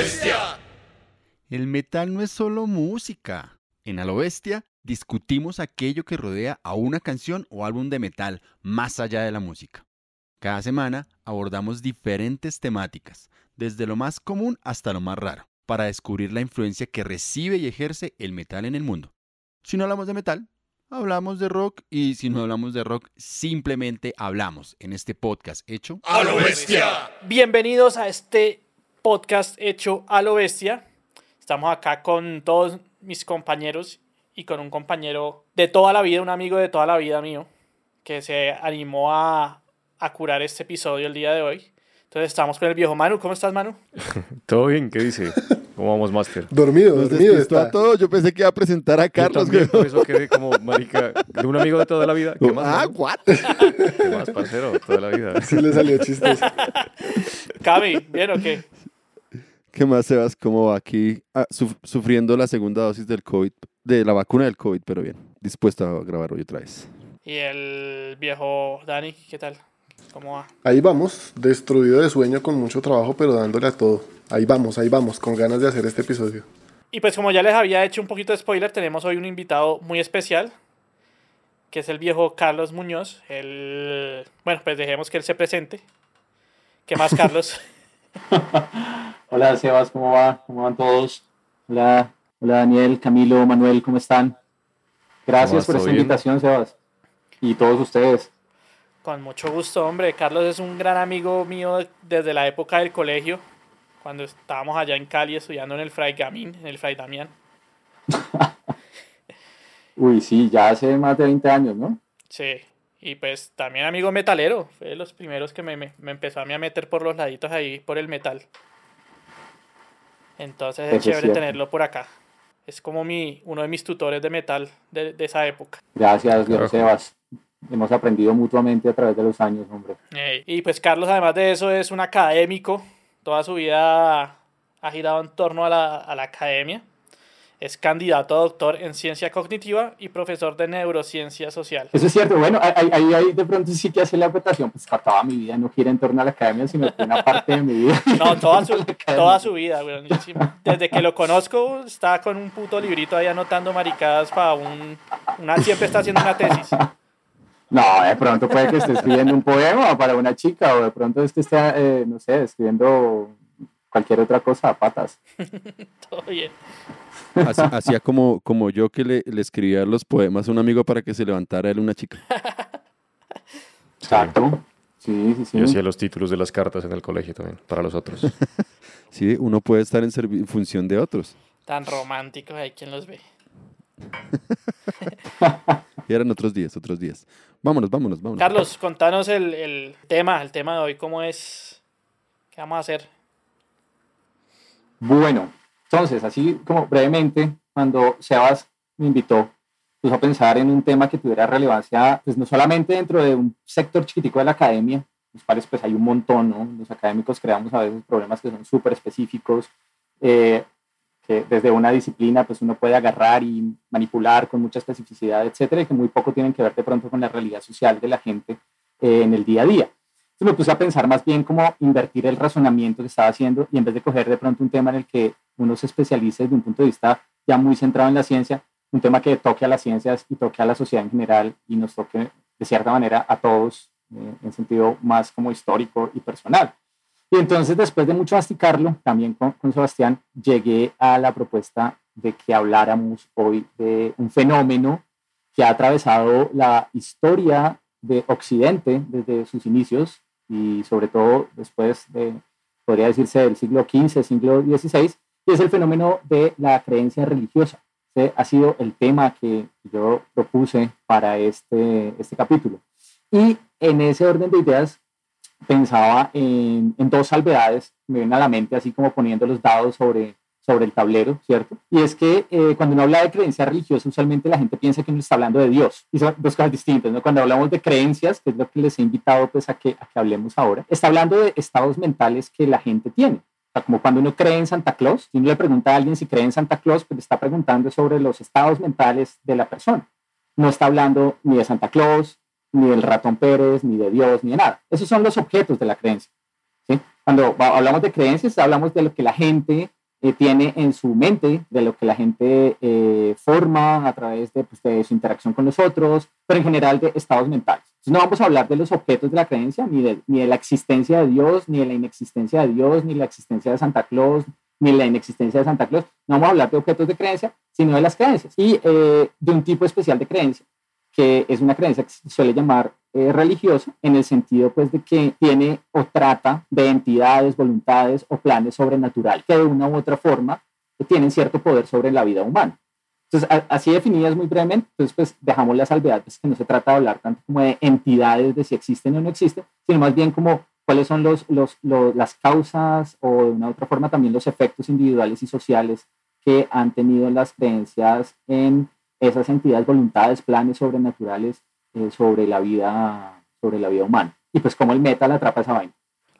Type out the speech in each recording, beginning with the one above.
bestia! El metal no es solo música. En A lo bestia discutimos aquello que rodea a una canción o álbum de metal más allá de la música. Cada semana abordamos diferentes temáticas, desde lo más común hasta lo más raro, para descubrir la influencia que recibe y ejerce el metal en el mundo. Si no hablamos de metal, hablamos de rock y si no hablamos de rock, simplemente hablamos en este podcast hecho ¡A lo bestia! Bienvenidos a este podcast hecho a lo bestia. Estamos acá con todos mis compañeros y con un compañero de toda la vida, un amigo de toda la vida mío, que se animó a, a curar este episodio el día de hoy. Entonces estamos con el viejo Manu. ¿Cómo estás, Manu? ¿Todo bien? ¿Qué dice? ¿Cómo vamos, Master? Dormido, Nos dormido está. a todos. Yo pensé que iba a presentar a Carlos. Yo también, güey. por eso quedé como marica de un amigo de toda la vida. ¿Qué más? ah, mano? what? ¿Qué más, parcero? Toda la vida. Sí le salió chistoso. Cami, ¿bien o qué? ¿Qué más, Sebas? ¿Cómo va aquí ah, suf- sufriendo la segunda dosis del COVID, de la vacuna del COVID, pero bien, dispuesto a grabar hoy otra vez. Y el viejo Dani, ¿qué tal? ¿Cómo va? Ahí vamos, destruido de sueño con mucho trabajo, pero dándole a todo. Ahí vamos, ahí vamos, con ganas de hacer este episodio. Y pues como ya les había hecho un poquito de spoiler, tenemos hoy un invitado muy especial, que es el viejo Carlos Muñoz. El... Bueno, pues dejemos que él se presente. ¿Qué más, Carlos? Hola Sebas, ¿cómo va? ¿Cómo van todos? Hola, hola Daniel, Camilo, Manuel, ¿cómo están? Gracias por ¿Todo esta bien? invitación, Sebas. Y todos ustedes. Con mucho gusto, hombre. Carlos es un gran amigo mío de- desde la época del colegio, cuando estábamos allá en Cali estudiando en el Fray Gamín, en el Fray Damián. Uy, sí, ya hace más de 20 años, ¿no? Sí. Y pues también amigo metalero. Fue de los primeros que me, me- me empezó a mí a meter por los laditos ahí, por el metal. Entonces es es chévere cierto. tenerlo por acá. Es como mi, uno de mis tutores de metal de, de esa época. Gracias, viejo Carajo. Sebas. Hemos aprendido mutuamente a través de los años, hombre. Ey, Y pues Carlos, además de eso, es un académico. Toda su vida ha girado en torno a la, a la academia. Es candidato a doctor en ciencia cognitiva y profesor de neurociencia social. Eso es cierto, bueno, ahí, ahí, ahí de pronto sí que hace la acotación, pues toda mi vida no gira en torno a la academia, sino que una parte de mi vida. No, toda su, toda su vida, sí- desde que lo conozco, está con un puto librito ahí anotando maricadas para un... Una, siempre está haciendo una tesis. No, de pronto puede que esté escribiendo un poema para una chica, o de pronto es que esté, eh, no sé, escribiendo cualquier otra cosa a patas. Todo bien. Así- Hacía como, como yo que le, le escribía los poemas a un amigo para que se levantara él una chica. Exacto. Sí, sí, sí. Yo hacía los títulos de las cartas en el colegio también, para los otros. Sí, uno puede estar en función de otros. Tan románticos, hay quien los ve. Y eran otros días, otros días. Vámonos, vámonos, vámonos. Carlos, contanos el, el tema, el tema de hoy, ¿cómo es? ¿Qué vamos a hacer? Bueno, entonces, así como brevemente, cuando Sebas me invitó, puso a pensar en un tema que tuviera relevancia, pues no solamente dentro de un sector chiquitico de la academia, los cuales pues hay un montón, ¿no? Los académicos creamos a veces problemas que son súper específicos, eh, que desde una disciplina pues uno puede agarrar y manipular con mucha especificidad, etcétera, y que muy poco tienen que ver de pronto con la realidad social de la gente eh, en el día a día. Entonces me puse a pensar más bien cómo invertir el razonamiento que estaba haciendo y en vez de coger de pronto un tema en el que uno se especialice desde un punto de vista ya muy centrado en la ciencia, un tema que toque a las ciencias y toque a la sociedad en general y nos toque de cierta manera a todos eh, en sentido más como histórico y personal. Y entonces después de mucho masticarlo, también con, con Sebastián, llegué a la propuesta de que habláramos hoy de un fenómeno que ha atravesado la historia de Occidente desde sus inicios y sobre todo después de, podría decirse, del siglo XV, siglo XVI, y es el fenómeno de la creencia religiosa. Ese ha sido el tema que yo propuse para este, este capítulo. Y en ese orden de ideas pensaba en, en dos salvedades, me vienen a la mente así como poniendo los dados sobre, sobre el tablero, ¿cierto? Y es que eh, cuando uno habla de creencia religiosa, usualmente la gente piensa que uno está hablando de Dios. Y son dos cosas distintas, ¿no? Cuando hablamos de creencias, que es lo que les he invitado pues a que, a que hablemos ahora, está hablando de estados mentales que la gente tiene. O sea, como cuando uno cree en Santa Claus, si uno le pregunta a alguien si cree en Santa Claus, pues le está preguntando sobre los estados mentales de la persona. No está hablando ni de Santa Claus, ni del ratón Pérez, ni de Dios, ni de nada. Esos son los objetos de la creencia. ¿sí? cuando hablamos de creencias, hablamos de lo que la gente tiene en su mente, de lo que la gente eh, forma a través de, pues, de su interacción con los otros, pero en general de estados mentales. No vamos a hablar de los objetos de la creencia, ni de, ni de la existencia de Dios, ni de la inexistencia de Dios, ni la existencia de Santa Claus, ni la inexistencia de Santa Claus. No vamos a hablar de objetos de creencia, sino de las creencias y eh, de un tipo especial de creencia, que es una creencia que se suele llamar eh, religiosa, en el sentido pues de que tiene o trata de entidades, voluntades o planes sobrenaturales que de una u otra forma tienen cierto poder sobre la vida humana. Entonces, así definidas muy brevemente, entonces pues dejamos la salvedad, pues que no se trata de hablar tanto como de entidades, de si existen o no existen, sino más bien como cuáles son los, los- las causas o de una u otra forma también los efectos individuales y sociales que han tenido las creencias en esas entidades, voluntades, planes sobrenaturales eh, sobre, la vida, sobre la vida humana. Y pues como el metal atrapa esa vaina.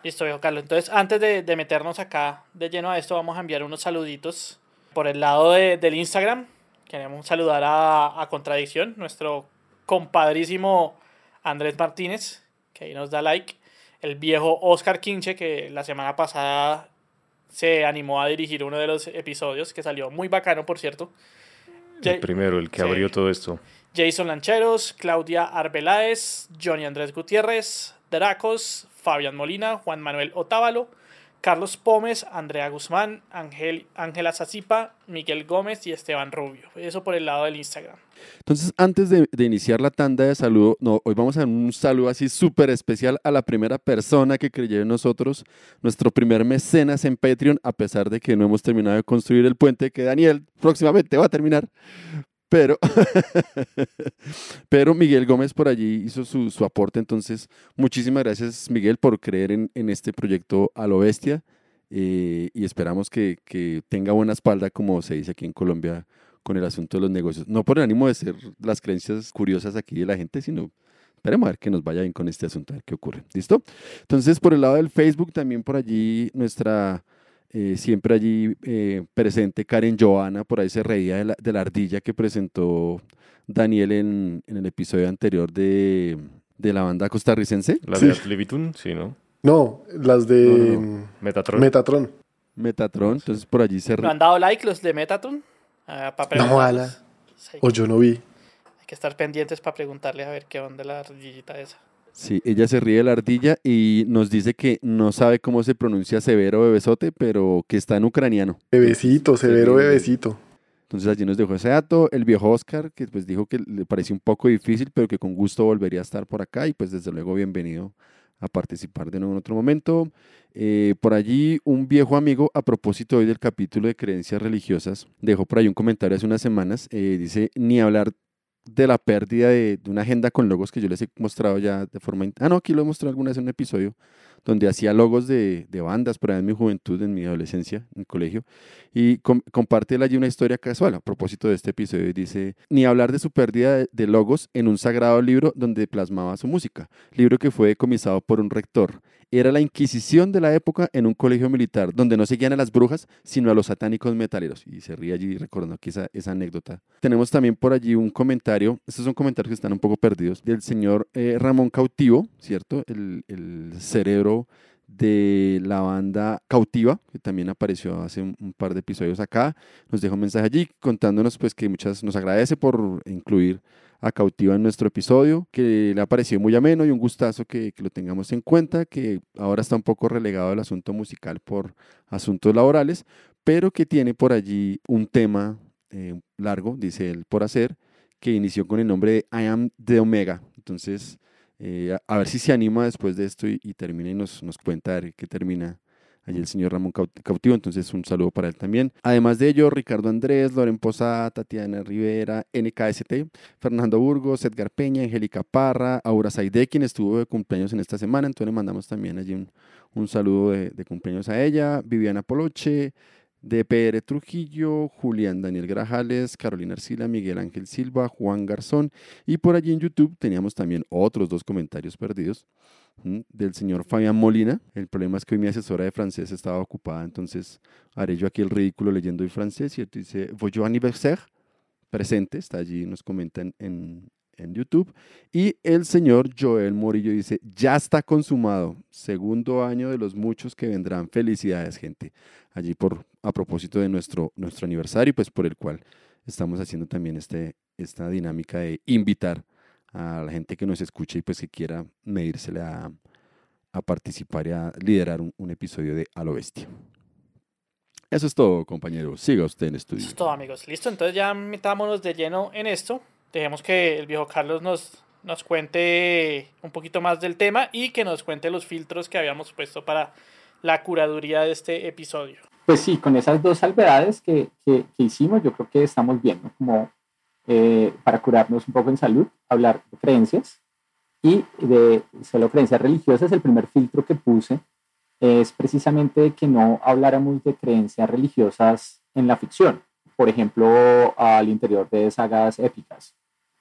Listo, viejo Carlos. Entonces, antes de, de meternos acá de lleno a esto, vamos a enviar unos saluditos por el lado de- del Instagram. Queremos saludar a, a Contradicción, nuestro compadrísimo Andrés Martínez, que ahí nos da like. El viejo Oscar Quinche, que la semana pasada se animó a dirigir uno de los episodios, que salió muy bacano, por cierto. El primero, el que Sí. abrió todo esto. Jason Lancheros, Claudia Arbeláez, Johnny Andrés Gutiérrez, Dracos, Fabián Molina, Juan Manuel Otávalo, Carlos Pómez, Andrea Guzmán, Ángel, Ángela Zazipa, Miguel Gómez y Esteban Rubio. Eso por el lado del Instagram. Entonces, antes de, iniciar la tanda de saludo, no, hoy vamos a un saludo así súper especial a la primera persona que creyó en nosotros, nuestro primer mecenas en Patreon, a pesar de que no hemos terminado de construir el puente que Daniel próximamente va a terminar. Pero, pero Miguel Gómez por allí hizo su, su aporte, entonces muchísimas gracias Miguel por creer en, en este proyecto a lo bestia eh, y esperamos que, que tenga buena espalda como se dice aquí en Colombia con el asunto de los negocios. No por el ánimo de ser las creencias curiosas aquí de la gente, sino esperemos a ver que nos vaya bien con este asunto, a ver qué ocurre. ¿Listo? Entonces, por el lado del Facebook, también por allí nuestra, eh, siempre allí eh, presente Karen Joana, por ahí se reía de la, de la ardilla que presentó Daniel en, en el episodio anterior de, de la banda costarricense. La Sí. de Libitum, sí, ¿no? No, las de No, Metatron. Metatron. Metatron, entonces por allí se ¿No re- han dado like los de Metatron? Ah, No, preguntarles. ala. Sí, O yo no vi. hay que estar pendientes para preguntarle a ver qué onda la ardillita esa. Sí, ella se ríe de la ardilla y nos dice que no sabe cómo se pronuncia severo bebesote, pero que está en ucraniano. Bebecito, Se severo bebecito. Entonces allí nos dejó ese dato. El viejo Oscar, que pues dijo que le pareció un poco difícil, pero que con gusto volvería a estar por acá y pues desde luego bienvenido a participar de nuevo en otro momento. Eh, por allí un viejo amigo, a propósito hoy del capítulo de creencias religiosas, dejó por ahí un comentario hace unas semanas. eh, dice, ni hablar de la pérdida de, de una agenda con logos que yo les he mostrado ya de forma... Ah, no, aquí lo he mostrado alguna vez en un episodio donde hacía logos de, de bandas por ahí en mi juventud, en mi adolescencia, en el colegio, y com- comparte allí una historia casual a propósito de este episodio. y Dice, ni hablar de su pérdida de, logos en un sagrado libro donde plasmaba su música, libro que fue decomisado por un rector. Era la Inquisición de la época en un colegio militar, donde no seguían a las brujas, sino a los satánicos metaleros. Y se ríe allí recordando aquí esa, esa anécdota. Tenemos también por allí un comentario, estos son comentarios que están un poco perdidos, del señor eh, Ramón Cautivo, ¿cierto? El, el cerebro de la banda Cautiva, que también apareció hace un, un par de episodios acá. Nos dejó un mensaje allí contándonos pues que muchas nos agradece por incluir a Cautiva en nuestro episodio, que le ha parecido muy ameno y un gustazo que, lo tengamos en cuenta, que ahora está un poco relegado al asunto musical por asuntos laborales, pero que tiene por allí un tema eh, largo, dice él, por hacer, que inició con el nombre de I Am de Omega. Entonces, eh, a, a ver si se anima después de esto y, y termina y nos, nos cuenta a ver qué termina allí el señor Ramón Caut- Cautivo. Entonces, un saludo para él también. Además de ello, Ricardo Andrés, Loren Posada, Tatiana Rivera, NKST, Fernando Burgos, Edgar Peña, Angélica Parra, Aura Saide, quien estuvo de cumpleaños en esta semana. Entonces, le mandamos también allí un, un saludo de, de cumpleaños a ella. Viviana Poloche, DPR Trujillo, Julián Daniel Grajales, Carolina Arcila, Miguel Ángel Silva, Juan Garzón y por allí en YouTube teníamos también otros dos comentarios perdidos del señor Fabián Molina. El problema es que hoy mi asesora de francés estaba ocupada, entonces haré yo aquí el ridículo leyendo el francés él dice, voy yo anniversaire, presente, está allí, nos comenta en, en, YouTube. Y el señor Joel Morillo dice, ya está consumado, segundo año de los muchos que vendrán. Felicidades, gente. Allí por, a propósito de nuestro, nuestro aniversario, pues por el cual estamos haciendo también este, esta dinámica de invitar a la gente que nos escuche y pues que quiera medírsele a, participar y a liderar un, un episodio de A lo Bestia. Eso es todo, compañero. Siga usted en estudio. Eso es todo, amigos. Listo, entonces ya metámonos de lleno en esto. Dejemos que el viejo Carlos nos, nos cuente un poquito más del tema y que nos cuente los filtros que habíamos puesto para la curaduría de este episodio. Pues sí, con esas dos salvedades que, que, que hicimos, yo creo que estamos bien, ¿no? Como eh, para curarnos un poco en salud, hablar de creencias y de solo creencias religiosas. El primer filtro que puse es precisamente que no habláramos de creencias religiosas en la ficción, por ejemplo, al interior de sagas épicas,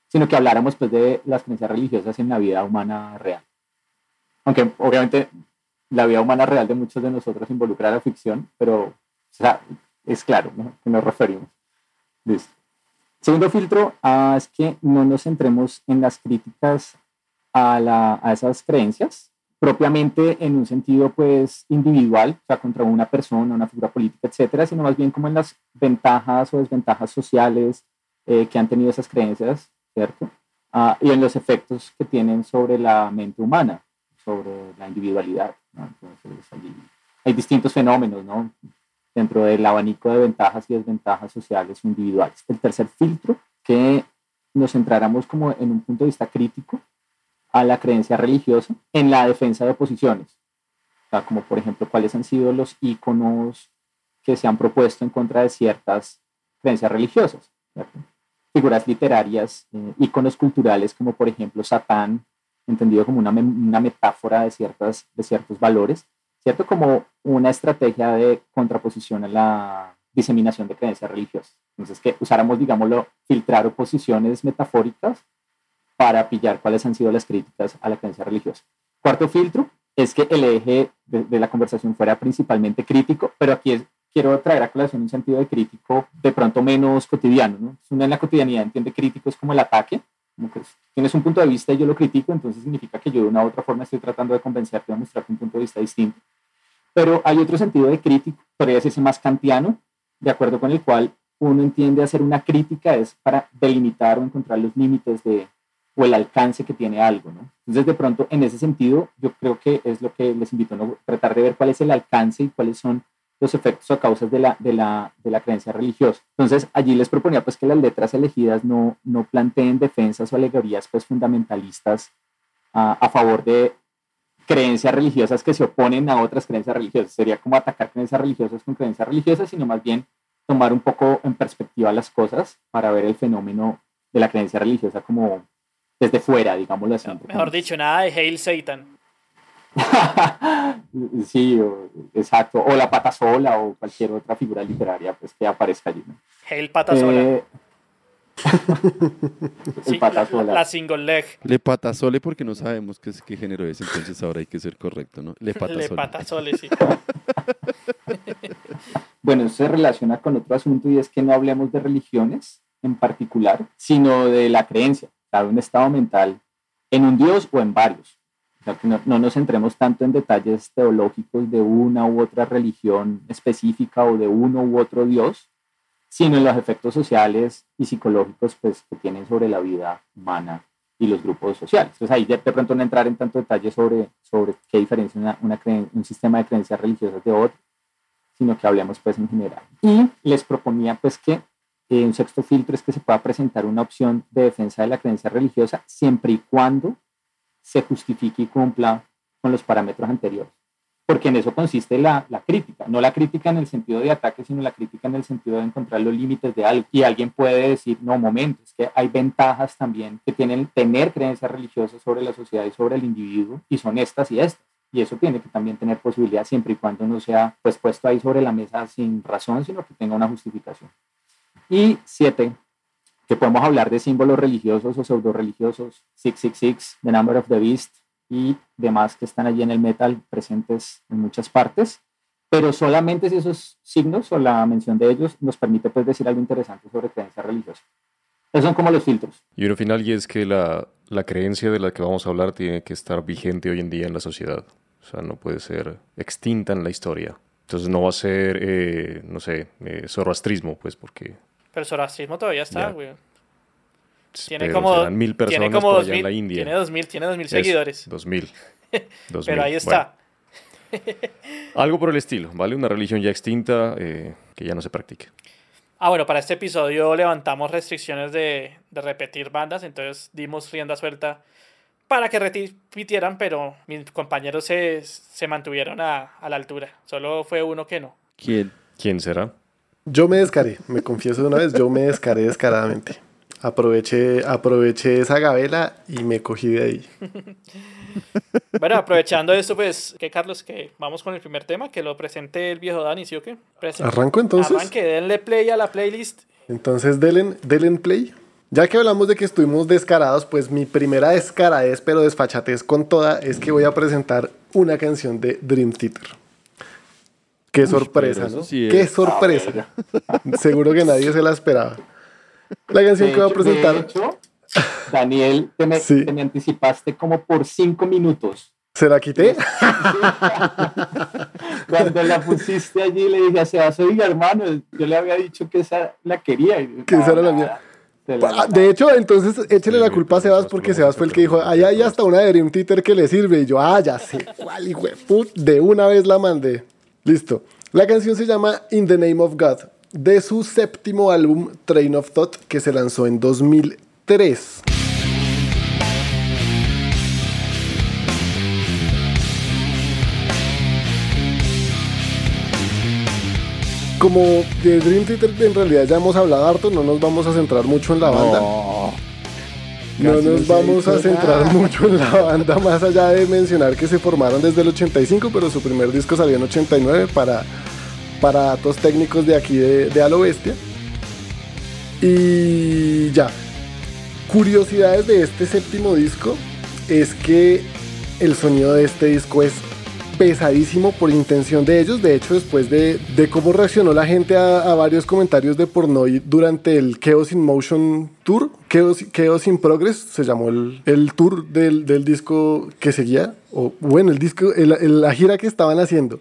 sino que habláramos pues de las creencias religiosas en la vida humana real. Aunque obviamente la vida humana real de muchos de nosotros involucra la ficción, pero o sea, es claro ¿no? que nos referimos. Listo. Segundo filtro ah, es que no nos centremos en las críticas a, la, a esas creencias, propiamente en un sentido pues individual, o sea, contra una persona, una figura política, etcétera, sino más bien como en las ventajas o desventajas sociales eh, que han tenido esas creencias, ¿cierto? Ah, y en los efectos que tienen sobre la mente humana, sobre la individualidad. ¿no? Entonces, allí hay distintos fenómenos, ¿no? Dentro del abanico de ventajas y desventajas sociales individuales. El tercer filtro, que nos centráramos como en un punto de vista crítico, a la creencia religiosa en la defensa de oposiciones. O sea, como por ejemplo, cuáles han sido los íconos que se han propuesto en contra de ciertas creencias religiosas. ¿cierto? Figuras literarias, eh, íconos culturales como por ejemplo Satán, entendido como una, una metáfora de, ciertas, de ciertos valores, ¿cierto? Como una estrategia de contraposición a la diseminación de creencias religiosas. Entonces, que usáramos, digámoslo, filtrar oposiciones metafóricas para pillar cuáles han sido las críticas a la creencia religiosa. Cuarto filtro es que el eje de, de la conversación fuera principalmente crítico, pero aquí es, quiero traer a colación un sentido de crítico de pronto menos cotidiano. ¿no? Uno en la cotidianidad entiende crítico es como el ataque, como que tienes un punto de vista y yo lo critico, entonces significa que yo de una u otra forma estoy tratando de convencerte, de mostrarte un punto de vista distinto. Pero hay otro sentido de crítico, podría decirse más kantiano, de acuerdo con el cual uno entiende hacer una crítica es para delimitar o encontrar los límites de, o el alcance que tiene algo, ¿no? Entonces, de pronto, en ese sentido, yo creo que es lo que les invito, ¿no? Tratar de ver cuál es el alcance y cuáles son los efectos o causas de la, de la, de la creencia religiosa. Entonces, allí les proponía pues que las letras elegidas no, no planteen defensas o alegorías pues fundamentalistas a, a favor de creencias religiosas que se oponen a otras creencias religiosas. Sería como atacar creencias religiosas con creencias religiosas, sino más bien tomar un poco en perspectiva las cosas para ver el fenómeno de la creencia religiosa como desde fuera, digámoslo así. Mejor dicho, nada de Hail Satan. sí, o, exacto. O la pata sola o cualquier otra figura literaria pues, que aparezca allí. ¿no? Hail pata sola. Eh, Sí, el pata la, sola. la single leg. Le patasole porque no sabemos qué, es- qué género es, entonces ahora hay que ser correcto, ¿no? Le Le patasole. pata sole, sí. Bueno, eso se relaciona con otro asunto y es que no hablemos de religiones en particular, sino de la creencia, de un estado mental en un Dios o en varios. O sea, que no, no nos centremos tanto en detalles teológicos de una u otra religión específica o de uno u otro Dios, sino en los efectos sociales y psicológicos pues, que tienen sobre la vida humana y los grupos sociales. Entonces ahí de, pronto no entrar en tanto detalle sobre, sobre qué diferencia una, una un sistema de creencias religiosas de otro, sino que hablemos pues en general. Y les proponía pues que eh, un sexto filtro es que se pueda presentar una opción de defensa de la creencia religiosa siempre y cuando se justifique y cumpla con los parámetros anteriores. Porque en eso consiste la, la crítica, no la crítica en el sentido de ataque, sino la crítica en el sentido de encontrar los límites de algo. Y alguien puede decir, no, momento, es que hay ventajas también que tienen tener creencias religiosas sobre la sociedad y sobre el individuo, y son estas y estas. Y eso tiene que también tener posibilidad siempre y cuando no sea pues, puesto ahí sobre la mesa sin razón, sino que tenga una justificación. Y siete, que podemos hablar de símbolos religiosos o pseudo religiosos, 666, The Number of the Beast y demás que están allí en el metal presentes en muchas partes, pero solamente si esos signos o la mención de ellos nos permite pues decir algo interesante sobre creencia religiosa. Esos son como los filtros. Y uno final y es que la, la creencia de la que vamos a hablar tiene que estar vigente hoy en día en la sociedad. O sea, no puede ser extinta en la historia. Entonces no va a ser, eh, no sé, eh, zoroastrismo, pues, porque... Pero el zoroastrismo todavía está, güey. Tiene pero como, mil personas tiene como por dos allá en mil, la India. tiene dos mil, tiene dos mil Eso, seguidores. Dos mil. Dos Pero mil. ahí está. Bueno, algo por el estilo, ¿vale? Una religión ya extinta eh, que ya no se practique. Ah, bueno, para este episodio levantamos restricciones de, de repetir bandas, entonces dimos rienda suelta para que repitieran, pero mis compañeros se, se mantuvieron a, a la altura. Solo fue uno que no. ¿Quién? ¿Quién será? Yo me descaré, me confieso de una vez, yo me descaré descaradamente. Aproveché, aproveché esa gabela y me cogí de ahí. Bueno, aprovechando esto, pues, que Carlos, que vamos con el primer tema, que lo presente el viejo Dani, ¿sí o qué? ¿Arranco entonces? Arranque, denle play a la playlist. Entonces, denle, denle play. Ya que hablamos de que estuvimos descarados, pues mi primera descaradez, pero desfachatez con toda, es que voy a presentar una canción de Dream Theater. Qué sorpresa, pero eso ¿no? sí es- Qué sorpresa. Seguro que nadie se la esperaba. La canción De que voy a presentar, de hecho, Daniel, te me, Sí. te me anticipaste como por cinco minutos. ¿se la quité? Cuando la pusiste allí, le dije a Sebas, oiga, hermano, yo le había dicho que esa la quería. Y, Que esa era la nada, mía. la- Ah, De hecho, entonces échele Sí, la culpa a Sebas porque Sebas fue el que dijo, ahí hay hasta una de Dream Theater que le sirve. Y yo, ah, ya sé cuál, hijo de put, de una vez la mandé. Listo. La canción se llama In the Name of God, de su séptimo álbum Train of Thought, que se lanzó en 2003. Como de Dream Theater en realidad ya hemos hablado harto, no nos vamos a centrar mucho en la banda. No nos vamos a centrar mucho en la banda, más allá de mencionar que se formaron desde el 85, pero su primer disco salió en 89 para, para datos técnicos de aquí de, de A lo Bestia. Y ya. Curiosidades de este séptimo disco es que el sonido de este disco es pesadísimo por intención de ellos. De hecho, después de, de cómo reaccionó la gente a, varios comentarios de Pornoy durante el Chaos in Motion Tour, Chaos, Chaos in Progress, se llamó el, el tour del, del disco que seguía, o bueno, el disco, la gira que estaban haciendo.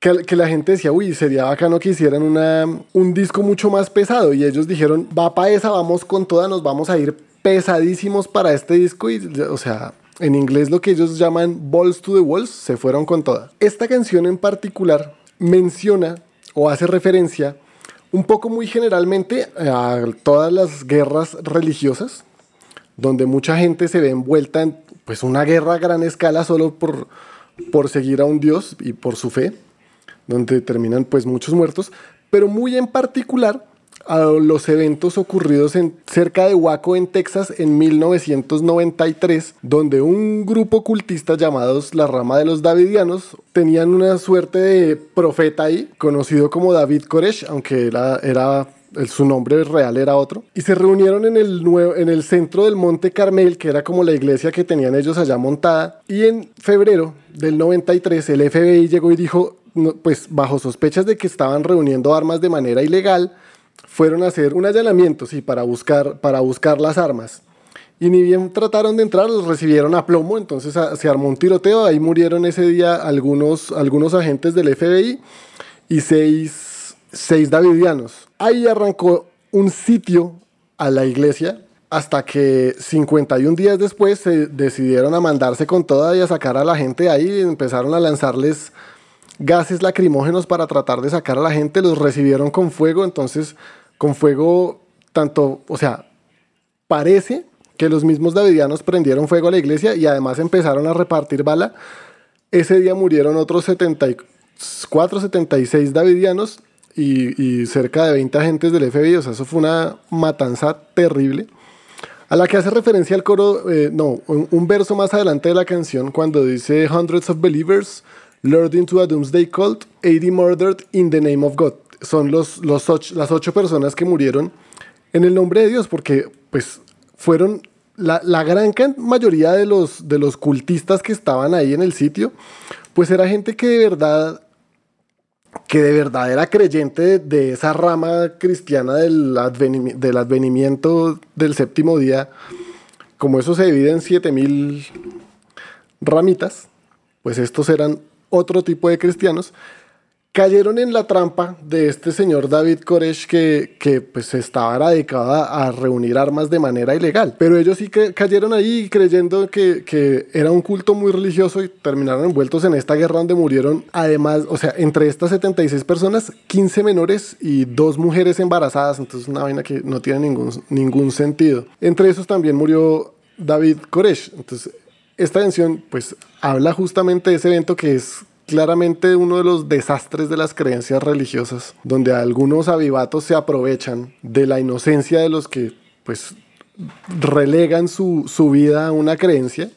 Que, que la gente decía, uy, sería bacano que hicieran una, un disco mucho más pesado. Y ellos dijeron, va para esa, vamos con toda, nos vamos a ir pesadísimos para este disco. Y, o sea, en inglés lo que ellos llaman Balls to the Walls, se fueron con toda. Esta canción en particular menciona o hace referencia un poco muy generalmente a todas las guerras religiosas, donde mucha gente se ve envuelta en pues, una guerra a gran escala solo por, por seguir a un dios y por su fe donde terminan pues muchos muertos, pero muy en particular a los eventos ocurridos en, cerca de Waco, en Texas, en 1993, donde un grupo cultista llamados la rama de los Davidianos tenían una suerte de profeta ahí, conocido como David Koresh, aunque era, era su nombre real era otro, y se reunieron en el, nuevo, en el centro del Monte Carmel, que era como la iglesia que tenían ellos allá montada, y en febrero del 93 el FBI llegó y dijo, pues bajo sospechas de que estaban reuniendo armas de manera ilegal, fueron a hacer un allanamiento, sí, para buscar, para buscar las armas. Y ni bien trataron de entrar, los recibieron a plomo, entonces a- se armó un tiroteo, ahí murieron ese día algunos, algunos agentes del FBI y seis, seis davidianos. Ahí arrancó un sitio a la iglesia hasta que 51 días después se decidieron a mandarse con toda y a sacar a la gente ahí y empezaron a lanzarles gases lacrimógenos para tratar de sacar a la gente, los recibieron con fuego, entonces con fuego tanto, o sea, parece que los mismos davidianos prendieron fuego a la iglesia y además empezaron a repartir bala. Ese día murieron otros 74, 76 davidianos y, y cerca de 20 agentes del FBI, o sea, eso fue una matanza terrible. A la que hace referencia el coro, eh, no, un, un verso más adelante de la canción, cuando dice Hundreds of believers lured into a doomsday cult, 80 murdered in the name of God. Son los, los och- las ocho personas que murieron en el nombre de Dios, porque pues fueron la, la gran mayoría de los, de los cultistas que estaban ahí en el sitio, pues era gente que de verdad que de verdad era creyente de, esa rama cristiana del, del advenimiento del séptimo día, como eso se divide en 7000 ramitas, pues estos eran otro tipo de cristianos cayeron en la trampa de este señor David Koresh que, que pues estaba radicado a reunir armas de manera ilegal. Pero ellos sí cayeron ahí creyendo que, que, era un culto muy religioso y terminaron envueltos en esta guerra donde murieron además, o sea, entre estas 76 personas, 15 menores y dos mujeres embarazadas. Entonces una vaina que no tiene ningún, ningún sentido. Entre esos también murió David Koresh. Entonces esta canción pues habla justamente de ese evento que es claramente uno de los desastres de las creencias religiosas, donde algunos avivatos se aprovechan de la inocencia de los que pues relegan su, su vida a una creencia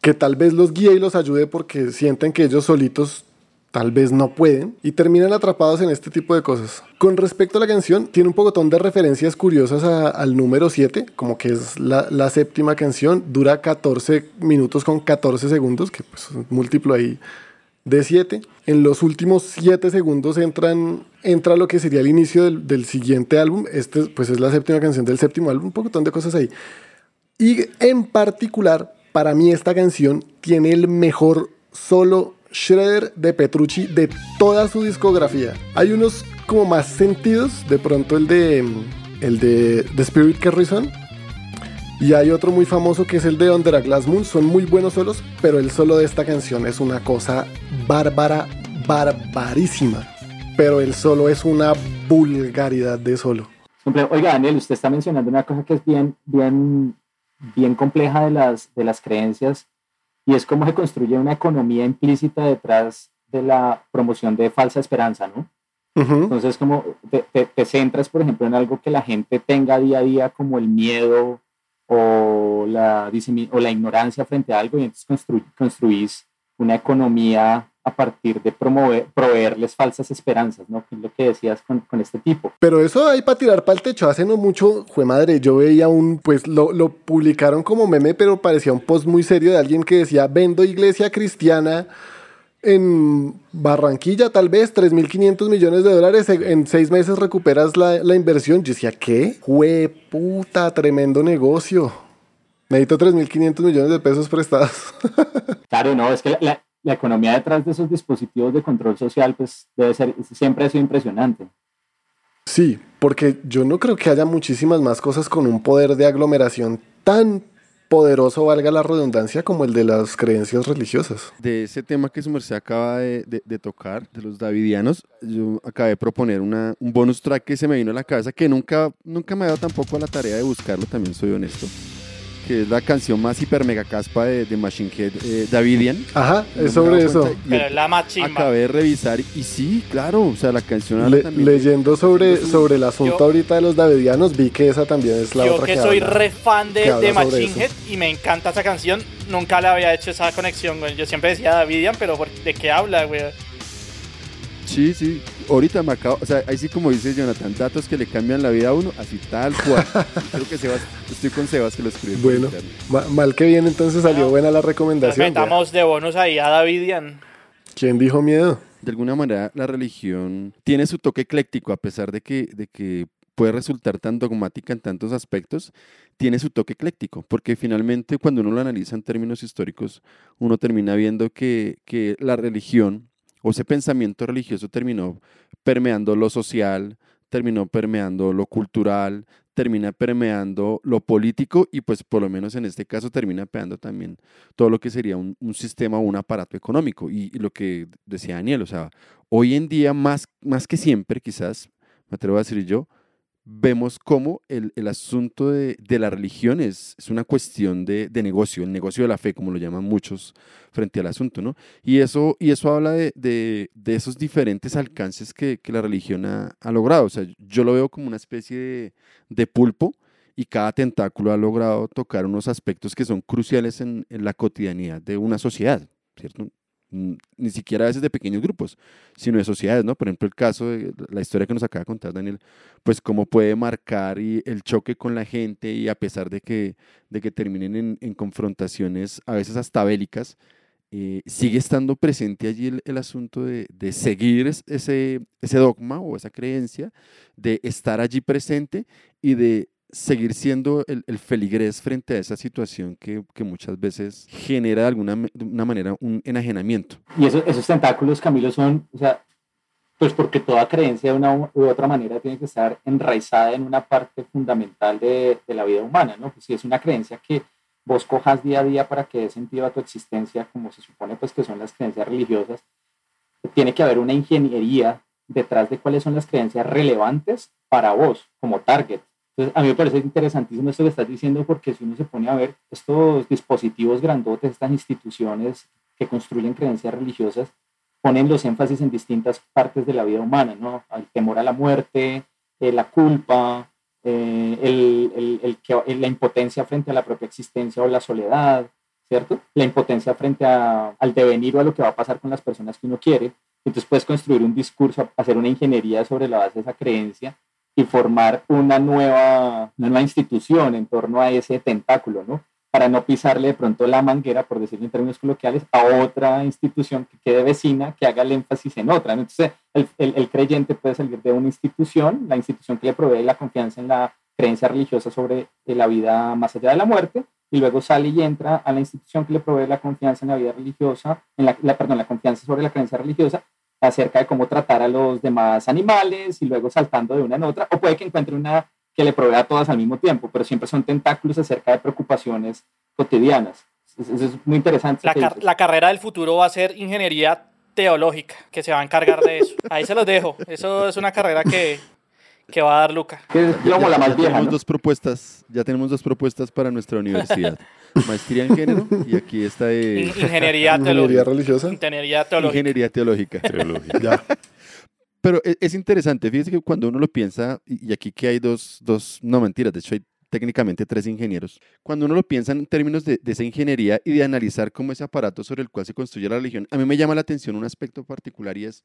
que tal vez los guíe y los ayude porque sienten que ellos solitos tal vez no pueden y terminan atrapados en este tipo de cosas. Con respecto a la canción, tiene un pocotón de referencias curiosas al número 7, como que es la, séptima canción, dura 14 minutos con 14 segundos, que pues es un múltiplo ahí de 7. En los últimos 7 segundos entran, entra lo que sería el inicio del, siguiente álbum. Este pues es la séptima canción del séptimo álbum, un poquitón de cosas ahí. Y en particular, para mí esta canción tiene el mejor solo Shredder de Petrucci de toda su discografía. Hay unos como más sentidos, de pronto el de el de The Spirit Carry y hay otro muy famoso que es el de Under a Glass Moon. Son muy buenos solos, pero el solo de esta canción es una cosa bárbara, barbarísima. Pero el solo es una vulgaridad de solo. Oiga, Daniel, usted está mencionando una cosa que es bien, bien, bien compleja de las, de las creencias y es cómo se construye una economía implícita detrás de la promoción de falsa esperanza, ¿no? Entonces, como te, te, centras, por ejemplo, en algo que la gente tenga día a día, como el miedo, o la, o la ignorancia frente a algo y entonces construís una economía a partir de promover, proveerles falsas esperanzas, ¿no? Que es lo que decías con, con, este tipo. Pero eso hay para tirar para el techo. Hace no mucho, fue madre, yo veía un, pues lo, lo publicaron como meme, pero parecía un post muy serio de alguien que decía, vendo iglesia cristiana en Barranquilla tal vez 3.500 millones de dólares, en seis meses recuperas la, la inversión. Yo decía, ¿qué? Jue puta, tremendo negocio. Necesito 3.500 millones de pesos prestados. claro, no, es que la, la, economía detrás de esos dispositivos de control social pues debe ser, siempre ha sido impresionante. Sí, porque yo no creo que haya muchísimas más cosas con un poder de aglomeración tan poderoso, valga la redundancia, como el de las creencias religiosas. De ese tema que su merced acaba de, de, tocar, de los davidianos, yo acabé de proponer una, un bonus track que se me vino a la cabeza, que nunca, nunca me ha dado tampoco la tarea de buscarlo, también soy honesto que es la canción más hiper mega caspa de, de Machine Head, eh, Davidian. Ajá, es sobre eso. Pero la más Acabé de revisar y sí, claro, o sea, la canción habla también Leyendo sobre, sobre el asunto ahorita de los Davidianos, vi que esa también es la yo otra que, soy re fan de, de Machine Head y me encanta esa canción, nunca le había hecho esa conexión, güey. Yo siempre decía Davidian, pero ¿de qué habla, güey? Sí, sí. Ahorita me acabo, o sea, ahí sí como dice Jonathan, datos que le cambian la vida a uno, así tal cual. Creo que Sebas, estoy con Sebas que lo escribe. Bueno, mal que bien, entonces salió buena la recomendación. Metamos de bonos ahí a Davidian. ¿Quién dijo miedo? De alguna manera, la religión tiene su toque ecléctico, a pesar de que, de que puede resultar tan dogmática en tantos aspectos, tiene su toque ecléctico, porque finalmente cuando uno lo analiza en términos históricos, uno termina viendo que, que la religión o ese pensamiento religioso terminó permeando lo social, terminó permeando lo cultural, termina permeando lo político y pues por lo menos en este caso termina permeando también todo lo que sería un, sistema o un aparato económico. Y, lo que decía Daniel, o sea, hoy en día más, más que siempre, quizás, me atrevo a decir yo, vemos cómo el, el asunto de, de, la religión es, es una cuestión de, de, negocio, el negocio de la fe, como lo llaman muchos frente al asunto, ¿no? Y eso, y eso habla de, de esos diferentes alcances que, que la religión ha, ha, logrado. O sea, yo lo veo como una especie de, pulpo y cada tentáculo ha logrado tocar unos aspectos que son cruciales en, en la cotidianidad de una sociedad, ¿cierto? Ni siquiera a veces de pequeños grupos, sino de sociedades, ¿no? Por ejemplo, el caso de la historia que nos acaba de contar Daniel, pues cómo puede marcar y el choque con la gente y a pesar de que, de que terminen en, confrontaciones a veces hasta bélicas, eh, sigue estando presente allí el, asunto de, de seguir es- ese, ese dogma o esa creencia, de estar allí presente y de seguir siendo el, el feligrés frente a esa situación que, que muchas veces genera de alguna una manera un enajenamiento. Y eso- esos tentáculos, Camilo, son, o sea, pues porque toda creencia de una u otra manera tiene que estar enraizada en una parte fundamental de, de la vida humana, ¿no? Pues si es una creencia que vos cojas día a día para que dé sentido a tu existencia, como se supone pues que son las creencias religiosas, tiene que haber una ingeniería detrás de cuáles son las creencias relevantes para vos como target. Entonces, a mí me parece interesantísimo esto que estás diciendo porque si uno se pone a ver estos dispositivos grandotes, estas instituciones que construyen creencias religiosas, ponen los énfasis en distintas partes de la vida humana, ¿no? El temor a la muerte, eh, la culpa, eh, el, el- el la impotencia frente a la propia existencia o la soledad, ¿cierto? La impotencia frente a- al devenir o a lo que va a pasar con las personas que uno quiere. Entonces puedes construir un discurso, hacer una ingeniería sobre la base de esa creencia y formar una nueva, una nueva institución en torno a ese tentáculo, ¿no? Para no pisarle de pronto la manguera, por decirlo en términos coloquiales, a otra institución que quede vecina, que haga el énfasis en otra. ¿no? Entonces, el, el- creyente puede salir de una institución, la institución que le provee la confianza en la creencia religiosa sobre eh, la vida más allá de la muerte, y luego sale y entra a la institución que le provee la confianza en la vida religiosa, en la, la- perdón, la confianza sobre la creencia religiosa, acerca de cómo tratar a los demás animales y luego saltando de una en otra, o puede que encuentre una que le provea a todas al mismo tiempo, pero siempre son tentáculos acerca de preocupaciones cotidianas. Eso es muy interesante. La, car- la carrera del futuro va a ser ingeniería teológica, que se va a encargar de eso. Ahí se los dejo. Eso es una carrera que, que va a dar Luca. Que es como la más vieja, tenemos ¿no? dos propuestas, ya tenemos dos propuestas para nuestra universidad. Maestría en género y aquí está eh, ingeniería Ingeniería teológica. religiosa. Ingeniería teológica. ingeniería teológica. Teológica. Ya. Pero e- es interesante, fíjese que cuando uno lo piensa, y y aquí que hay dos, dos, no mentiras, de hecho hay técnicamente tres ingenieros, cuando uno lo piensa en términos de, de esa ingeniería y de analizar cómo ese aparato sobre el cual se construye la religión, a mí me llama la atención un aspecto particular y es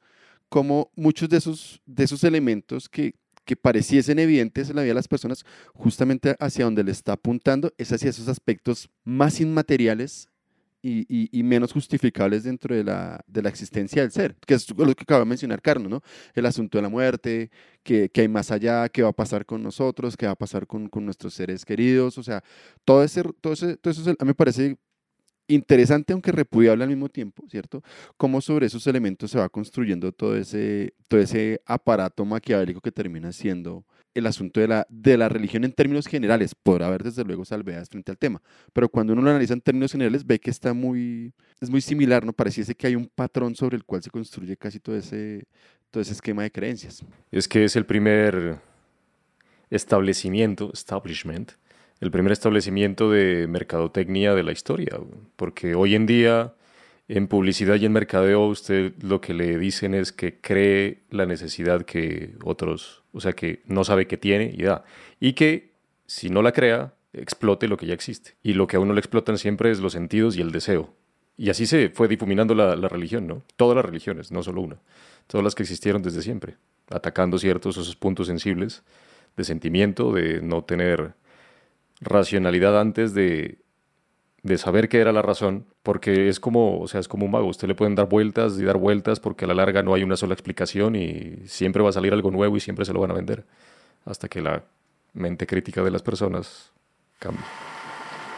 cómo muchos de esos, de esos elementos que, que pareciesen evidentes en la vida de las personas, justamente hacia donde le está apuntando es hacia esos aspectos más inmateriales y, y- menos justificables dentro de la, de la existencia del ser, que es lo que acaba de mencionar Carlos, ¿no? El asunto de la muerte, que, que hay más allá, qué va a pasar con nosotros, qué va a pasar con, con nuestros seres queridos, o sea, todo, ese, todo, ese, todo eso es- a mí me parece interesante, aunque repudiable al mismo tiempo, ¿cierto? Cómo sobre esos elementos se va construyendo todo ese, todo ese aparato maquiavélico que termina siendo el asunto de la, de la religión en términos generales. Podrá haber desde luego salvedades frente al tema, pero cuando uno lo analiza en términos generales ve que está muy, es muy similar, ¿no? Pareciese que hay un patrón sobre el cual se construye casi todo ese, todo ese esquema de creencias. Es que es el primer establecimiento, establishment, el primer establecimiento de mercadotecnia de la historia, porque hoy en día en publicidad y en mercadeo usted lo que le dicen es que cree la necesidad que otros, o sea, que no sabe que tiene y da, y que si no la crea, explote lo que ya existe. Y lo que a uno le explotan siempre es los sentidos y el deseo. Y así se fue difuminando la, la religión, ¿no? Todas las religiones, no solo una. Todas las que existieron desde siempre, atacando ciertos esos puntos sensibles de sentimiento, de no tener racionalidad antes de, de saber qué era la razón, porque es como, o sea, es como un mago, usted le pueden dar vueltas y dar vueltas porque a la larga no hay una sola explicación y siempre va a salir algo nuevo y siempre se lo van a vender, hasta que la mente crítica de las personas cambie.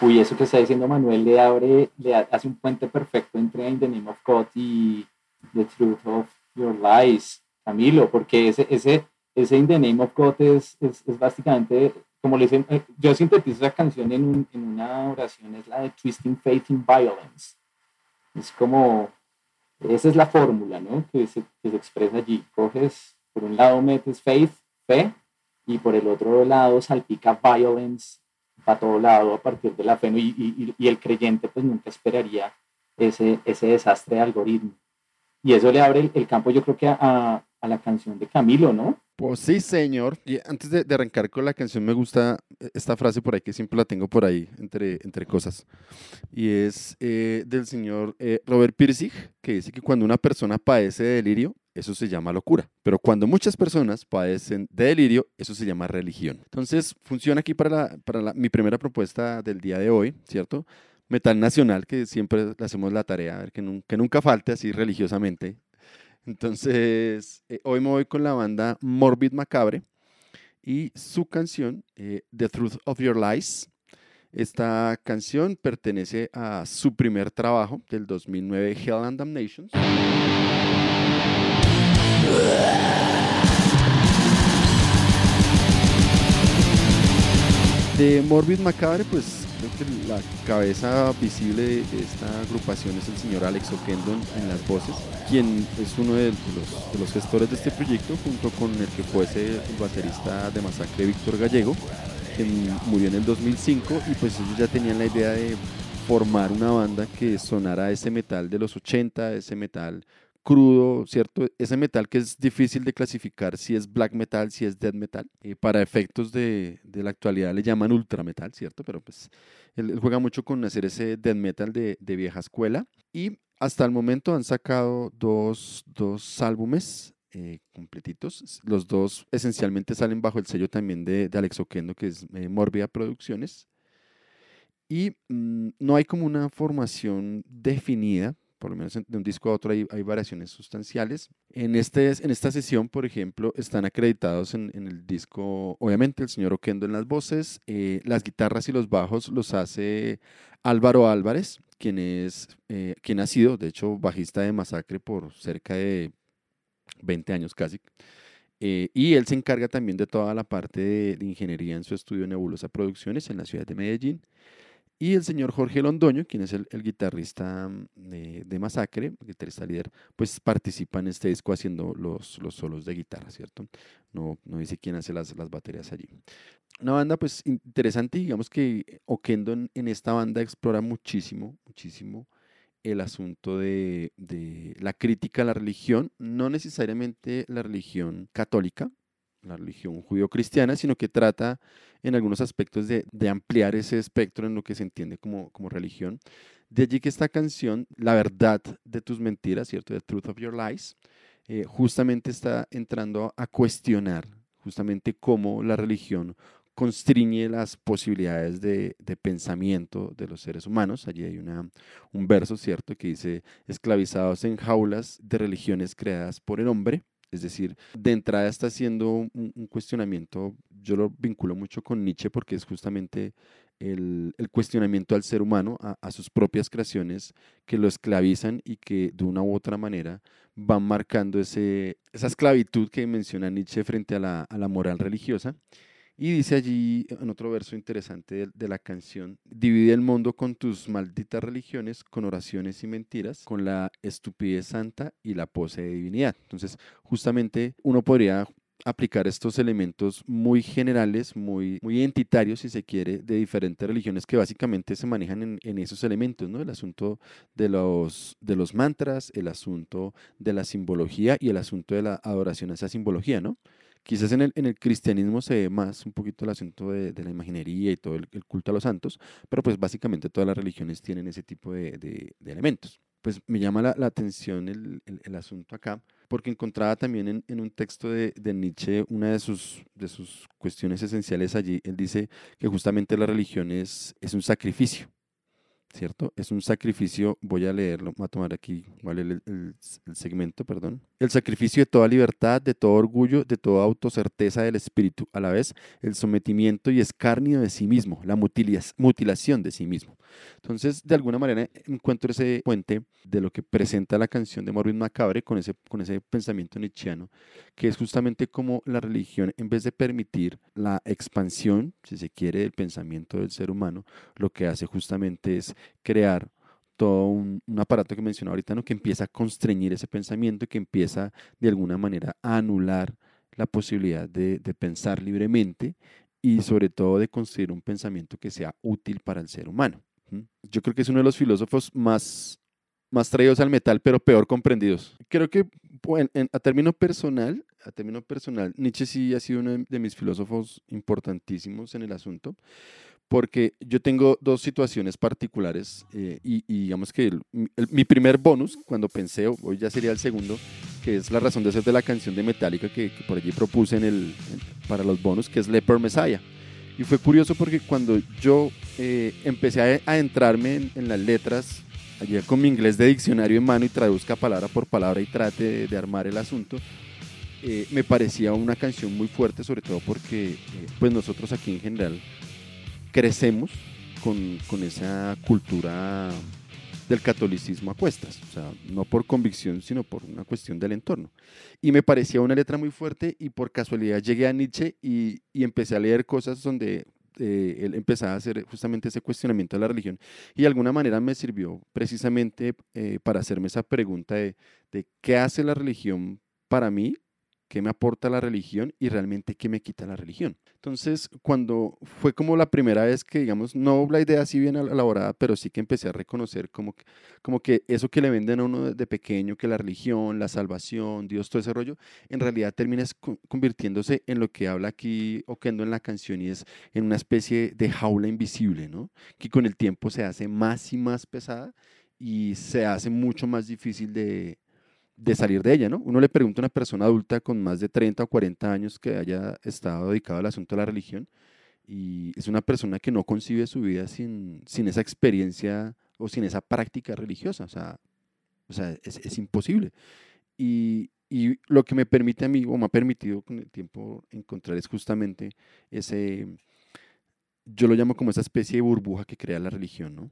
Uy, eso que está diciendo Manuel le abre, le ha- hace un puente perfecto entre In the Name of God y The Truth of Your Lies, Camilo, porque ese, ese, ese In the Name of God es, es, es básicamente, como le dicen, eh, yo sintetizo esa canción en, un- en una oración, es la de Twisting Faith in Violence. Es como, esa es la fórmula, ¿no? Que se, que se expresa allí. Coges, por un lado metes faith, fe, y por el otro lado salpica violence para todo lado a partir de la fe y, y- y el creyente pues nunca esperaría ese, ese desastre de algoritmo. Y eso le abre el, el campo yo creo que a, a- la canción de Camilo, ¿no? Pues sí, señor. Y antes de, de arrancar con la canción, me gusta eh, esta frase por ahí que siempre la tengo por ahí entre, entre cosas. Y es eh, del señor eh, Robert Pirsig, que dice que cuando una persona padece de delirio, eso se llama locura. Pero cuando muchas personas padecen de delirio, eso se llama religión. Entonces, funciona aquí para, la- para la- mi primera propuesta del día de hoy, ¿cierto? metal nacional, que siempre hacemos la tarea, a ver que, que nunca falte así religiosamente. Entonces, eh, hoy me voy con la banda Morbid Macabre y su canción, eh, The Truth of Your Lies. Esta canción pertenece a su primer trabajo del 2009, Hell and Damnation. De Morbid Macabre, pues que la cabeza visible de esta agrupación es el señor Alex O'Kendon en las voces, quien es uno de los, gestores de este proyecto, junto con el que fuese el baterista de Masacre, Víctor Gallego, quien murió en el 2005, y pues ellos ya tenían la idea de formar una banda que sonara ese metal de los 80, ese metal crudo, ¿cierto? Ese metal que es difícil de clasificar si es black metal, si es death metal. y para efectos de, de, la actualidad le llaman ultra metal, ¿cierto? Pero pues él, juega mucho con hacer ese death metal de, de, vieja escuela. Y hasta el momento han sacado dos, dos álbumes eh, completitos. Los dos esencialmente salen bajo el sello también de, de Alex Oquendo, que es eh, Producciones. Y mm, no hay como una formación definida por lo menos de un disco a otro hay, hay variaciones sustanciales. En, este, en esta sesión, por ejemplo, están acreditados en, en el disco, obviamente, el señor Oquendo en las voces, eh, las guitarras y los bajos los hace Álvaro Álvarez, quien, es, eh, quien ha sido, de hecho, bajista de Masacre por cerca de 20 años casi. Eh, y él se encarga también de toda la parte de, de, ingeniería en su estudio Nebulosa Producciones en la ciudad de Medellín. Y el señor Jorge Londoño, quien es el, guitarrista mm, de, Masacre, guitarrista líder, pues participa en este disco haciendo los, los solos de guitarra, ¿cierto? No, no dice quién hace las, las baterías allí. Una banda pues interesante, digamos que Oquendo en, en esta banda explora muchísimo, muchísimo el asunto de, de la crítica a la religión, no necesariamente la religión católica, la religión judío-cristiana, sino que trata en algunos aspectos de, ampliar ese espectro en lo que se entiende como, religión. De allí que esta canción, La verdad de tus mentiras, ¿cierto? The Truth of Your Lies, eh, justamente está entrando a cuestionar justamente cómo la religión constriñe las posibilidades de, de, pensamiento de los seres humanos. Allí hay una, un verso, ¿cierto?, que dice, esclavizados en jaulas de religiones creadas por el hombre, es decir, de entrada está haciendo un, cuestionamiento, yo lo vinculo mucho con Nietzsche porque es justamente el, cuestionamiento al ser humano, a, sus propias creaciones que lo esclavizan y que de una u otra manera van marcando ese, esa esclavitud que menciona Nietzsche frente a la, a la moral religiosa. Y dice allí, en otro verso interesante de, la canción, divide el mundo con tus malditas religiones, con oraciones y mentiras, con la estupidez santa y la pose de divinidad. Entonces, justamente uno podría aplicar estos elementos muy generales, muy, muy identitarios, si se quiere, de diferentes religiones que básicamente se manejan en, en, esos elementos, ¿no? El asunto de los, de los mantras, el asunto de la simbología y el asunto de la adoración a esa simbología, ¿no? Quizás en el, en el cristianismo se ve más un poquito el asunto de, de la imaginería y todo el, culto a los santos, pero pues básicamente todas las religiones tienen ese tipo de, de, elementos. Pues me llama la, la atención el, el, asunto acá, porque encontraba también en, en un texto de, Nietzsche una de sus, de sus cuestiones esenciales allí. Él dice que justamente la religión es, es un sacrificio. ¿Cierto? Es un sacrificio, voy a leerlo, voy a tomar aquí ¿cuál el, segmento, perdón. El sacrificio de toda libertad, de todo orgullo, de toda autocerteza del espíritu, a la vez el sometimiento y escarnio de sí mismo, la mutilación de sí mismo. Entonces, de alguna manera encuentro ese puente de lo que presenta la canción de Morbid Macabre con ese, con ese pensamiento nietzscheano, que es justamente como la religión, en vez de permitir la expansión, si se quiere, del pensamiento del ser humano, lo que hace justamente es crear todo un, aparato que mencionaba ahorita, ¿no? que empieza a constreñir ese pensamiento, que empieza de alguna manera a anular la posibilidad de, de pensar libremente y sobre todo de construir un pensamiento que sea útil para el ser humano. Yo creo que es uno de los filósofos más, más traídos al metal, pero peor comprendidos. Creo que a término personal, a término personal, Nietzsche sí ha sido uno de mis filósofos importantísimos en el asunto, porque yo tengo dos situaciones particulares eh, y, digamos que mi primer bonus, cuando pensé, hoy ya sería el segundo, que es la razón de ser de la canción de Metallica que, por allí propuse en el, para los bonus, que es Leper Messiah. Y fue curioso porque cuando yo eh, empecé a adentrarme en, las letras, allí con mi inglés de diccionario en mano y traduzca palabra por palabra y trate de, armar el asunto, eh, me parecía una canción muy fuerte, sobre todo porque eh, pues nosotros aquí en general crecemos con, con esa cultura del catolicismo a cuestas, o sea, no por convicción, sino por una cuestión del entorno. Y me parecía una letra muy fuerte y por casualidad llegué a Nietzsche y, y empecé a leer cosas donde eh, él empezaba a hacer justamente ese cuestionamiento de la religión y de alguna manera me sirvió precisamente eh, para hacerme esa pregunta de, de qué hace la religión para mí qué me aporta la religión y realmente qué me quita la religión. Entonces, cuando fue como la primera vez que, digamos, no la idea así bien elaborada, pero sí que empecé a reconocer como que, como que eso que le venden a uno de pequeño, que la religión, la salvación, Dios, todo ese rollo, en realidad termina convirtiéndose en lo que habla aquí Oquendo en la canción y es en una especie de jaula invisible, ¿no? Que con el tiempo se hace más y más pesada y se hace mucho más difícil de, de salir de ella, ¿no? Uno le pregunta a una persona adulta con más de 30 o 40 años que haya estado dedicado al asunto de la religión y es una persona que no concibe su vida sin, sin esa experiencia o sin esa práctica religiosa, o sea, o sea es, es imposible. Y, y, lo que me permite a mí, o me ha permitido con el tiempo encontrar es justamente ese, yo lo llamo como esa especie de burbuja que crea la religión, ¿no?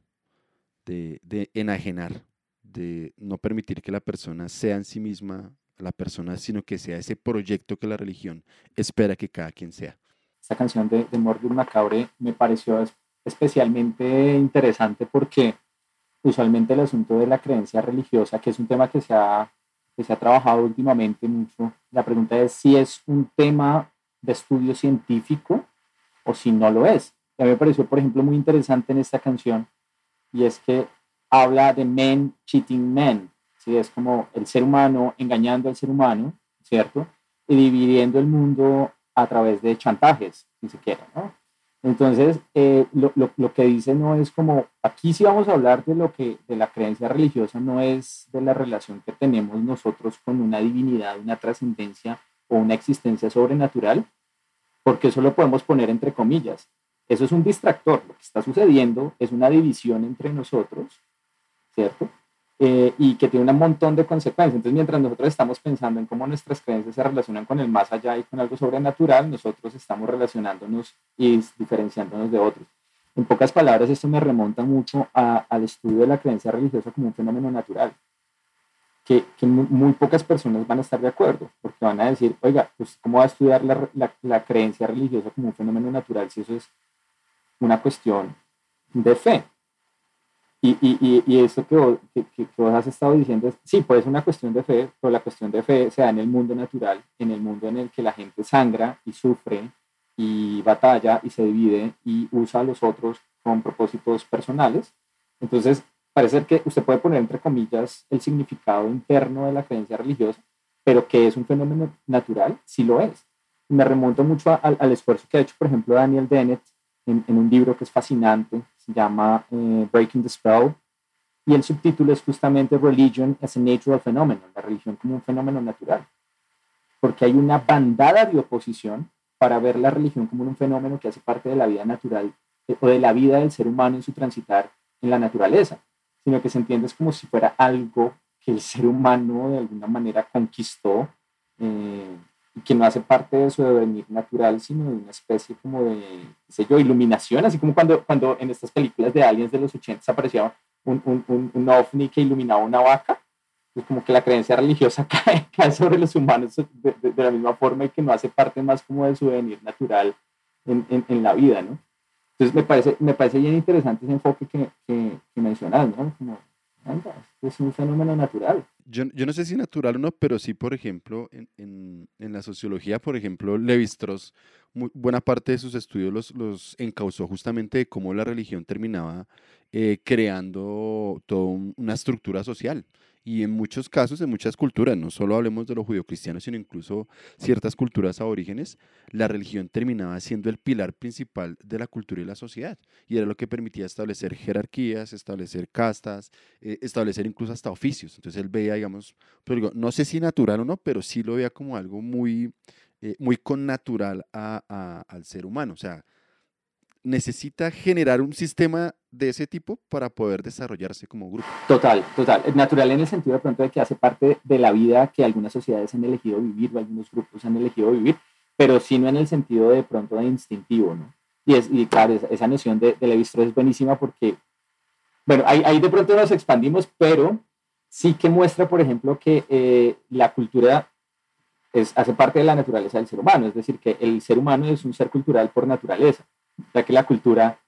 De, de enajenar de no permitir que la persona sea en sí misma la persona, sino que sea ese proyecto que la religión espera que cada quien sea. Esta canción de, de Macabre me pareció especialmente interesante porque usualmente el asunto de la creencia religiosa, que es un tema que se ha, que se ha trabajado últimamente mucho, la pregunta es si es un tema de estudio científico o si no lo es. a mí me pareció, por ejemplo, muy interesante en esta canción y es que habla de men cheating men, ¿sí? es como el ser humano engañando al ser humano, ¿cierto? Y dividiendo el mundo a través de chantajes, si se quiere, ¿no? Entonces, eh, lo, lo, lo, que dice no es como, aquí sí vamos a hablar de lo que, de la creencia religiosa, no es de la relación que tenemos nosotros con una divinidad, una trascendencia o una existencia sobrenatural, porque eso lo podemos poner entre comillas. Eso es un distractor. Lo que está sucediendo es una división entre nosotros ¿cierto? Eh, y que tiene un montón de consecuencias. Entonces, mientras nosotros estamos pensando en cómo nuestras creencias se relacionan con el más allá y con algo sobrenatural, nosotros estamos relacionándonos y diferenciándonos de otros. En pocas palabras, esto me remonta mucho al estudio de la creencia religiosa como un fenómeno natural, que, que, muy pocas personas van a estar de acuerdo, porque van a decir, oiga, pues ¿cómo va a estudiar la, la, la creencia religiosa como un fenómeno natural si eso es una cuestión de fe? Y, y, y, eso que vos, que, que vos, has estado diciendo, es, sí, puede ser una cuestión de fe, pero la cuestión de fe se da en el mundo natural, en el mundo en el que la gente sangra y sufre y batalla y se divide y usa a los otros con propósitos personales. Entonces, parece que usted puede poner entre comillas el significado interno de la creencia religiosa, pero que es un fenómeno natural, sí lo es. Me remonto mucho al, al esfuerzo que ha hecho, por ejemplo, Daniel Dennett en, en un libro que es fascinante, llama eh, Breaking the Spell, y el subtítulo es justamente Religion as a Natural Phenomenon, la religión como un fenómeno natural, porque hay una bandada de oposición para ver la religión como un fenómeno que hace parte de la vida natural eh, o de la vida del ser humano en su transitar en la naturaleza, sino que se entiende como si fuera algo que el ser humano de alguna manera conquistó eh, y que no hace parte de su devenir natural, sino de una especie como de, sé yo, iluminación, así como cuando, cuando en estas películas de aliens de los 80 aparecía un, un, un, ovni que iluminaba una vaca, es como que la creencia religiosa cae, cae sobre los humanos de, de, la misma forma y que no hace parte más como de su devenir natural en, en, en, la vida, ¿no? Entonces me parece, me parece bien interesante ese enfoque que, que, que mencionas, ¿no? Como, es un fenómeno natural. Yo, yo, no sé si natural o no, pero sí, por ejemplo, en, en, en la sociología, por ejemplo, Levi-Strauss, buena parte de sus estudios los, los encausó justamente de cómo la religión terminaba eh, creando toda una estructura social. Y en muchos casos, en muchas culturas, no solo hablemos de los judio-cristianos, sino incluso ciertas culturas aborígenes, la religión terminaba siendo el pilar principal de la cultura y la sociedad. Y era lo que permitía establecer jerarquías, establecer castas, eh, establecer incluso hasta oficios. Entonces él veía, digamos, pero digo, no sé si natural o no, pero sí lo veía como algo muy, eh, muy connatural a, a, al ser humano. O sea, necesita generar un sistema de ese tipo para poder desarrollarse como grupo. Total, total. Natural en el sentido de pronto de que hace parte de la vida que algunas sociedades han elegido vivir o algunos grupos han elegido vivir, pero sí no en el sentido de pronto de instintivo, ¿no? Y, es, y claro, esa noción de, de Levi es buenísima porque, bueno, ahí, ahí, de pronto nos expandimos, pero sí que muestra, por ejemplo, que eh, la cultura es, hace parte de la naturaleza del ser humano, es decir, que el ser humano es un ser cultural por naturaleza, ya que la cultura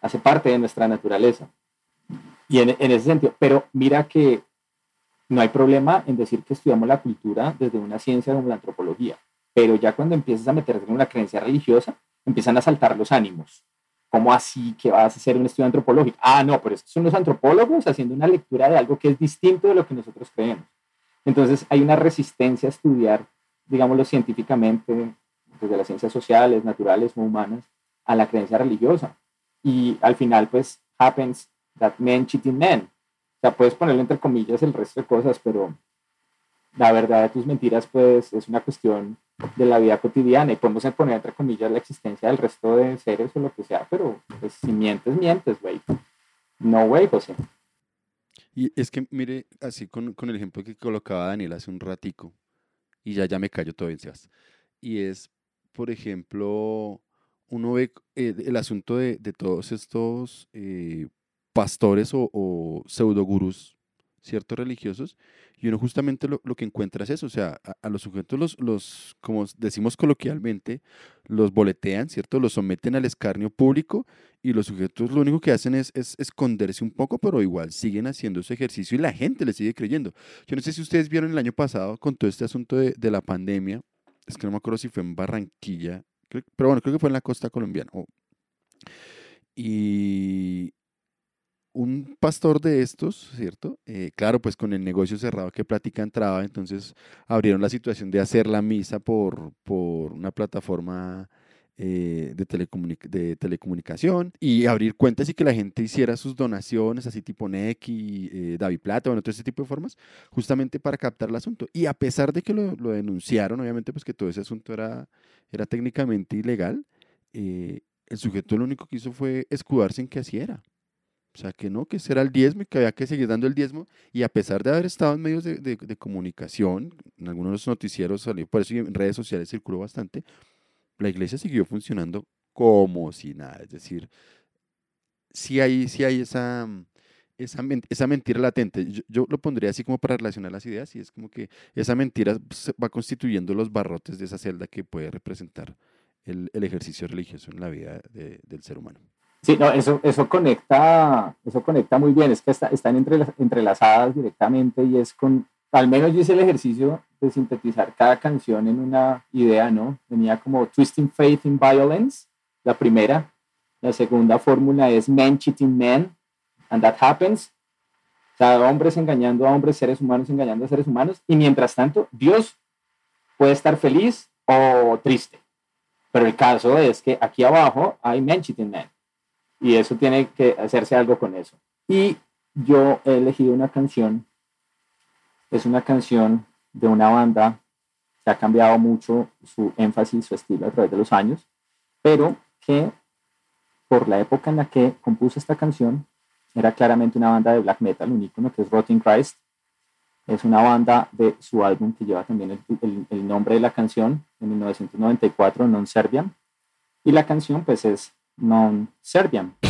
hace parte de nuestra naturaleza. Y en, en ese sentido, pero mira que no hay problema en decir que estudiamos la cultura desde una ciencia como la antropología, pero ya cuando empiezas a meterte en una creencia religiosa, empiezan a saltar los ánimos. ¿Cómo así que vas a hacer un estudio antropológico? Ah, no, pero estos son los antropólogos haciendo una lectura de algo que es distinto de lo que nosotros creemos. Entonces hay una resistencia a estudiar, digámoslo científicamente, desde las ciencias sociales, naturales o humanas, a la creencia religiosa. Y al final, pues, happens that men cheating men. O sea, puedes ponerlo entre comillas el resto de cosas, pero la verdad de tus mentiras, pues, es una cuestión de la vida cotidiana y podemos poner entre comillas la existencia del resto de seres o lo que sea, pero pues si mientes, mientes, güey. No, güey, José. Y es que, mire, así con, con, el ejemplo que colocaba Daniel hace un ratico, y ya, ya me callo todo Sebas. Y es, por ejemplo, uno ve eh, el asunto de, de todos estos eh, pastores o, o pseudogurús, ciertos religiosos, y uno justamente lo, lo, que encuentra es eso, o sea, a, los sujetos los, los, como decimos coloquialmente, los boletean, ¿cierto? Los someten al escarnio público y los sujetos lo único que hacen es, es, esconderse un poco, pero igual siguen haciendo su ejercicio y la gente le sigue creyendo. Yo no sé si ustedes vieron el año pasado con todo este asunto de, de la pandemia, es que no me acuerdo si fue en Barranquilla, pero bueno, creo que fue en la costa colombiana. Y, un pastor de estos, ¿cierto? Eh, claro, pues con el negocio cerrado que Plática entraba, entonces abrieron la situación de hacer la misa por, por una plataforma eh, de, telecomunic de, telecomunicación y abrir cuentas y que la gente hiciera sus donaciones, así tipo NEC y eh, David Plata, bueno, todo ese tipo de formas, justamente para captar el asunto. Y a pesar de que lo, denunciaron, obviamente, pues que todo ese asunto era, técnicamente ilegal, el sujeto lo único que hizo fue escudarse en que así era. O sea, que no, que ese era el diezmo y que había que seguir dando el diezmo. Y a pesar de haber estado en medios de, de, de comunicación, en algunos de los noticieros salió, por eso en redes sociales circuló bastante, la iglesia siguió funcionando como si nada. Es decir, sí hay, sí hay esa, esa, esa mentira latente. Yo, yo, lo pondría así como para relacionar las ideas y es como que esa mentira va constituyendo los barrotes de esa celda que puede representar el, el ejercicio religioso en la vida de, del ser humano. Sí, no, eso, eso, conecta, eso conecta muy bien, es que está, están entre, entrelazadas directamente y es con, al menos yo hice el ejercicio de sintetizar cada canción en una idea, ¿no? Tenía como Twisting Faith in Violence, la primera, la segunda fórmula es Men Cheating Men, and That Happens, o sea, hombres engañando a hombres, seres humanos engañando a seres humanos, y mientras tanto, Dios puede estar feliz o triste, pero el caso es que aquí abajo hay Men Cheating Men y eso tiene que hacerse algo con eso. Y yo he elegido una canción, es una canción de una banda que ha cambiado mucho su énfasis, su estilo a través de los años, pero que por la época en la que compuso esta canción era claramente una banda de black metal, un ícono que es Rotting Christ. Es una banda de su álbum que lleva también el, el, nombre de la canción, en 1994, Non Serbian. Y la canción pues es non-Serbian.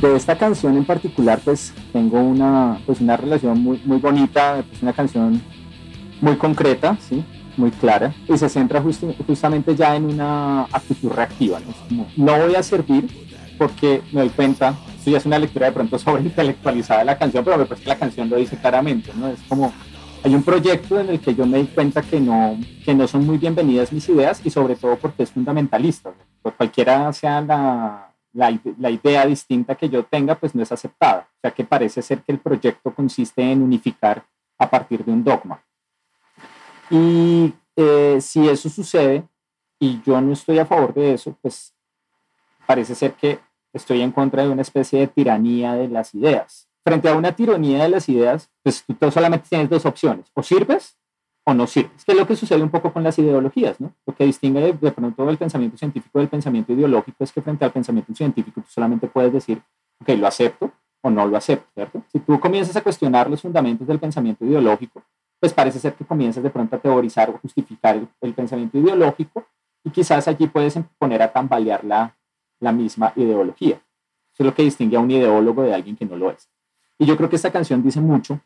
De esta canción en particular, pues tengo una, pues, una relación muy, muy bonita, una canción muy concreta, ¿sí? muy clara, y se centra just, justamente ya en una actitud reactiva. ¿no? Como, no voy a servir porque me doy cuenta, esto ya es una lectura de pronto sobre intelectualizada de la canción, pero me parece que la canción lo dice claramente, ¿no? es como hay un proyecto en el que yo me di cuenta que no, que no son muy bienvenidas mis ideas y sobre todo porque es fundamentalista. Por cualquiera sea la, la, la, idea distinta que yo tenga, pues no es aceptada. O sea que parece ser que el proyecto consiste en unificar a partir de un dogma. Y eh, si eso sucede y yo no estoy a favor de eso, pues parece ser que estoy en contra de una especie de tiranía de las ideas frente a una tironía de las ideas, pues tú solamente tienes dos opciones, o sirves o no sirves. Que es lo que sucede un poco con las ideologías, ¿no? Lo que distingue de, de pronto el pensamiento científico del pensamiento ideológico es que frente al pensamiento científico tú solamente puedes decir, ok, lo acepto o no lo acepto, ¿cierto? Si tú comienzas a cuestionar los fundamentos del pensamiento ideológico, pues parece ser que comienzas de pronto a teorizar o justificar el, pensamiento ideológico y quizás allí puedes poner a tambalear la, la misma ideología. Eso es lo que distingue a un ideólogo de alguien que no lo es. Y yo creo que esta canción dice mucho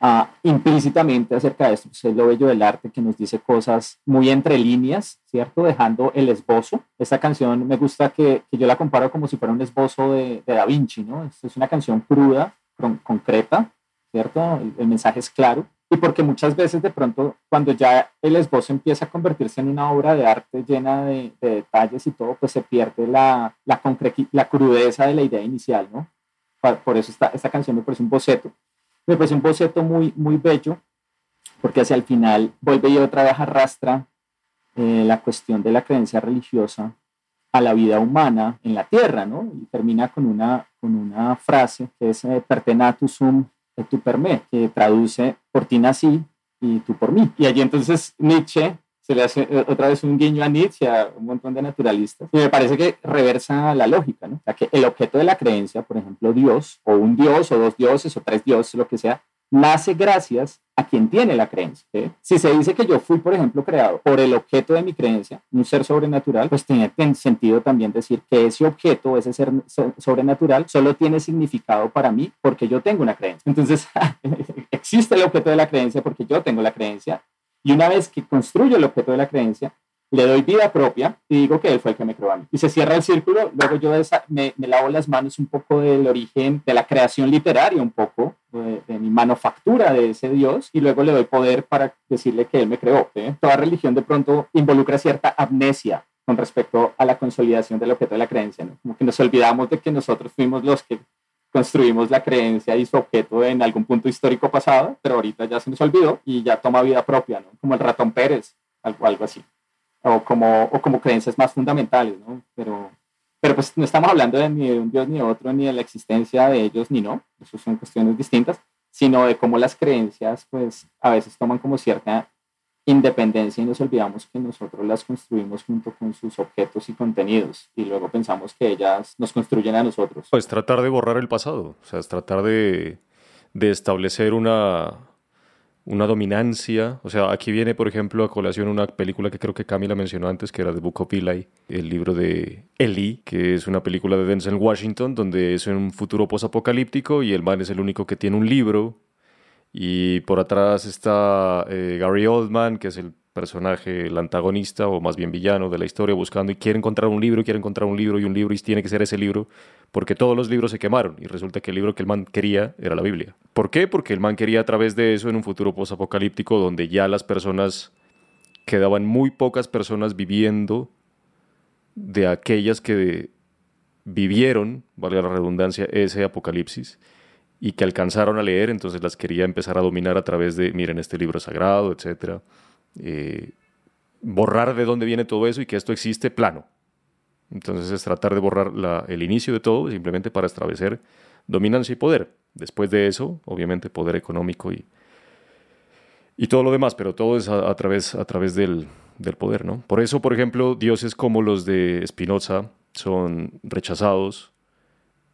uh, implícitamente acerca de esto. Pues es lo bello del arte que nos dice cosas muy entre líneas, ¿cierto? Dejando el esbozo. Esta canción me gusta que, que yo la comparo como si fuera un esbozo de, de Da Vinci, ¿no? Es, es una canción cruda, con, concreta, ¿cierto? El, el mensaje es claro y porque muchas veces de pronto cuando ya el esbozo empieza a convertirse en una obra de arte llena de, de detalles y todo, pues se pierde la, la, la, crudeza de la idea inicial, ¿no? Por eso esta, esta canción me parece un boceto. Me parece un boceto muy, muy bello, porque hacia el final vuelve y otra vez arrastra eh, la cuestión de la creencia religiosa a la vida humana en la tierra, ¿no? Y termina con una, con una frase que es eh, pertenatus sum et tu per me, que traduce por ti nací y tú por mí. Y allí entonces Nietzsche se le hace eh, otra vez un guiño a Nietzsche, a un montón de naturalistas, y me parece que reversa la lógica, ¿no? O sea, que el objeto de la creencia, por ejemplo, Dios, o un Dios, o dos dioses, o tres dioses, lo que sea, nace gracias a quien tiene la creencia. Si se dice que yo fui, por ejemplo, creado por el objeto de mi creencia, un ser sobrenatural, pues tiene sentido también decir que ese objeto, ese ser sobrenatural, solo tiene significado para mí porque yo tengo una creencia. Entonces, existe el objeto de la creencia porque yo tengo la creencia y una vez que construyo el objeto de la creencia, le doy vida propia y digo que él fue el que me creó. Y se cierra el círculo, luego yo me, lavo las manos un poco del origen de la creación literaria, un poco de, mi manufactura de ese Dios, y luego le doy poder para decirle que él me creó. Toda religión de pronto involucra cierta amnesia con respecto a la consolidación del objeto de la creencia, como que nos olvidamos de que nosotros fuimos los que construimos la creencia y su objeto en algún punto histórico pasado, pero ahorita ya se nos olvidó y ya toma vida propia, ¿no? Como el ratón Pérez, algo, así, o como, o como creencias más fundamentales, ¿no? Pero, pero pues no estamos hablando de ni de un Dios ni de otro, ni de la existencia de ellos, ni no, eso son cuestiones distintas, sino de cómo las creencias, pues a veces toman como cierta independencia y nos olvidamos que nosotros las construimos junto con sus objetos y contenidos y luego pensamos que ellas nos construyen a nosotros. Pues tratar de borrar el pasado, o sea, es tratar de, de establecer una, una dominancia. O sea, aquí viene, por ejemplo, a colación una película que creo que Camila mencionó antes, que era The Book of Eli, el libro de Eli, que es una película de Denzel Washington, donde es en un futuro posapocalíptico y el man es el único que tiene un libro y por atrás está eh, Gary Oldman, que es el personaje, el antagonista o más bien villano de la historia, buscando y quiere encontrar un libro, quiere encontrar un libro y un libro y tiene que ser ese libro, porque todos los libros se quemaron y resulta que el libro que el man quería era la Biblia. ¿Por qué? Porque el man quería a través de eso en un futuro posapocalíptico donde ya las personas quedaban muy pocas personas viviendo de aquellas que vivieron, valga la redundancia, ese apocalipsis y que alcanzaron a leer, entonces las quería empezar a dominar a través de, miren, este libro sagrado, etc. Eh, borrar de dónde viene todo eso y que esto existe plano. Entonces es tratar de borrar el inicio de todo simplemente para establecer dominancia y poder. Después de eso, obviamente, poder económico y, y todo lo demás, pero todo es a, a través, a través del, del, poder, ¿no? Por eso, por ejemplo, dioses como los de Spinoza son rechazados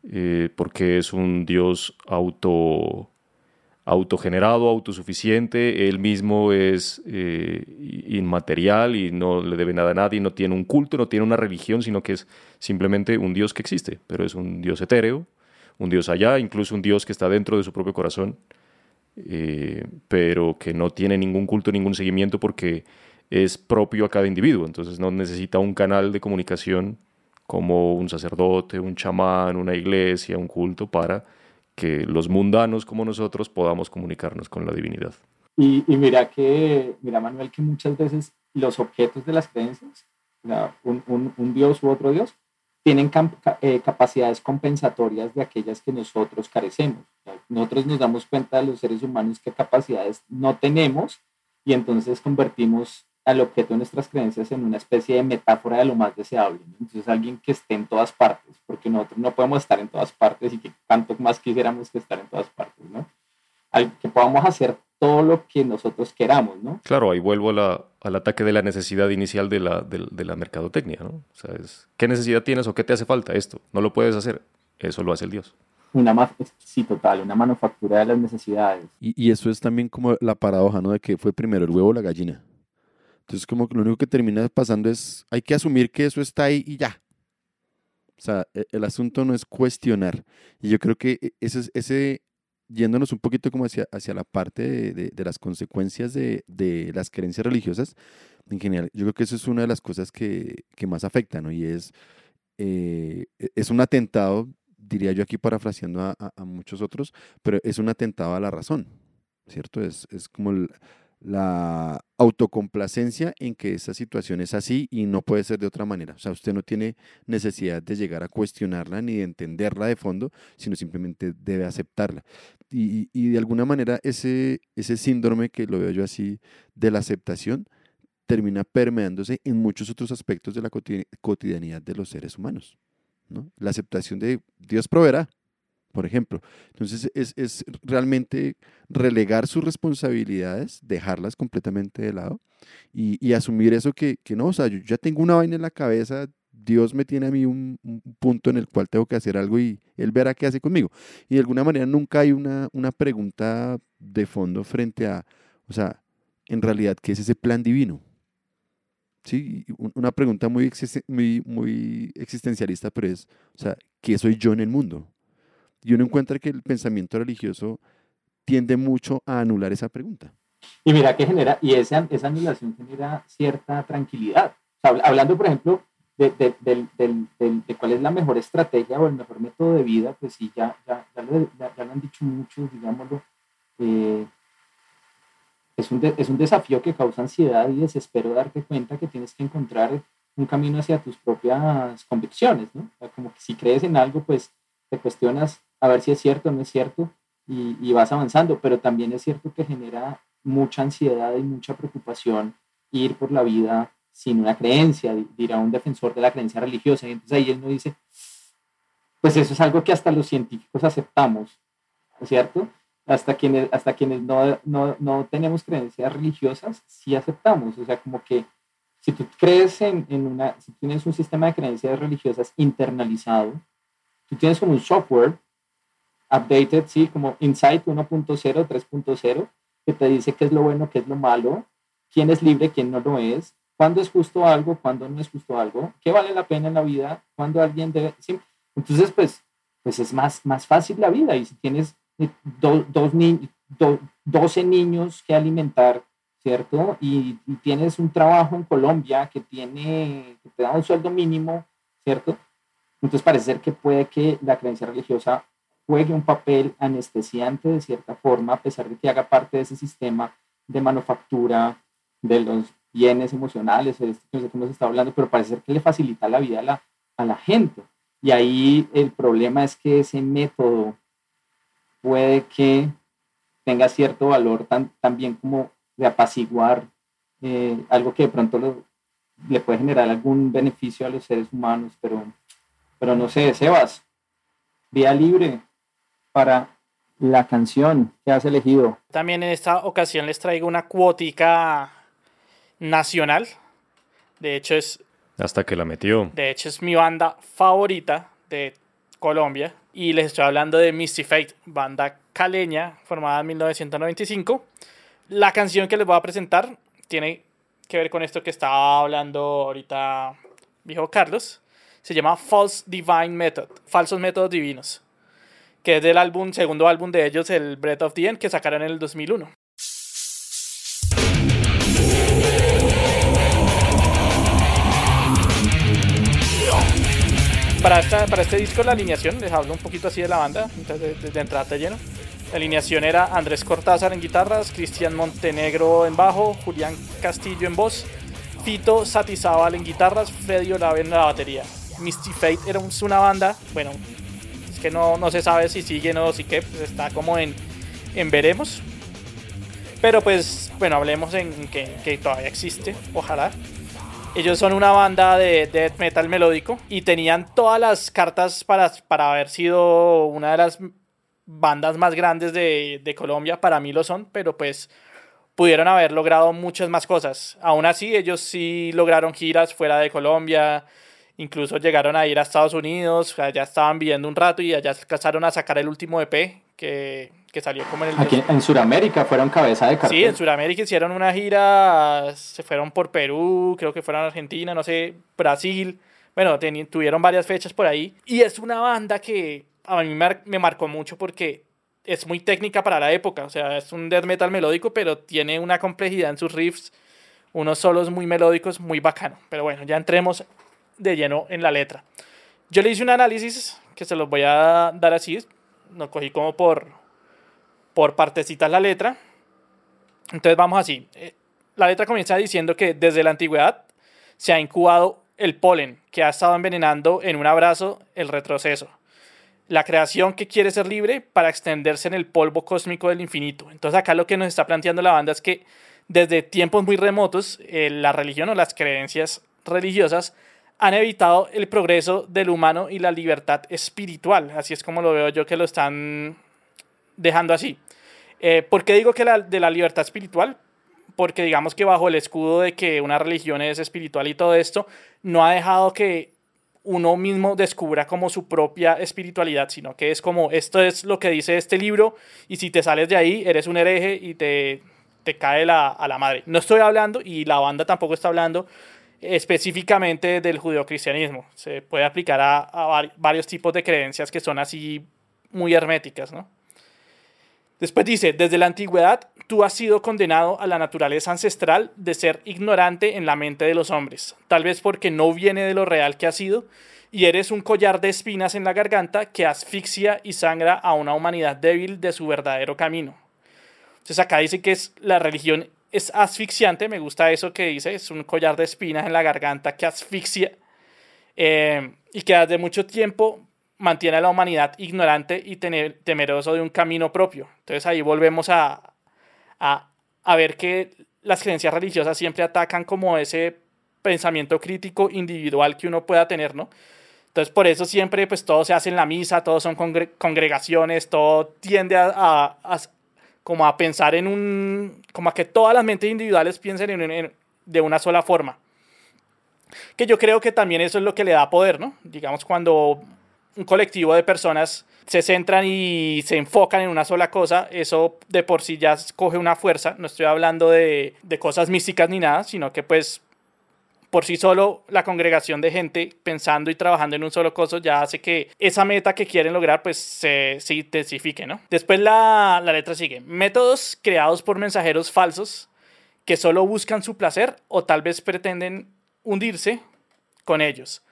eh, porque es un Dios auto, autogenerado, autosuficiente, él mismo es eh, inmaterial y no le debe nada a nadie, no tiene un culto, no tiene una religión, sino que es simplemente un Dios que existe, pero es un Dios etéreo, un Dios allá, incluso un Dios que está dentro de su propio corazón, eh, pero que no tiene ningún culto, ningún seguimiento porque es propio a cada individuo, entonces no necesita un canal de comunicación como un sacerdote, un chamán, una iglesia, un culto, para que los mundanos como nosotros podamos comunicarnos con la divinidad. Y, mira que, mira Manuel, que muchas veces los objetos de las creencias, un, dios u otro dios, tienen eh, capacidades compensatorias de aquellas que nosotros carecemos. Nosotros nos damos cuenta de los seres humanos qué capacidades no tenemos y entonces convertimos al objeto de nuestras creencias en una especie de metáfora de lo más deseable. Entonces, alguien que esté en todas partes, porque nosotros no podemos estar en todas partes y que tanto más quisiéramos que estar en todas partes, ¿no? Al que podamos hacer todo lo que nosotros queramos, ¿no? Claro, ahí vuelvo al ataque de la necesidad inicial de la, de, la mercadotecnia, ¿no? O sea, ¿qué necesidad tienes o qué te hace falta esto? No lo puedes hacer, eso lo hace el Dios. Una, sí, total, una manufactura de las necesidades. Y, y eso es también como la paradoja, ¿no? De que fue primero el huevo o la gallina. Entonces, como que lo único que termina pasando es, hay que asumir que eso está ahí y ya. O sea, e, el asunto no es cuestionar. Y yo creo que e, ese, ese yéndonos un poquito como hacia, hacia la parte de, de, las consecuencias de, de, las creencias religiosas, en general, yo creo que eso es una de las cosas que, que más afectan, ¿no? Y es, eh, e, es un atentado, diría yo aquí parafraseando a, a, muchos otros, pero es un atentado a la razón, ¿cierto? Es, es como el, la autocomplacencia en que esa situación es así y no puede ser de otra manera. O sea, usted no tiene necesidad de llegar a cuestionarla ni de entenderla de fondo, sino simplemente debe aceptarla. Y, y de alguna manera ese, ese síndrome que lo veo yo así de la aceptación termina permeándose en muchos otros aspectos de la cotidianidad de los seres humanos. ¿no? La aceptación de Dios proveerá, por ejemplo. Entonces es, es, realmente relegar sus responsabilidades, dejarlas completamente de lado y, y asumir eso que, que, no, o sea, yo ya tengo una vaina en la cabeza, Dios me tiene a mí un, un, punto en el cual tengo que hacer algo y Él verá qué hace conmigo. Y de alguna manera nunca hay una, una pregunta de fondo frente a, o sea, en realidad, ¿qué es ese plan divino? Sí, una pregunta muy, muy, muy existencialista, pero es, o sea, ¿qué soy yo en el mundo? Y uno encuentra que el pensamiento religioso tiende mucho a anular esa pregunta. Y mira que genera, y esa, esa anulación genera cierta tranquilidad. hablando, por ejemplo, de, de, de, de, cuál es la mejor estrategia o el mejor método de vida, pues sí, ya, ya, ya, lo, ya lo, han dicho muchos, digámoslo. Eh, es, un es un desafío que causa ansiedad y desespero darte cuenta que tienes que encontrar un camino hacia tus propias convicciones, ¿no? como que si crees en algo, pues te cuestionas a ver si es cierto o no es cierto y, vas avanzando, pero también es cierto que genera mucha ansiedad y mucha preocupación ir por la vida sin una creencia, dirá un defensor de la creencia religiosa. Y entonces ahí él no dice, pues eso es algo que hasta los científicos aceptamos, ¿cierto? Hasta quienes, hasta quienes no, no, no tenemos creencias religiosas, sí aceptamos. O sea, como que si tú crees en, en una, si tienes un sistema de creencias religiosas internalizado, tú tienes como un software updated, sí, como Insight 1.0, 3.0, que te dice qué es lo bueno, qué es lo malo, quién es libre, quién no lo es, cuándo es justo algo, cuándo no es justo algo, qué vale la pena en la vida, cuándo alguien debe... ¿sí? Entonces, pues, pues es más, más fácil la vida y si tienes dos, ni, 12 niños que alimentar, ¿cierto? Y, y, tienes un trabajo en Colombia que, tiene, que te da un sueldo mínimo, ¿cierto? Entonces parece ser que puede que la creencia religiosa juegue un papel anestesiante de cierta forma, a pesar de que haga parte de ese sistema de manufactura de los bienes emocionales, de esto que hemos estado hablando, pero parece ser que le facilita la vida a la, a la gente. Y ahí el problema es que ese método puede que tenga cierto valor tan, también como de apaciguar eh, algo que de pronto le puede generar algún beneficio a los seres humanos, pero, pero no sé, Sebas, vía libre, para la canción que has elegido. También en esta ocasión les traigo una cuótica nacional. De hecho es... Hasta que la metió. De hecho es mi banda favorita de Colombia. Y les estoy hablando de Misty Fate, banda caleña formada en 1995. La canción que les voy a presentar tiene que ver con esto que estaba hablando ahorita viejo Carlos. Se llama False Divine Method, falsos métodos divinos que es del álbum, segundo álbum de ellos, el Breath of the End, que sacaron en el 2001. Para, esta, para este disco la alineación, les hablo un poquito así de la banda, desde de, entrada lleno. La alineación era Andrés Cortázar en guitarras, Cristian Montenegro en bajo, Julián Castillo en voz, Fito Satizábal en guitarras, Freddy Olave en la batería. Misty Fate era una banda, bueno, que no, no se sabe si siguen o si qué, pues está como en, en veremos. Pero pues, bueno, hablemos en que, que todavía existe, ojalá. Ellos son una banda de death metal melódico y tenían todas las cartas para, para haber sido una de las bandas más grandes de, de Colombia. Para mí lo son, pero pues pudieron haber logrado muchas más cosas. Aún así, ellos sí lograron giras fuera de Colombia, incluso llegaron a ir a Estados Unidos, allá estaban viviendo un rato y allá alcanzaron a sacar el último EP que, que salió como en el... Aquí en Sudamérica fueron cabeza de cartel. Sí, en Sudamérica hicieron una gira, se fueron por Perú, creo que fueron a Argentina, no sé, Brasil. Bueno, tuvieron varias fechas por ahí. Y es una banda que a mí me, me marcó mucho porque es muy técnica para la época. O sea, es un death metal melódico, pero tiene una complejidad en sus riffs, unos solos muy melódicos, muy bacano. Pero bueno, ya entremos de lleno en la letra. Yo le hice un análisis que se los voy a dar así. Lo cogí como por, por partecitas la letra. Entonces vamos así. Eh, la letra comienza diciendo que desde la antigüedad se ha incubado el polen que ha estado envenenando en un abrazo el retroceso la creación que quiere ser libre para extenderse en el polvo cósmico del infinito. Entonces acá lo que nos está planteando la banda es que desde tiempos muy remotos eh, la religión o las creencias religiosas han evitado el progreso del humano y la libertad espiritual. Así es como lo veo yo que lo están dejando así. Eh, ¿Por qué digo que la, de la libertad espiritual? Porque digamos que bajo el escudo de que una religión es espiritual y todo esto, no ha dejado que uno mismo descubra como su propia espiritualidad, sino que es como, esto es lo que dice este libro y si te sales de ahí, eres un hereje y te, te cae la, a la madre. No estoy hablando, y la banda tampoco está hablando específicamente del judeocristianismo. Se puede aplicar a, varios tipos de creencias que son así muy herméticas, ¿no? Después dice, desde la antigüedad tú has sido condenado a la naturaleza ancestral de ser ignorante en la mente de los hombres, tal vez porque no viene de lo real que has sido, y eres un collar de espinas en la garganta que asfixia y sangra a una humanidad débil de su verdadero camino. Entonces acá dice que es, la religión es asfixiante, me gusta eso que dice, es un collar de espinas en la garganta que asfixia eh, y que desde mucho tiempo mantiene a la humanidad ignorante y temeroso de un camino propio. Entonces ahí volvemos a, a, ver que las creencias religiosas siempre atacan como ese pensamiento crítico individual que uno pueda tener, ¿no? Entonces por eso siempre pues todo se hace en la misa, todos son congregaciones, todo tiende a, como a pensar en un, como a que todas las mentes individuales piensen en, de una sola forma. Que yo creo que también eso es lo que le da poder, ¿no? Digamos cuando un colectivo de personas se centran y se enfocan en una sola cosa, eso de por sí ya coge una fuerza. No estoy hablando de, de cosas místicas ni nada, sino que pues por sí solo la congregación de gente pensando y trabajando en un solo cosa ya hace que esa meta que quieren lograr pues se, se intensifique, ¿no? Después la, la letra sigue. Métodos creados por mensajeros falsos que solo buscan su placer o tal vez pretenden hundirse con ellos.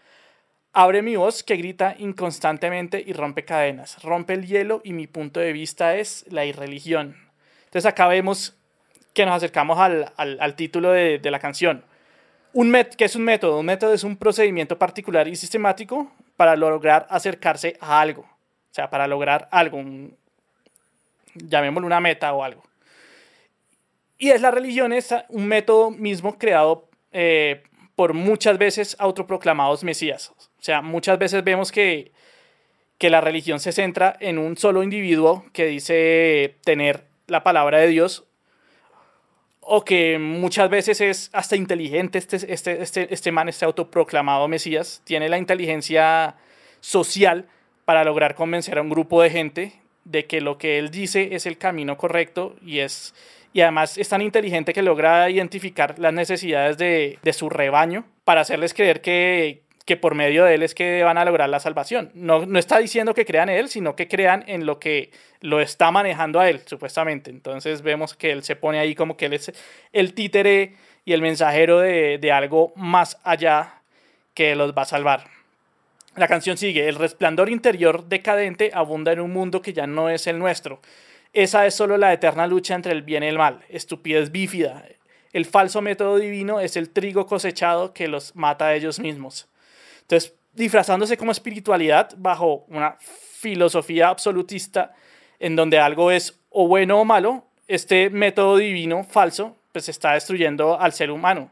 Abre mi voz que grita inconstantemente y rompe cadenas, rompe el hielo y mi punto de vista es la irreligión. Entonces acá vemos que nos acercamos al, al, título de, de, la canción. Un met ¿Qué es un método? Un método es un procedimiento particular y sistemático para lograr acercarse a algo. O sea, para lograr algo, llamémoslo una meta o algo. Y es la religión, es un método mismo creado eh, por muchas veces autoproclamados mesías. O sea, muchas veces vemos que, que la religión se centra en un solo individuo que dice tener la palabra de Dios o que muchas veces es hasta inteligente este, este, este, este man, este autoproclamado Mesías, tiene la inteligencia social para lograr convencer a un grupo de gente de que lo que él dice es el camino correcto y es y además es tan inteligente que logra identificar las necesidades de, de su rebaño para hacerles creer que, que por medio de él es que van a lograr la salvación. No, no está diciendo que crean en él, sino que crean en lo que lo está manejando a él, supuestamente. Entonces vemos que él se pone ahí como que él es el títere y el mensajero de, de algo más allá que los va a salvar. La canción sigue, el resplandor interior decadente abunda en un mundo que ya no es el nuestro. Esa es solo la eterna lucha entre el bien y el mal, estupidez bífida. El falso método divino es el trigo cosechado que los mata a ellos mismos. Entonces, disfrazándose como espiritualidad bajo una filosofía absolutista en donde algo es o bueno o malo, este método divino falso pues está destruyendo al ser humano.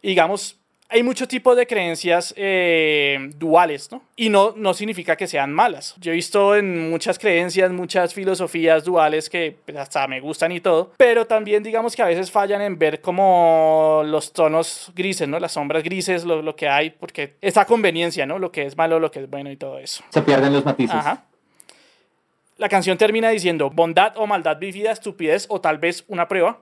Digamos, hay muchos tipos de creencias eh, duales, ¿no? Y no, no significa que sean malas. Yo he visto en muchas creencias, muchas filosofías duales que pues, hasta me gustan y todo, pero también digamos que a veces fallan en ver como los tonos grises, ¿no? Las sombras grises, lo, lo que hay, porque esa conveniencia, ¿no? Lo que es malo, lo que es bueno y todo eso. Se pierden los matices. Ajá. La canción termina diciendo, bondad o maldad vivida, estupidez o tal vez una prueba.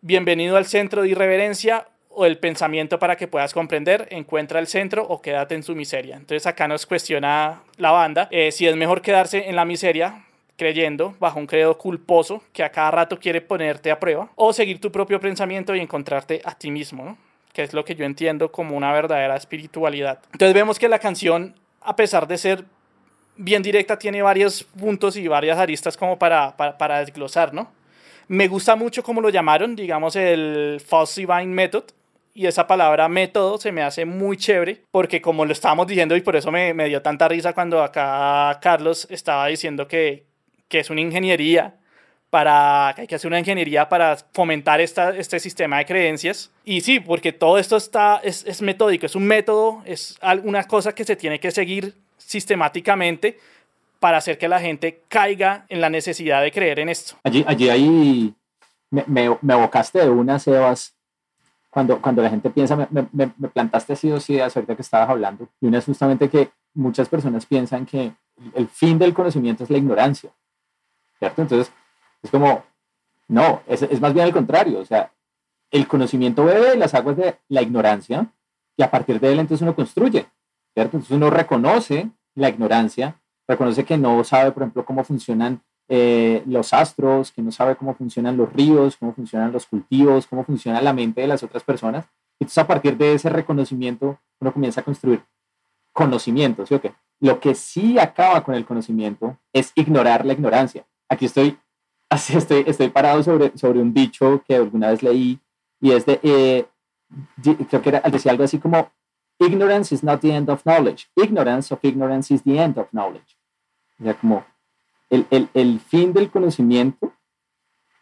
Bienvenido al centro de irreverencia o el pensamiento para que puedas comprender, encuentra el centro o quédate en su miseria. Entonces acá nos cuestiona la banda eh, si es mejor quedarse en la miseria creyendo bajo un credo culposo que a cada rato quiere ponerte a prueba o seguir tu propio pensamiento y encontrarte a ti mismo, que es lo que yo entiendo como una verdadera espiritualidad. Entonces vemos que la canción, a pesar de ser bien directa, tiene varios puntos y varias aristas como para, para, para desglosar, ¿no? Me gusta mucho como lo llamaron, digamos, el False Divine Method, y esa palabra método se me hace muy chévere porque como lo estábamos diciendo y por eso me, me dio tanta risa cuando acá Carlos estaba diciendo que, que es una ingeniería para que hay que hacer una ingeniería para fomentar esta, este sistema de creencias. Y sí, porque todo esto está, es, es metódico, es un método, es una cosa que se tiene que seguir sistemáticamente para hacer que la gente caiga en la necesidad de creer en esto. Allí, allí ahí me, me, me abocaste de una, Sebas, cuando, cuando la gente piensa, me, me, me plantaste así dos ideas ahorita que estabas hablando, y una es justamente que muchas personas piensan que el fin del conocimiento es la ignorancia, ¿cierto? Entonces, es como, no, es, es más bien al contrario, o sea, el conocimiento bebe de las aguas de la ignorancia y a partir de él entonces uno construye, ¿cierto? Entonces uno reconoce la ignorancia, reconoce que no sabe, por ejemplo, cómo funcionan eh, los astros, que no sabe cómo funcionan los ríos, cómo funcionan los cultivos, cómo funciona la mente de las otras personas. Entonces, a partir de ese reconocimiento, uno comienza a construir conocimiento, ¿sí o qué? Lo que sí acaba con el conocimiento es ignorar la ignorancia. Aquí estoy, así estoy, estoy parado sobre, sobre un dicho que alguna vez leí y es de, eh, creo que era, decía algo así como, ignorance is not the end of knowledge. Ignorance of ignorance is the end of knowledge. O sea, como el, el, el fin del conocimiento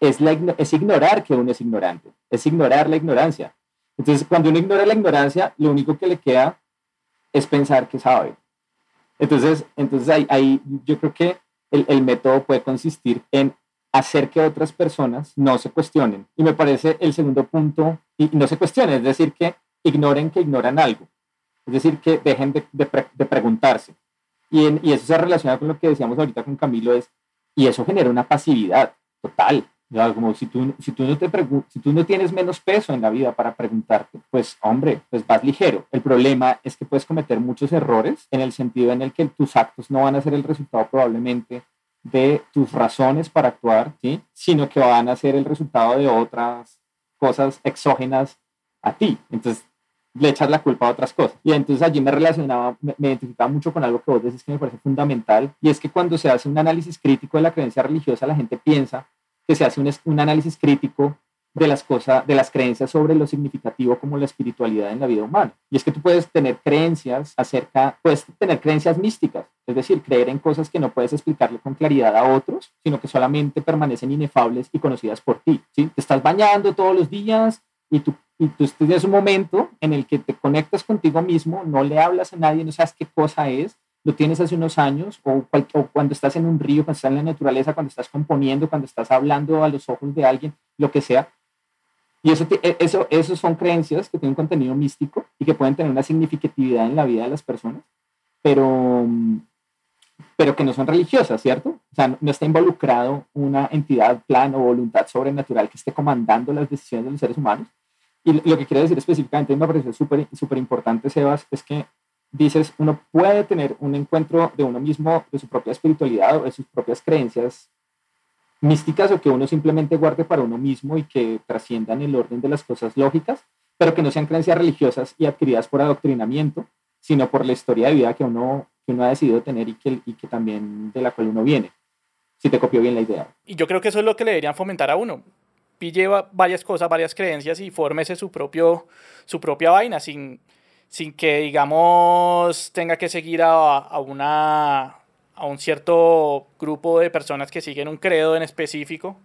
es, la, es ignorar que uno es ignorante, es ignorar la ignorancia. Entonces, cuando uno ignora la ignorancia, lo único que le queda es pensar que sabe. Entonces, entonces ahí, ahí yo creo que el, el, método puede consistir en hacer que otras personas no se cuestionen. Y me parece el segundo punto, y no se cuestionen, es decir, que ignoren que ignoran algo. Es decir, que dejen de, de, de preguntarse. Y, en, y, eso se relaciona con lo que decíamos ahorita con Camilo, es, y eso genera una pasividad total. ¿no? Como si tú, si, tú no te si tú no tienes menos peso en la vida para preguntarte, pues hombre, pues vas ligero. El problema es que puedes cometer muchos errores en el sentido en el que tus actos no van a ser el resultado probablemente de tus razones para actuar, ¿sí? sino que van a ser el resultado de otras cosas exógenas a ti. Entonces, le echas la culpa a otras cosas. Y entonces allí me relacionaba, me, me, identificaba mucho con algo que vos decís que me parece fundamental, y es que cuando se hace un análisis crítico de la creencia religiosa, la gente piensa que se hace un, un análisis crítico de las cosas, de las creencias sobre lo significativo como la espiritualidad en la vida humana. Y es que tú puedes tener creencias acerca, puedes tener creencias místicas, es decir, creer en cosas que no puedes explicarle con claridad a otros, sino que solamente permanecen inefables y conocidas por ti. ¿sí? Te estás bañando todos los días y tú y tú tienes un momento en el que te conectas contigo mismo, no le hablas a nadie, no sabes qué cosa es, lo tienes hace unos años, o, o, cuando estás en un río, cuando estás en la naturaleza, cuando estás componiendo, cuando estás hablando a los ojos de alguien, lo que sea. Y eso, eso, eso son creencias que tienen contenido místico y que pueden tener una significatividad en la vida de las personas, pero, pero que no son religiosas, ¿cierto? O sea, no está involucrado una entidad, plan o voluntad sobrenatural que esté comandando las decisiones de los seres humanos, y lo que quiero decir específicamente, me parece súper súper importante, Sebas, es que dices, uno puede tener un encuentro de uno mismo, de su propia espiritualidad o de sus propias creencias místicas o que uno simplemente guarde para uno mismo y que trasciendan el orden de las cosas lógicas, pero que no sean creencias religiosas y adquiridas por adoctrinamiento, sino por la historia de vida que uno, que uno ha decidido tener y que, y que también de la cual uno viene, si te copió bien la idea. Y yo creo que eso es lo que le deberían fomentar a uno, lleva varias cosas, varias creencias y fórmese su, propio, su propia vaina sin, sin que, digamos, tenga que seguir a, a, una, a un cierto grupo de personas que siguen un credo en específico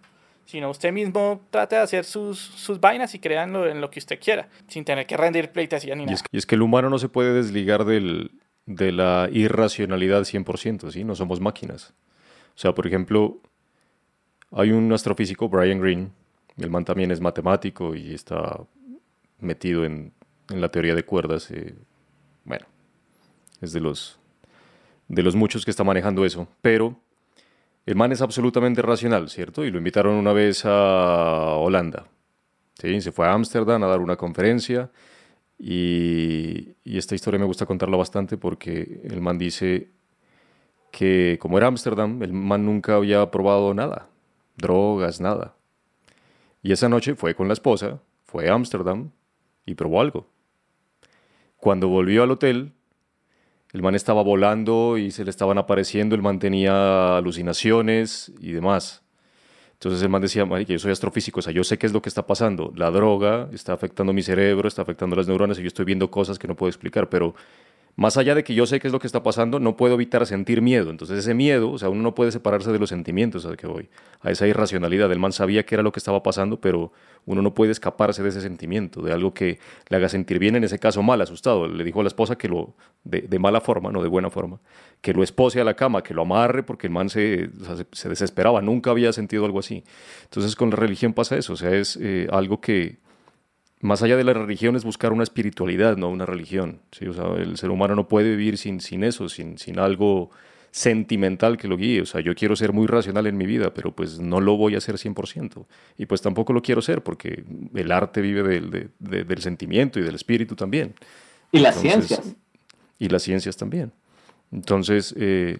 sino usted mismo trate de hacer sus, sus vainas y crea en lo, que usted quiera, sin tener que rendir pleitesía ni Y nada. es, que- y es que el humano no se puede desligar del, de la irracionalidad 100%, ¿sí? No somos máquinas. O sea, por ejemplo, hay un astrofísico, Brian Greene, el man también es matemático y está metido en, en la teoría de cuerdas. eh, bueno, es de los, de los muchos que está manejando eso. Pero el man es absolutamente racional, ¿cierto? Y lo invitaron una vez a Holanda. ¿sí? Se fue a Ámsterdam a dar una conferencia. Y, y esta historia me gusta contarla bastante porque el man dice que como era Ámsterdam, el man nunca había probado nada, drogas, nada. Y esa noche fue con la esposa, fue a Ámsterdam y probó algo. Cuando volvió al hotel, el man estaba volando y se le estaban apareciendo, el man tenía alucinaciones y demás. Entonces el man decía, "Marica, yo soy astrofísico, o sea, yo sé qué es lo que está pasando. La droga está afectando mi cerebro, está afectando las neuronas y yo estoy viendo cosas que no puedo explicar, pero más allá de que yo sé qué es lo que está pasando, no puedo evitar sentir miedo. Entonces ese miedo, o sea, uno no puede separarse de los sentimientos a que voy, a esa irracionalidad. El man sabía que era lo que estaba pasando, pero uno no puede escaparse de ese sentimiento, de algo que le haga sentir bien, en ese caso mal, asustado. Le dijo a la esposa que lo, de, mala forma, no de buena forma, que lo espose a la cama, que lo amarre, porque el man se, se desesperaba, nunca había sentido algo así. Entonces con la religión pasa eso, o sea, es eh, algo que más allá de la religión es buscar una espiritualidad, no una religión. ¿sí? O sea, el ser humano no puede vivir sin, sin eso, sin, sin algo sentimental que lo guíe. O sea, yo quiero ser muy racional en mi vida, pero pues no lo voy a hacer 100%. Y pues tampoco lo quiero ser porque el arte vive del, de- de- del sentimiento y del espíritu también. Y las Entonces, ciencias. Y las ciencias también. Entonces, eh,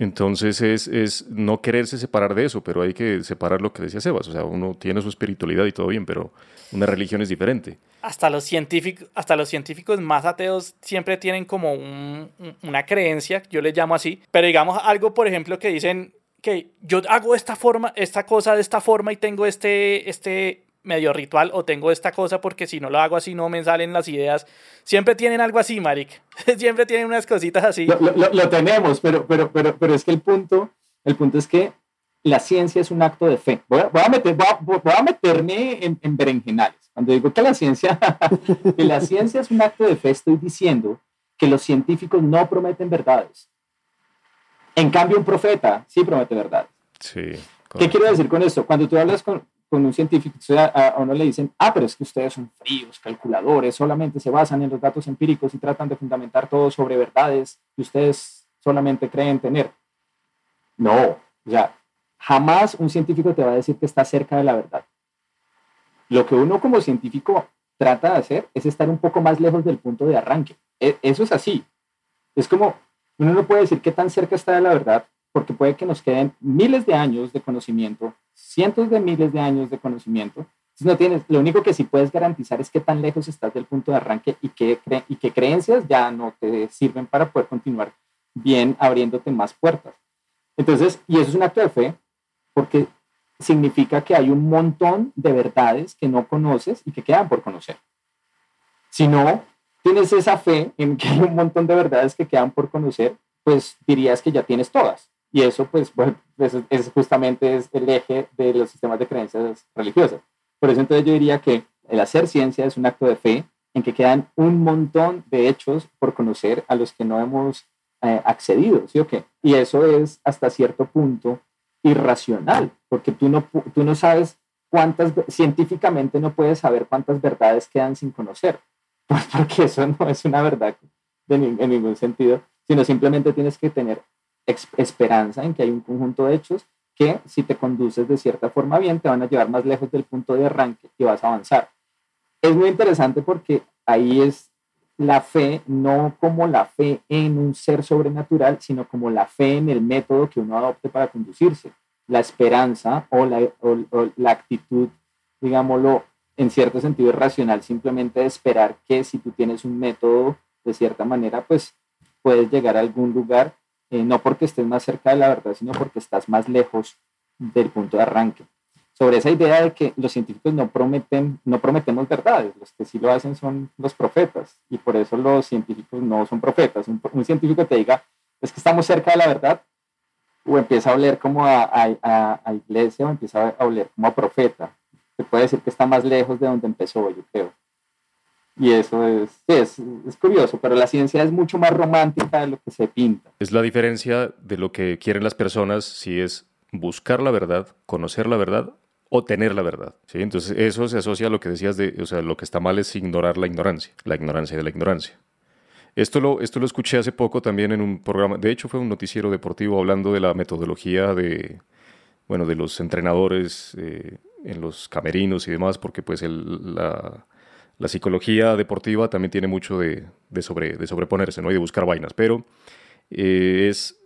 entonces es, es no quererse separar de eso, pero hay que separar lo que decía Sebas. O sea, uno tiene su espiritualidad y todo bien, pero una religión es diferente. hasta los científicos, hasta los científicos más ateos siempre tienen como un- un- una creencia, yo le llamo así, pero digamos algo, por ejemplo, que dicen que yo hago esta forma, esta cosa de esta forma y tengo este, este medio ritual o tengo esta cosa porque si no lo hago así no me salen las ideas. Siempre tienen algo así, Maric. siempre tienen unas cositas así. Lo, lo- lo- tenemos, pero, pero, pero, pero es que el punto, el punto es que la ciencia es un acto de fe. Voy a, voy a meter, voy a, voy a meterme en, en berenjenales. Cuando digo que la, ciencia, que la ciencia es un acto de fe, estoy diciendo que los científicos no prometen verdades. En cambio, un profeta sí promete verdades. Sí. ¿Qué correcto. quiero decir con esto? Cuando tú hablas con, con un científico, a, uno le dicen, ah, pero es que ustedes son fríos, calculadores, solamente se basan en los datos empíricos y tratan de fundamentar todo sobre verdades que ustedes solamente creen tener. No, sea, jamás un científico te va a decir que está cerca de la verdad. Lo que uno como científico trata de hacer es estar un poco más lejos del punto de arranque. E- Eso es así. Es como, uno no puede decir qué tan cerca está de la verdad porque puede que nos queden miles de años de conocimiento, cientos de miles de años de conocimiento. Entonces no tienes, lo único que sí puedes garantizar es qué tan lejos estás del punto de arranque y qué, y qué creencias ya no te sirven para poder continuar bien abriéndote más puertas. Entonces, y eso es un acto de fe porque significa que hay un montón de verdades que no conoces y que quedan por conocer. Si no tienes esa fe en que hay un montón de verdades que quedan por conocer, pues dirías que ya tienes todas. Y eso, pues, es justamente es el eje de los sistemas de creencias religiosas. Por eso entonces yo diría que el hacer ciencia es un acto de fe en que quedan un montón de hechos por conocer a los que no hemos eh, accedido, ¿sí o qué? Y eso es hasta cierto punto irracional, porque tú no, tú no sabes cuántas, científicamente no puedes saber cuántas verdades quedan sin conocer, porque eso no es una verdad de ni- en ningún sentido, sino simplemente tienes que tener esperanza en que hay un conjunto de hechos que si te conduces de cierta forma bien, te van a llevar más lejos del punto de arranque y vas a avanzar. Es muy interesante porque ahí es la fe, no como la fe en un ser sobrenatural, sino como la fe en el método que uno adopte para conducirse. La esperanza o la, o- o la actitud, digámoslo, en cierto sentido irracional, simplemente de esperar que si tú tienes un método de cierta manera, pues puedes llegar a algún lugar, eh, no porque estés más cerca de la verdad, sino porque estás más lejos del punto de arranque. Sobre esa idea de que los científicos no prometen, no prometemos verdades, los que sí lo hacen son los profetas, y por eso los científicos no son profetas. Un, un científico te diga, es que estamos cerca de la verdad, o empieza a oler como a, a, a, iglesia o empieza a oler como a profeta. Se puede decir que está más lejos de donde empezó, yo creo. Y eso es, es, es, curioso, pero la ciencia es mucho más romántica de lo que se pinta. Es la diferencia de lo que quieren las personas si es buscar la verdad, conocer la verdad o tener la verdad. ¿sí? Entonces eso se asocia a lo que decías de, o sea, lo que está mal es ignorar la ignorancia, la ignorancia de la ignorancia. Esto lo, esto lo escuché hace poco también en un programa, de hecho fue un noticiero deportivo hablando de la metodología de, bueno, de los entrenadores eh, en los camerinos y demás, porque pues el, la, la, psicología deportiva también tiene mucho de, sobre, de sobreponerse, ¿no? Y de buscar vainas, pero eh, es,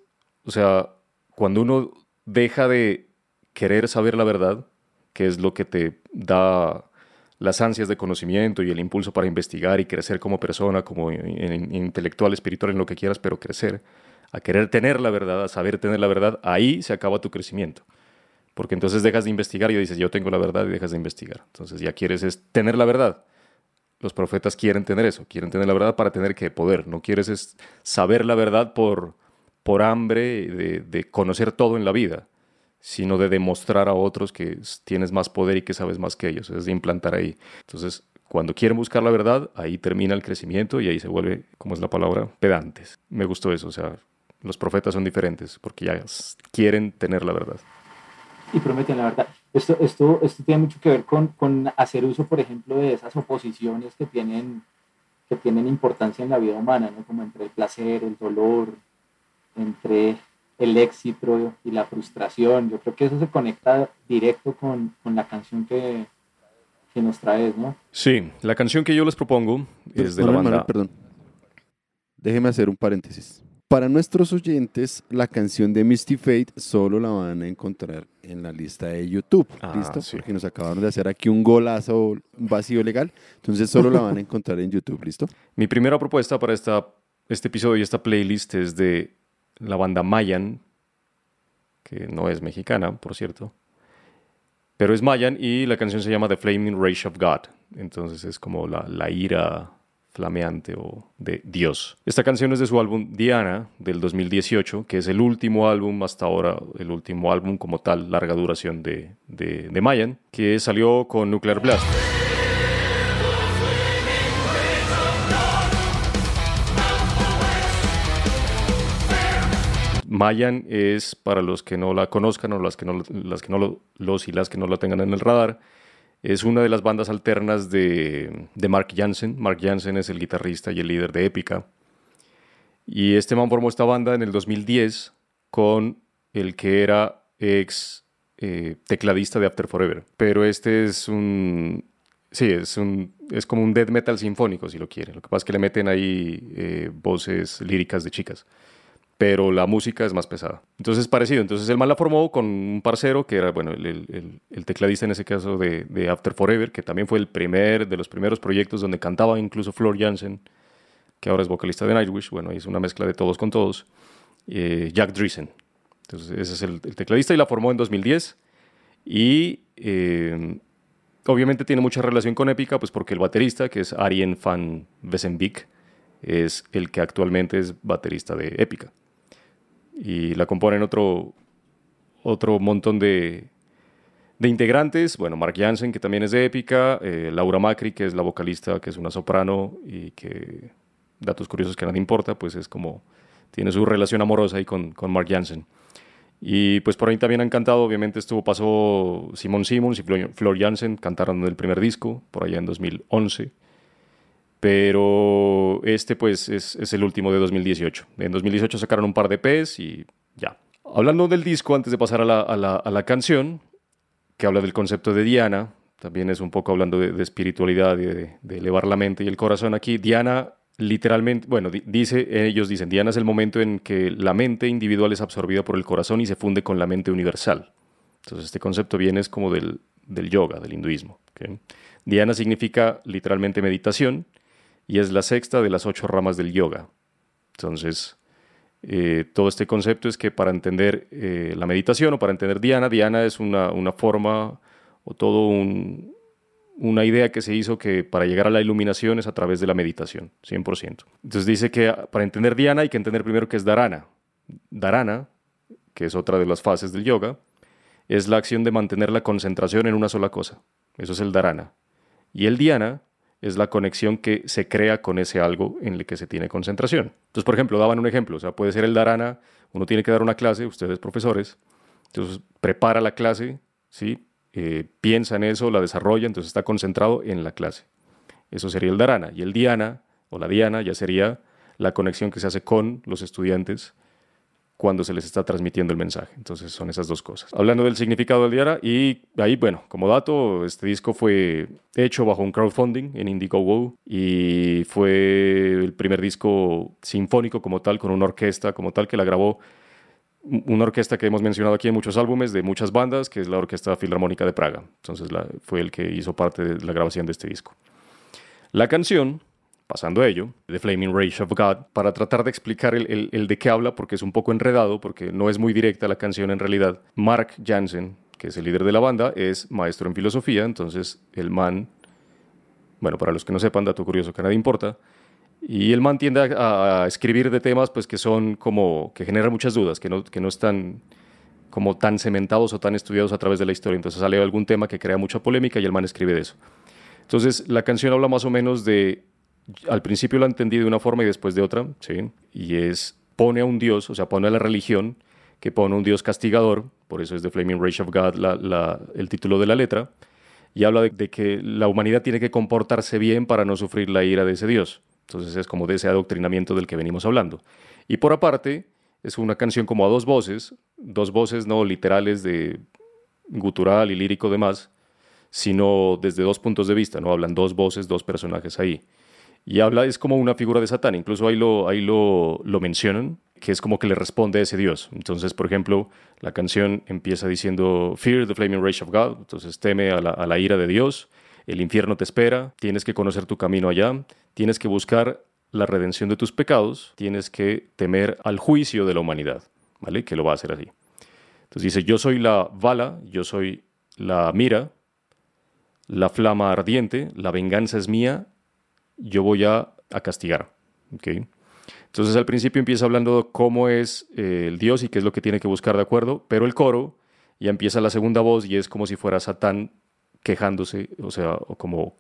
o sea, cuando uno deja de querer saber la verdad, que es lo que te da las ansias de conocimiento y el impulso para investigar y crecer como persona, como intelectual, espiritual, en lo que quieras, pero crecer, a querer tener la verdad, a saber tener la verdad, ahí se acaba tu crecimiento. Porque entonces dejas de investigar y dices, yo tengo la verdad y dejas de investigar. Entonces ya quieres es tener la verdad. Los profetas quieren tener eso, quieren tener la verdad para tener que poder. No quieres es saber la verdad por, por hambre de, de conocer todo en la vida sino de demostrar a otros que tienes más poder y que sabes más que ellos, es de implantar ahí. Entonces, cuando quieren buscar la verdad, ahí termina el crecimiento y ahí se vuelve, como es la palabra, pedantes. Me gustó eso, o sea, los profetas son diferentes porque ya quieren tener la verdad. Y prometen la verdad. Esto, esto, esto tiene mucho que ver con, con hacer uso, por ejemplo, de esas oposiciones que tienen, que tienen importancia en la vida humana, ¿no? como entre el placer, el dolor, entre el éxito y la frustración. Yo creo que eso se conecta directo con, con la canción que, que, nos traes, ¿no? Sí, la canción que yo les propongo es de la banda... perdón. Déjeme hacer un paréntesis. Para nuestros oyentes, la canción de Misty Fate solo la van a encontrar en la lista de YouTube. Ah, ¿Listo? sí. Porque nos acabaron de hacer aquí un golazo, un vacío legal. Entonces solo la van a encontrar en YouTube. ¿Listo? Mi primera propuesta para esta, este episodio y esta playlist es de la banda Mayan, que no es mexicana, por cierto, pero es Mayan y la canción se llama The Flaming Rage of God. Entonces es como la, la ira flameante o de Dios. Esta canción es de su álbum Diana del 2018, que es el último álbum hasta ahora, el último álbum como tal, larga duración de, de, Mayan, que salió con Nuclear Blast. Mayan es, para los que no la conozcan o las que no, las que no lo, los y las que no la tengan en el radar, es una de las bandas alternas de, Mark Jansen. Mark Jansen es el guitarrista y el líder de Épica. Y este man formó esta banda en el 2010 con el que era ex eh, tecladista de After Forever. Pero este es un... Sí, es, un, es como un death metal sinfónico, si lo quieren. Lo que pasa es que le meten ahí eh, voces líricas de chicas pero la música es más pesada. Entonces es parecido. Entonces el man la formó con un parcero que era, bueno, el, el, el tecladista en ese caso de, de, After Forever, que también fue el primer, de los primeros proyectos donde cantaba incluso Flor Jansen, que ahora es vocalista de Nightwish. Bueno, es una mezcla de todos con todos. Eh, Jack Dreesen. Entonces ese es el, el, tecladista y la formó en 2010. Y eh, obviamente tiene mucha relación con Épica, pues porque el baterista, que es Arjen van Wesenbeek, es el que actualmente es baterista de Épica y la componen otro, otro montón de, de integrantes. Bueno, Mark Jansen, que también es de épica, eh, Laura Macri, que es la vocalista, que es una soprano y que, datos curiosos que a nadie importa, pues es como, tiene su relación amorosa ahí con, con Mark Jansen. Y pues por ahí también han cantado, obviamente estuvo, pasó Simon Simons y Flor Jansen, cantaron el primer disco, por allá en 2011 pero este pues es, es, el último de 2018. En 2018 sacaron un par de EPs y ya. Hablando del disco, antes de pasar a la, a la, a la canción, que habla del concepto de Diana, también es un poco hablando de, de espiritualidad de, de, elevar la mente y el corazón aquí. Diana literalmente, bueno, dice, ellos dicen, Diana es el momento en que la mente individual es absorbida por el corazón y se funde con la mente universal. Entonces este concepto viene es como del, del yoga, del hinduismo. ¿okay? Diana significa literalmente meditación y es la sexta de las ocho ramas del yoga. Entonces, eh, todo este concepto es que para entender eh, la meditación o para entender Diana, Diana es una, una forma o todo un, una idea que se hizo que para llegar a la iluminación es a través de la meditación, 100%. Entonces dice que para entender Diana hay que entender primero qué es Dharana. Dharana, que es otra de las fases del yoga, es la acción de mantener la concentración en una sola cosa. Eso es el dharana. Y el dhyana es la conexión que se crea con ese algo en el que se tiene concentración. Entonces, por ejemplo, daban un ejemplo, o sea, puede ser el dharana, uno tiene que dar una clase, ustedes profesores, entonces prepara la clase, ¿sí? Eh, piensa en eso, la desarrolla, entonces está concentrado en la clase. Eso sería el dharana. Y el dhyana, o la diana, ya sería la conexión que se hace con los estudiantes cuando se les está transmitiendo el mensaje. Entonces son esas dos cosas. Hablando del significado del Diara, y ahí, bueno, como dato, este disco fue hecho bajo un crowdfunding en Indiegogo y fue el primer disco sinfónico como tal, con una orquesta como tal que la grabó una orquesta que hemos mencionado aquí en muchos álbumes de muchas bandas, que es la Orquesta Filarmónica de Praga. Entonces fue el que hizo parte de la grabación de este disco. La canción pasando a ello, The Flaming Rage of God, para tratar de explicar el, de qué habla, porque es un poco enredado, porque no es muy directa la canción en realidad. Mark Jansen, que es el líder de la banda, es maestro en filosofía, entonces el man, bueno, para los que no sepan, dato curioso que a nadie importa, y el man tiende a, escribir de temas pues que son como, que generan muchas dudas, que no, que no están como tan cementados o tan estudiados a través de la historia. Entonces sale algún tema que crea mucha polémica y el man escribe de eso. Entonces la canción habla más o menos de al principio lo entendí de una forma y después de otra, ¿sí? Y es, pone a un Dios, o sea, pone a la religión, que pone a un Dios castigador, por eso es The Flaming Rage of God el título de la letra, y habla de, que la humanidad tiene que comportarse bien para no sufrir la ira de ese Dios. Entonces es como de ese adoctrinamiento del que venimos hablando. Y por aparte, es una canción como a dos voces, dos voces no literales de gutural y lírico demás, sino desde dos puntos de vista, ¿no? Hablan dos voces, dos personajes ahí. Y habla, es como una figura de Satán, incluso ahí lo, ahí lo, lo mencionan, que es como que le responde a ese Dios. Entonces, por ejemplo, la canción empieza diciendo, Fear the flaming rage of God, entonces teme a la, a la ira de Dios, el infierno te espera, tienes que conocer tu camino allá, tienes que buscar la redención de tus pecados, tienes que temer al juicio de la humanidad, ¿vale? Que lo va a hacer así. Entonces dice, yo soy la bala, yo soy la mira, la flama ardiente, la venganza es mía yo voy a, castigar. ¿okay? Entonces al principio empieza hablando cómo es eh, el Dios y qué es lo que tiene que buscar de acuerdo, pero el coro ya empieza la segunda voz y es como si fuera Satán quejándose, o sea, como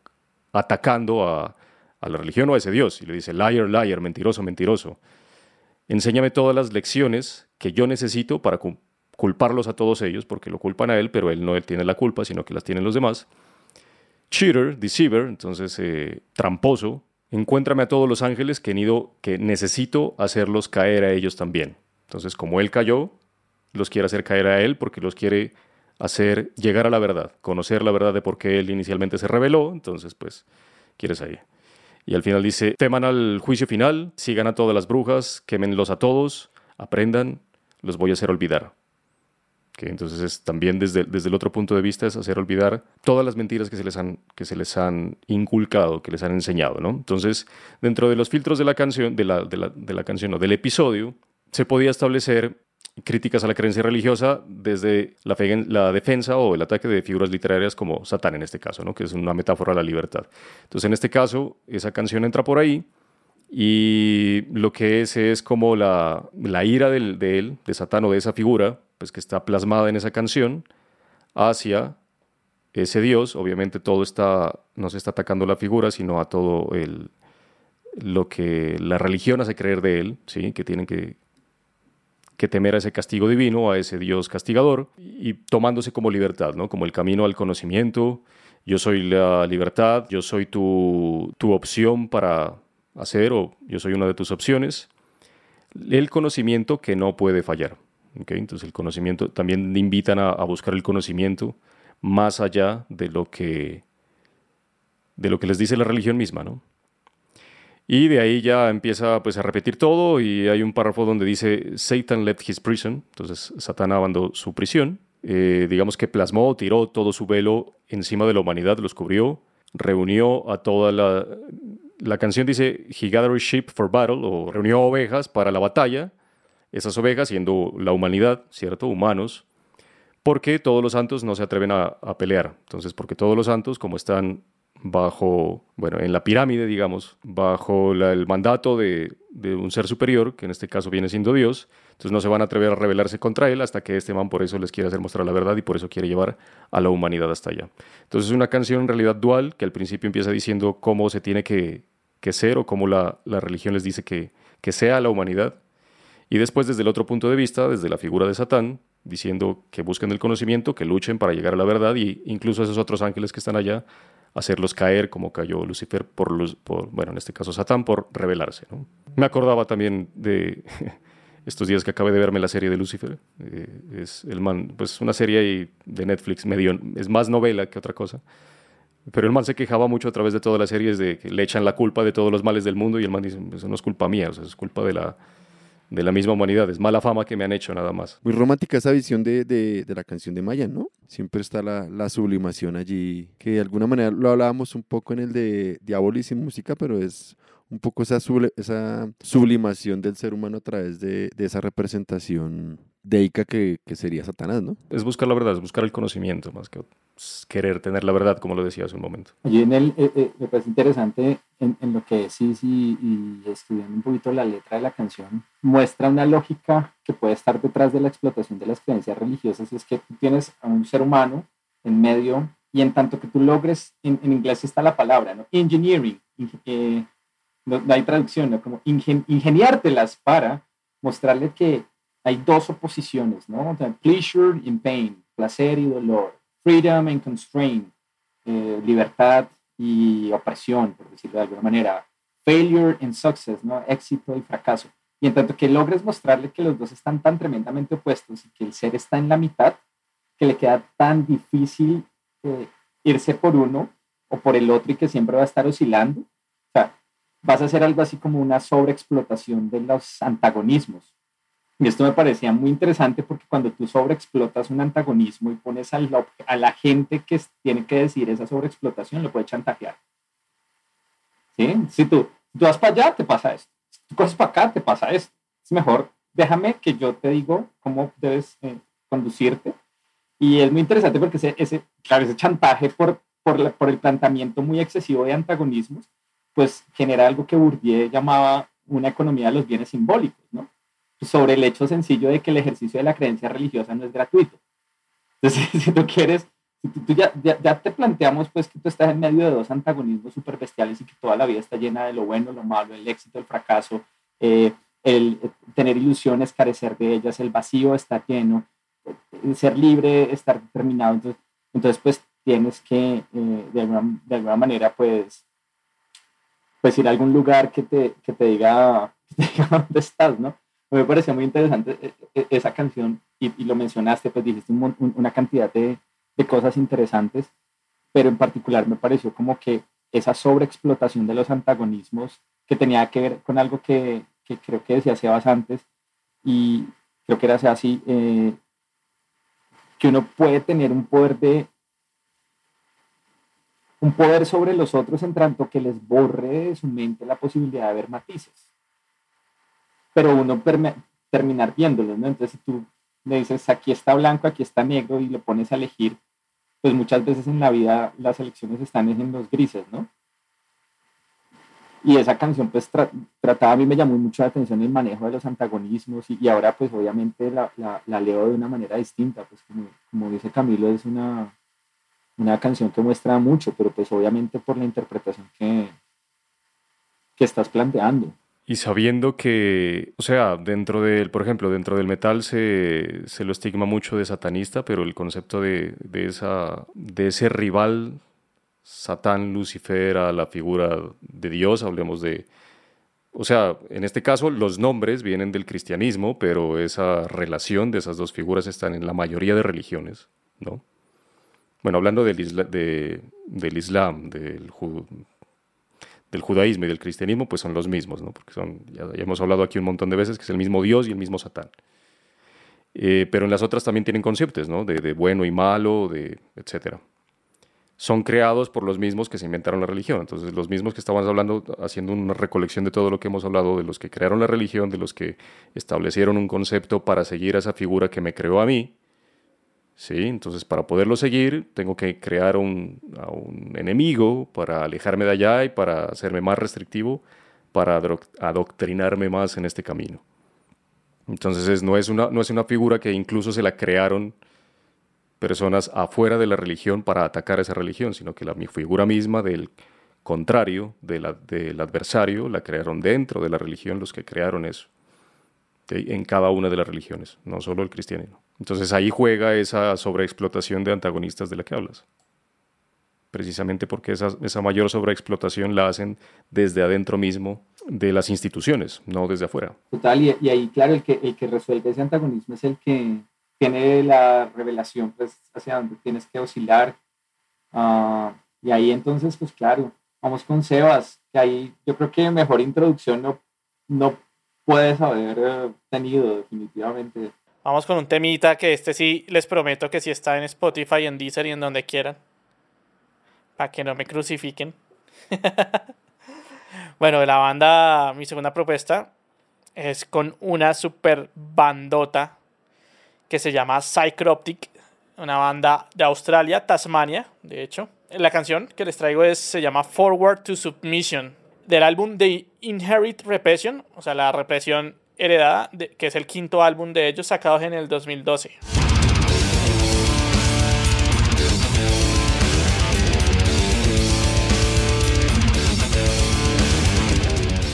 atacando a, a la religión o a ese Dios. Y le dice, liar, liar, mentiroso, mentiroso. Enséñame todas las lecciones que yo necesito para culparlos a todos ellos, porque lo culpan a él, pero él no él tiene la culpa, sino que las tienen los demás cheater, deceiver, entonces eh, tramposo, encuéntrame a todos los ángeles que, ido, que necesito hacerlos caer a ellos también. Entonces, como él cayó, los quiere hacer caer a él porque los quiere hacer llegar a la verdad, conocer la verdad de por qué él inicialmente se rebeló, entonces pues quieres ahí. Y al final dice, teman al juicio final, sigan a todas las brujas, quémenlos a todos, aprendan, los voy a hacer olvidar que entonces es también desde, desde el otro punto de vista es hacer olvidar todas las mentiras que se les han, que se les han inculcado, que les han enseñado, ¿no? Entonces, dentro de los filtros de la canción, de la, de la, de la canción, o del episodio, se podía establecer críticas a la creencia religiosa desde la, defensa o el ataque de figuras literarias como Satán en este caso, ¿no? que es una metáfora de la libertad. Entonces, en este caso, esa canción entra por ahí y lo que es es como la, la ira de él, de Satán o de esa figura, pues que está plasmada en esa canción, hacia ese Dios. Obviamente todo está, no se está atacando la figura, sino a todo el, lo que la religión hace creer de él, ¿sí? que tienen que, que temer a ese castigo divino, a ese Dios castigador, y tomándose como libertad, ¿no? como el camino al conocimiento. Yo soy la libertad, yo soy tu, tu opción para hacer, o yo soy una de tus opciones. El conocimiento que no puede fallar. Entonces el conocimiento, también invitan a, buscar el conocimiento más allá de lo que, de lo que les dice la religión misma, ¿no? Y de ahí ya empieza pues, a repetir todo y hay un párrafo donde dice Satan left his prison, entonces Satán abandonó su prisión, eh, digamos que plasmó, tiró todo su velo encima de la humanidad, los cubrió, reunió a toda la... La canción dice, He gathered sheep for battle, o reunió ovejas para la batalla, esas ovejas siendo la humanidad, ¿cierto? Humanos, porque todos los santos no se atreven a, pelear. Entonces, porque todos los santos, como están bajo, bueno, en la pirámide, digamos, bajo el mandato de, un ser superior, que en este caso viene siendo Dios. Entonces no se van a atrever a rebelarse contra él hasta que este man por eso les quiere hacer mostrar la verdad y por eso quiere llevar a la humanidad hasta allá. Entonces es una canción en realidad dual que al principio empieza diciendo cómo se tiene que, que ser o cómo la, la religión les dice que, que sea la humanidad. Y después desde el otro punto de vista, desde la figura de Satán, diciendo que busquen el conocimiento, que luchen para llegar a la verdad y incluso esos otros ángeles que están allá, hacerlos caer como cayó Lucifer por, por bueno, en este caso Satán, por rebelarse. ¿no? Me acordaba también de estos días que acabé de verme la serie de Lucifer. Eh, es el man, pues una serie de Netflix medio, es más novela que otra cosa. Pero el man se quejaba mucho a través de todas las series de que le echan la culpa de todos los males del mundo y el man dice, eso no es culpa mía, o sea, es culpa de la, de la misma humanidad. Es mala fama que me han hecho nada más. Muy romántica esa visión de, de, la canción de Maya, ¿no? Siempre está la, la, sublimación allí, que de alguna manera lo hablábamos un poco en el de Diabolis y música, pero es un poco esa, esa sublimación del ser humano a través de, de esa representación deica que, que, sería Satanás, ¿no? Es buscar la verdad, es buscar el conocimiento más que querer tener la verdad, como lo decía hace un momento. Y en el, eh, eh, me parece interesante en, en, lo que decís y, y, estudiando un poquito la letra de la canción, muestra una lógica que puede estar detrás de la explotación de las creencias religiosas, y es que tú tienes a un ser humano en medio y en tanto que tú logres, en, en inglés está la palabra, ¿no? Engineering, eh, no, no, hay traducción, ¿no? Como ingen, ingeniártelas para mostrarle que hay dos oposiciones, ¿no? Pleasure and pain, placer y dolor, freedom and constraint, eh, libertad y opresión, por decirlo de alguna manera, failure and success, ¿no? éxito y fracaso. Y en tanto que logres mostrarle que los dos están tan tremendamente opuestos y que el ser está en la mitad, que le queda tan difícil eh, irse por uno o por el otro y que siempre va a estar oscilando, o sea, vas a hacer algo así como una sobreexplotación de los antagonismos. Y esto me parecía muy interesante porque cuando tú sobreexplotas un antagonismo y pones a la, a la gente que tiene que decir esa sobreexplotación, lo puede chantajear. ¿Sí? Si tú, tú vas para allá, te pasa esto. Si tú coges para acá, te pasa esto. Es mejor, déjame que yo te digo cómo debes eh, conducirte. Y es muy interesante porque ese, ese, claro, ese chantaje por, por, por el planteamiento muy excesivo de antagonismos, pues genera algo que Bourdieu llamaba una economía de los bienes simbólicos, ¿no? Sobre el hecho sencillo de que el ejercicio de la creencia religiosa no es gratuito. Entonces, si tú quieres, si tú, ya, ya, ya, te planteamos pues que tú estás en medio de dos antagonismos súper bestiales y que toda la vida está llena de lo bueno, lo malo, el éxito, el fracaso, eh, el eh, tener ilusiones, carecer de ellas, el vacío, estar lleno, eh, ser libre, estar determinado. Entonces, entonces pues tienes que de, alguna, de alguna manera pues, pues ir a algún lugar que te, que te diga dónde estás, ¿no? Me parecía muy interesante eh, eh, esa canción y, lo mencionaste, pues dijiste un, un, una cantidad de, de, cosas interesantes, pero en particular me pareció como que esa sobreexplotación de los antagonismos que tenía que ver con algo que, que creo que decía Sebas antes y creo que era así, eh, que uno puede tener un poder de un poder sobre los otros en tanto que les borre de su mente la posibilidad de ver matices pero uno terminar viéndolo, ¿no? Entonces, si tú le dices, aquí está blanco, aquí está negro, y lo pones a elegir, pues muchas veces en la vida las elecciones están en los grises, ¿no? Y esa canción, pues, tra trataba, a mí me llamó mucho la atención el manejo de los antagonismos, y, y ahora, pues, obviamente la, la, la, leo de una manera distinta, pues, como, como dice Camilo, es una, una canción que muestra mucho, pero pues obviamente por la interpretación que, que estás planteando. Y sabiendo que, o sea, dentro del, por ejemplo, dentro del metal se, se lo estigma mucho de satanista, pero el concepto de, de, esa, de ese rival, Satán, Lucifer, a la figura de Dios, hablemos de, o sea, en este caso los nombres vienen del cristianismo, pero esa relación de esas dos figuras están en la mayoría de religiones, ¿no? Bueno, hablando del, isla, de, del Islam, del, del judaísmo y del cristianismo, pues son los mismos, ¿no? porque son, ya, hemos hablado aquí un montón de veces que es el mismo Dios y el mismo Satán. Eh, pero en las otras también tienen conceptos, ¿no? De, bueno y malo, de etcétera. Son creados por los mismos que se inventaron la religión. Entonces, los mismos que estábamos hablando, haciendo una recolección de todo lo que hemos hablado, de los que crearon la religión, de los que establecieron un concepto para seguir a esa figura que me creó a mí, ¿sí? Entonces, para poderlo seguir, tengo que crear un, un enemigo para alejarme de allá y para hacerme más restrictivo, para adoctrinarme más en este camino. Entonces, no, es una, no es una figura que incluso se la crearon personas afuera de la religión para atacar esa religión, sino que la figura misma del contrario, del adversario, la crearon dentro de la religión los que crearon eso, en cada una de las religiones, no solo el cristianismo. Entonces ahí juega esa sobreexplotación de antagonistas de la que hablas. Precisamente porque esa, esa mayor sobreexplotación la hacen desde adentro mismo de las instituciones, no desde afuera. Total, y, y ahí, claro, el que, el que resuelve ese antagonismo es el que tiene la revelación pues, hacia donde tienes que oscilar. Uh, y ahí entonces, pues claro, vamos con Sebas, que ahí yo creo que mejor introducción no, no puedes haber eh, tenido definitivamente. Vamos con un temita que este sí les prometo que sí está en Spotify, en Deezer y en donde quieran. Para que no me crucifiquen. bueno, la banda, mi segunda propuesta es con una super bandota que se llama Psychroptic, una banda de Australia, Tasmania, de hecho. La canción que les traigo es, se llama Forward to Submission, del álbum The Inherit Repression, o sea, la represión Heredada, que es el quinto álbum de ellos sacado en el 2012.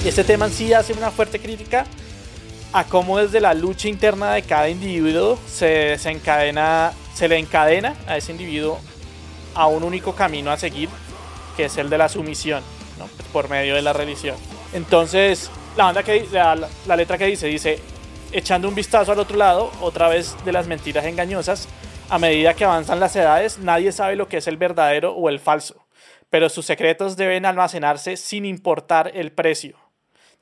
Y este tema en sí hace una fuerte crítica a cómo desde la lucha interna de cada individuo se desencadena, se le encadena a ese individuo a un único camino a seguir, que es el de la sumisión, ¿no? por medio de la religión. Entonces, la, banda que, la, letra que dice, dice, echando un vistazo al otro lado, otra vez de las mentiras engañosas, a medida que avanzan las edades, nadie sabe lo que es el verdadero o el falso, pero sus secretos deben almacenarse sin importar el precio.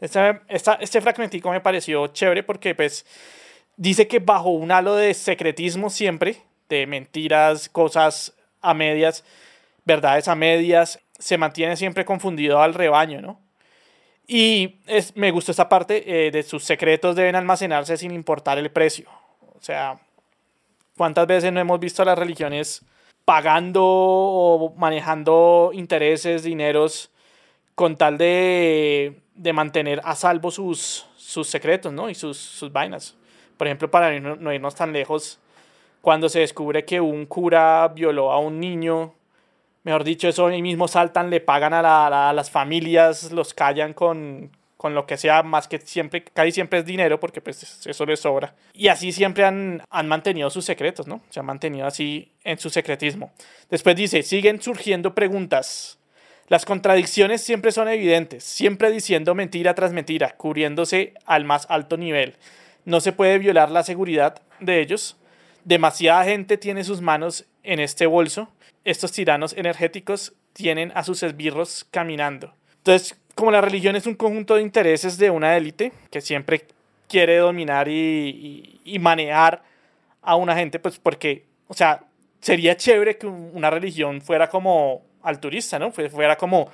Este, este fragmentico me pareció chévere porque pues dice que bajo un halo de secretismo siempre, de mentiras, cosas a medias, verdades a medias, se mantiene siempre confundido al rebaño, ¿no? Y es, me gustó esta parte eh, de sus secretos deben almacenarse sin importar el precio. O sea, ¿cuántas veces no hemos visto a las religiones pagando o manejando intereses, dineros, con tal de, de mantener a salvo sus, sus secretos ¿no? y sus, sus vainas? Por ejemplo, para no irnos tan lejos, cuando se descubre que un cura violó a un niño mejor dicho, eso ahí mismo saltan, le pagan a, las familias, los callan con, con lo que sea, más que siempre, casi siempre es dinero, porque pues eso les sobra. Y así siempre han, han mantenido sus secretos, ¿no? Se han mantenido así en su secretismo. Después dice, siguen surgiendo preguntas. Las contradicciones siempre son evidentes, siempre diciendo mentira tras mentira, cubriéndose al más alto nivel. No se puede violar la seguridad de ellos. Demasiada gente tiene sus manos en este bolso estos tiranos energéticos tienen a sus esbirros caminando. Entonces, como la religión es un conjunto de intereses de una élite que siempre quiere dominar y, manejar a una gente, pues porque, o sea, sería chévere que una religión fuera como alturista, ¿no? Fuera como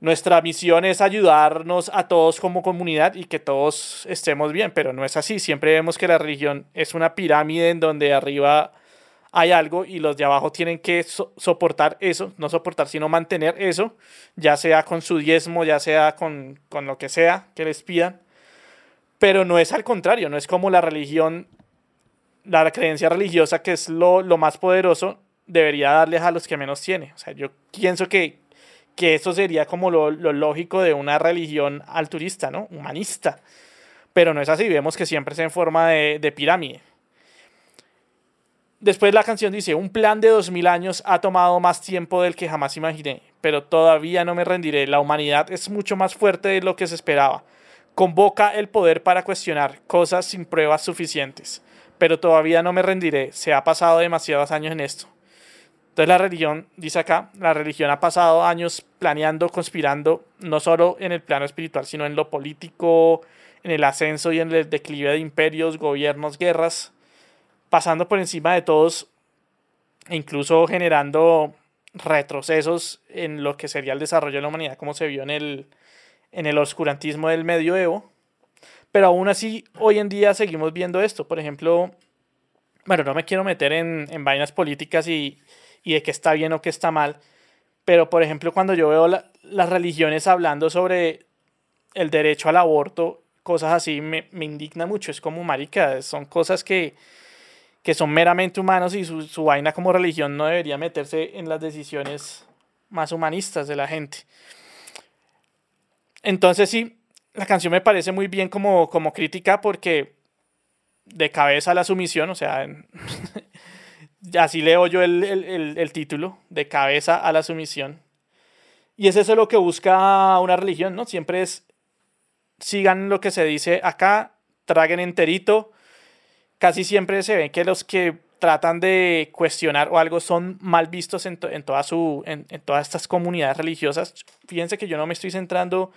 nuestra misión es ayudarnos a todos como comunidad y que todos estemos bien, pero no es así. Siempre vemos que la religión es una pirámide en donde arriba hay algo y los de abajo tienen que soportar eso, no soportar, sino mantener eso, ya sea con su diezmo, ya sea con, con lo que sea que les pidan. Pero no es al contrario, no es como la religión, la creencia religiosa, que es lo, lo más poderoso, debería darles a los que menos tiene. O sea, yo pienso que, que eso sería como lo, lo lógico de una religión alturista, ¿no? Humanista. Pero no es así, vemos que siempre es en forma de, de pirámide. Después la canción dice, un plan de dos mil años ha tomado más tiempo del que jamás imaginé, pero todavía no me rendiré. La humanidad es mucho más fuerte de lo que se esperaba. Convoca el poder para cuestionar cosas sin pruebas suficientes, pero todavía no me rendiré. Se ha pasado demasiados años en esto. Entonces la religión, dice acá, la religión ha pasado años planeando, conspirando, no solo en el plano espiritual, sino en lo político, en el ascenso y en el declive de imperios, gobiernos, guerras pasando por encima de todos e incluso generando retrocesos en lo que sería el desarrollo de la humanidad, como se vio en el, en el oscurantismo del medioevo. Pero aún así, hoy en día seguimos viendo esto. Por ejemplo, bueno, no me quiero meter en, en vainas políticas y, y, de qué está bien o qué está mal, pero por ejemplo cuando yo veo las religiones hablando sobre el derecho al aborto, cosas así, me, me indigna mucho, es como marica, son cosas que, que son meramente humanos y su, su vaina como religión no debería meterse en las decisiones más humanistas de la gente. Entonces sí, la canción me parece muy bien como, como crítica porque de cabeza a la sumisión, o sea, así leo yo el, el, el, título, de cabeza a la sumisión. Y es eso lo que busca una religión, ¿no? Siempre es, sigan lo que se dice acá, traguen enterito. Casi siempre se ve que los que tratan de cuestionar o algo son mal vistos en, su, en, en, todas estas comunidades religiosas. Fíjense que yo no me estoy centrando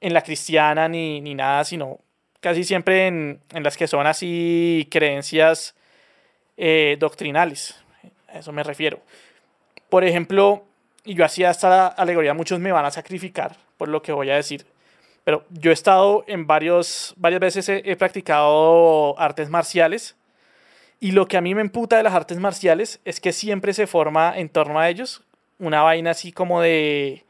en la cristiana ni, ni nada, sino casi siempre en, en las que son así creencias eh, doctrinales. A eso me refiero. Por ejemplo, y yo hacía esta alegoría, muchos me van a sacrificar por lo que voy a decir. Pero yo he estado en varios, varias veces he, practicado artes marciales. Y lo que a mí me emputa de las artes marciales es que siempre se forma en torno a ellos una vaina así como de,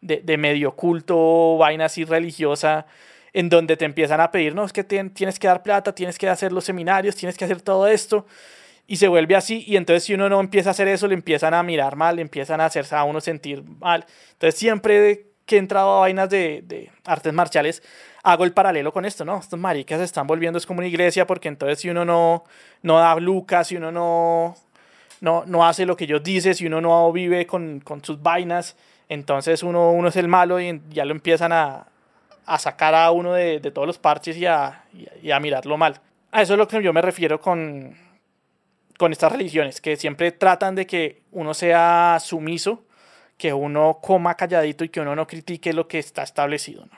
de, de medio culto, vaina así religiosa, en donde te empiezan a pedir, no, es que tienes que dar plata, tienes que hacer los seminarios, tienes que hacer todo esto, y se vuelve así, y entonces si uno no empieza a hacer eso, le empiezan a mirar mal, le empiezan a hacerse a uno sentir mal. Entonces siempre que he entrado a vainas de, de artes marciales, hago el paralelo con esto, ¿no? Estos maricas se están volviendo es como una iglesia, porque entonces si uno no, no da lucas, si uno no, no, no hace lo que ellos dicen, si uno no vive con, con sus vainas, entonces uno, uno es el malo y ya lo empiezan a, a sacar a uno de, de todos los parches y a, y a, mirarlo mal. A eso es lo que yo me refiero con, con estas religiones, que siempre tratan de que uno sea sumiso, que uno coma calladito y que uno no critique lo que está establecido. ¿no?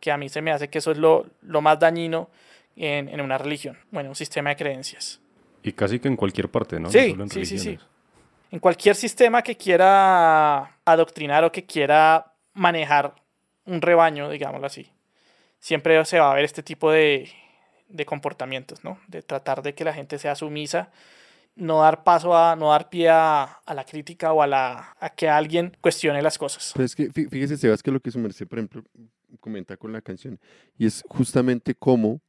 Que a mí se me hace que eso es lo, lo más dañino en, en, una religión, bueno, un sistema de creencias. Y casi que en cualquier parte, ¿no? Sí, no sí, sí, sí. En cualquier sistema que quiera adoctrinar o que quiera manejar un rebaño, digámoslo así, siempre se va a ver este tipo de, de, comportamientos, ¿no? De tratar de que la gente sea sumisa, no dar paso a, no dar pie a, la crítica o a, la, a que alguien cuestione las cosas. Pues es que, fíjese, Sebas, que lo que su por ejemplo, comenta con la canción, y es justamente cómo,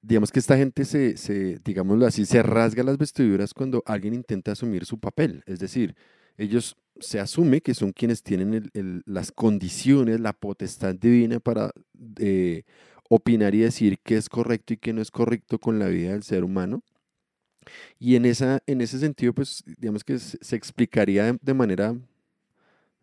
digamos que esta gente se, se, digámoslo así, se rasga las vestiduras cuando alguien intenta asumir su papel, es decir, ellos se asume que son quienes tienen las condiciones, la potestad divina para eh, opinar y decir qué es correcto y qué no es correcto con la vida del ser humano. Y en, esa, en ese sentido, pues digamos que se, explicaría de, manera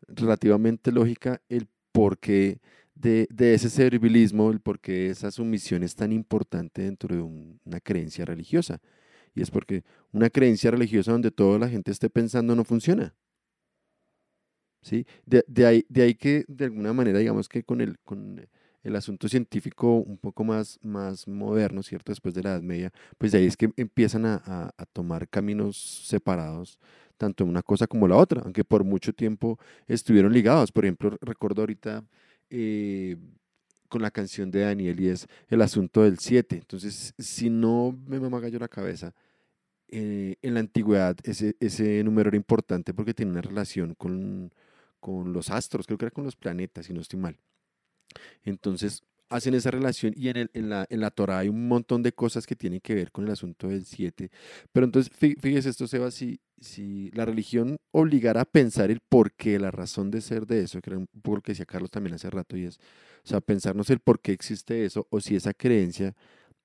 relativamente lógica el porqué de, de ese servilismo, el porqué esa sumisión es tan importante dentro de un, una creencia religiosa. Y es porque una creencia religiosa donde toda la gente esté pensando no funciona. ¿Sí? De, de, ahí, de ahí que de alguna manera, digamos que con el, el asunto científico un poco más, más moderno, ¿cierto? Después de la Edad Media, pues de ahí es que empiezan a, a, tomar caminos separados, tanto una cosa como la otra, aunque por mucho tiempo estuvieron ligados. Por ejemplo, recuerdo ahorita eh, con la canción de Daniel y es el asunto del 7. Entonces, si no me mamaga yo la cabeza, eh, en la antigüedad ese, ese número era importante porque tiene una relación con, con los astros, creo que era con los planetas, si no estoy mal. Entonces, hacen esa relación y en, el, en, la, en la Torah hay un montón de cosas que tienen que ver con el asunto del 7. Pero entonces, fíjese esto, Seba, si, si la religión obligara a pensar el porqué, la razón de ser de eso, que era un poco lo que decía Carlos también hace rato, y es, o sea, pensarnos el por qué existe eso, o si esa creencia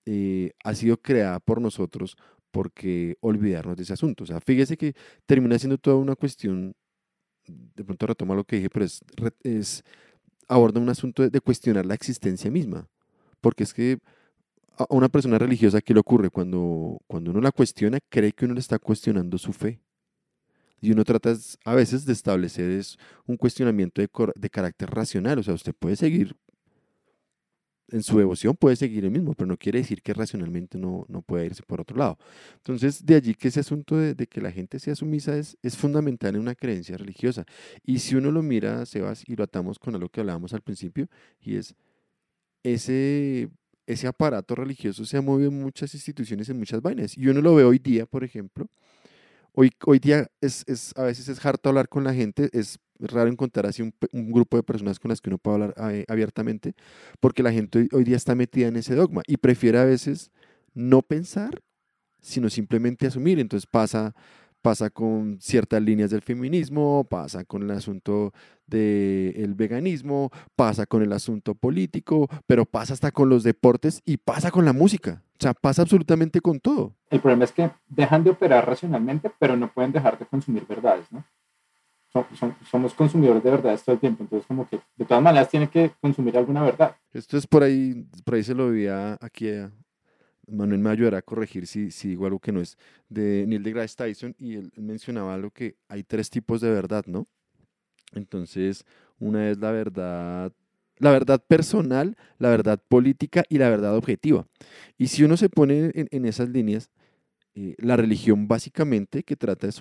eh, ha sido creada por nosotros, porque olvidarnos de ese asunto. O sea, fíjese que termina siendo toda una cuestión, de pronto retoma lo que dije, pero es, es aborda un asunto de, cuestionar la existencia misma. Porque es que a una persona religiosa, ¿qué le ocurre? Cuando, cuando uno la cuestiona, cree que uno le está cuestionando su fe. Y uno trata a veces de establecer es un cuestionamiento de, de carácter racional. O sea, usted puede seguir en su devoción puede seguir el mismo, pero no quiere decir que racionalmente no, no puede irse por otro lado. Entonces, de allí que ese asunto de, de, que la gente sea sumisa es, es fundamental en una creencia religiosa. Y si uno lo mira, Sebas, y lo atamos con algo que hablábamos al principio, y es ese, ese aparato religioso se ha movido en muchas instituciones, en muchas vainas. Y uno lo ve hoy día, por ejemplo. Hoy, hoy día es, es, a veces es harto hablar con la gente, es raro encontrar así un, grupo de personas con las que uno pueda hablar eh, abiertamente, porque la gente hoy, hoy día está metida en ese dogma y prefiere a veces no pensar, sino simplemente asumir. Entonces pasa pasa con ciertas líneas del feminismo, pasa con el asunto del veganismo, pasa con el asunto político, pero pasa hasta con los deportes y pasa con la música. O sea, pasa absolutamente con todo. El problema es que dejan de operar racionalmente, pero no pueden dejar de consumir verdades, ¿no? somos consumidores de verdades todo el tiempo, entonces como que de todas maneras tiene que consumir alguna verdad. Esto es por ahí, por ahí se lo vi aquí a, Manuel me ayudará a corregir si, si digo algo que no es, de Neil deGrasse Tyson, y él mencionaba algo que hay tres tipos de verdad, ¿no? Entonces, una es la verdad, la verdad personal, la verdad política y la verdad objetiva. Y si uno se pone en, esas líneas, eh, la religión básicamente que trata es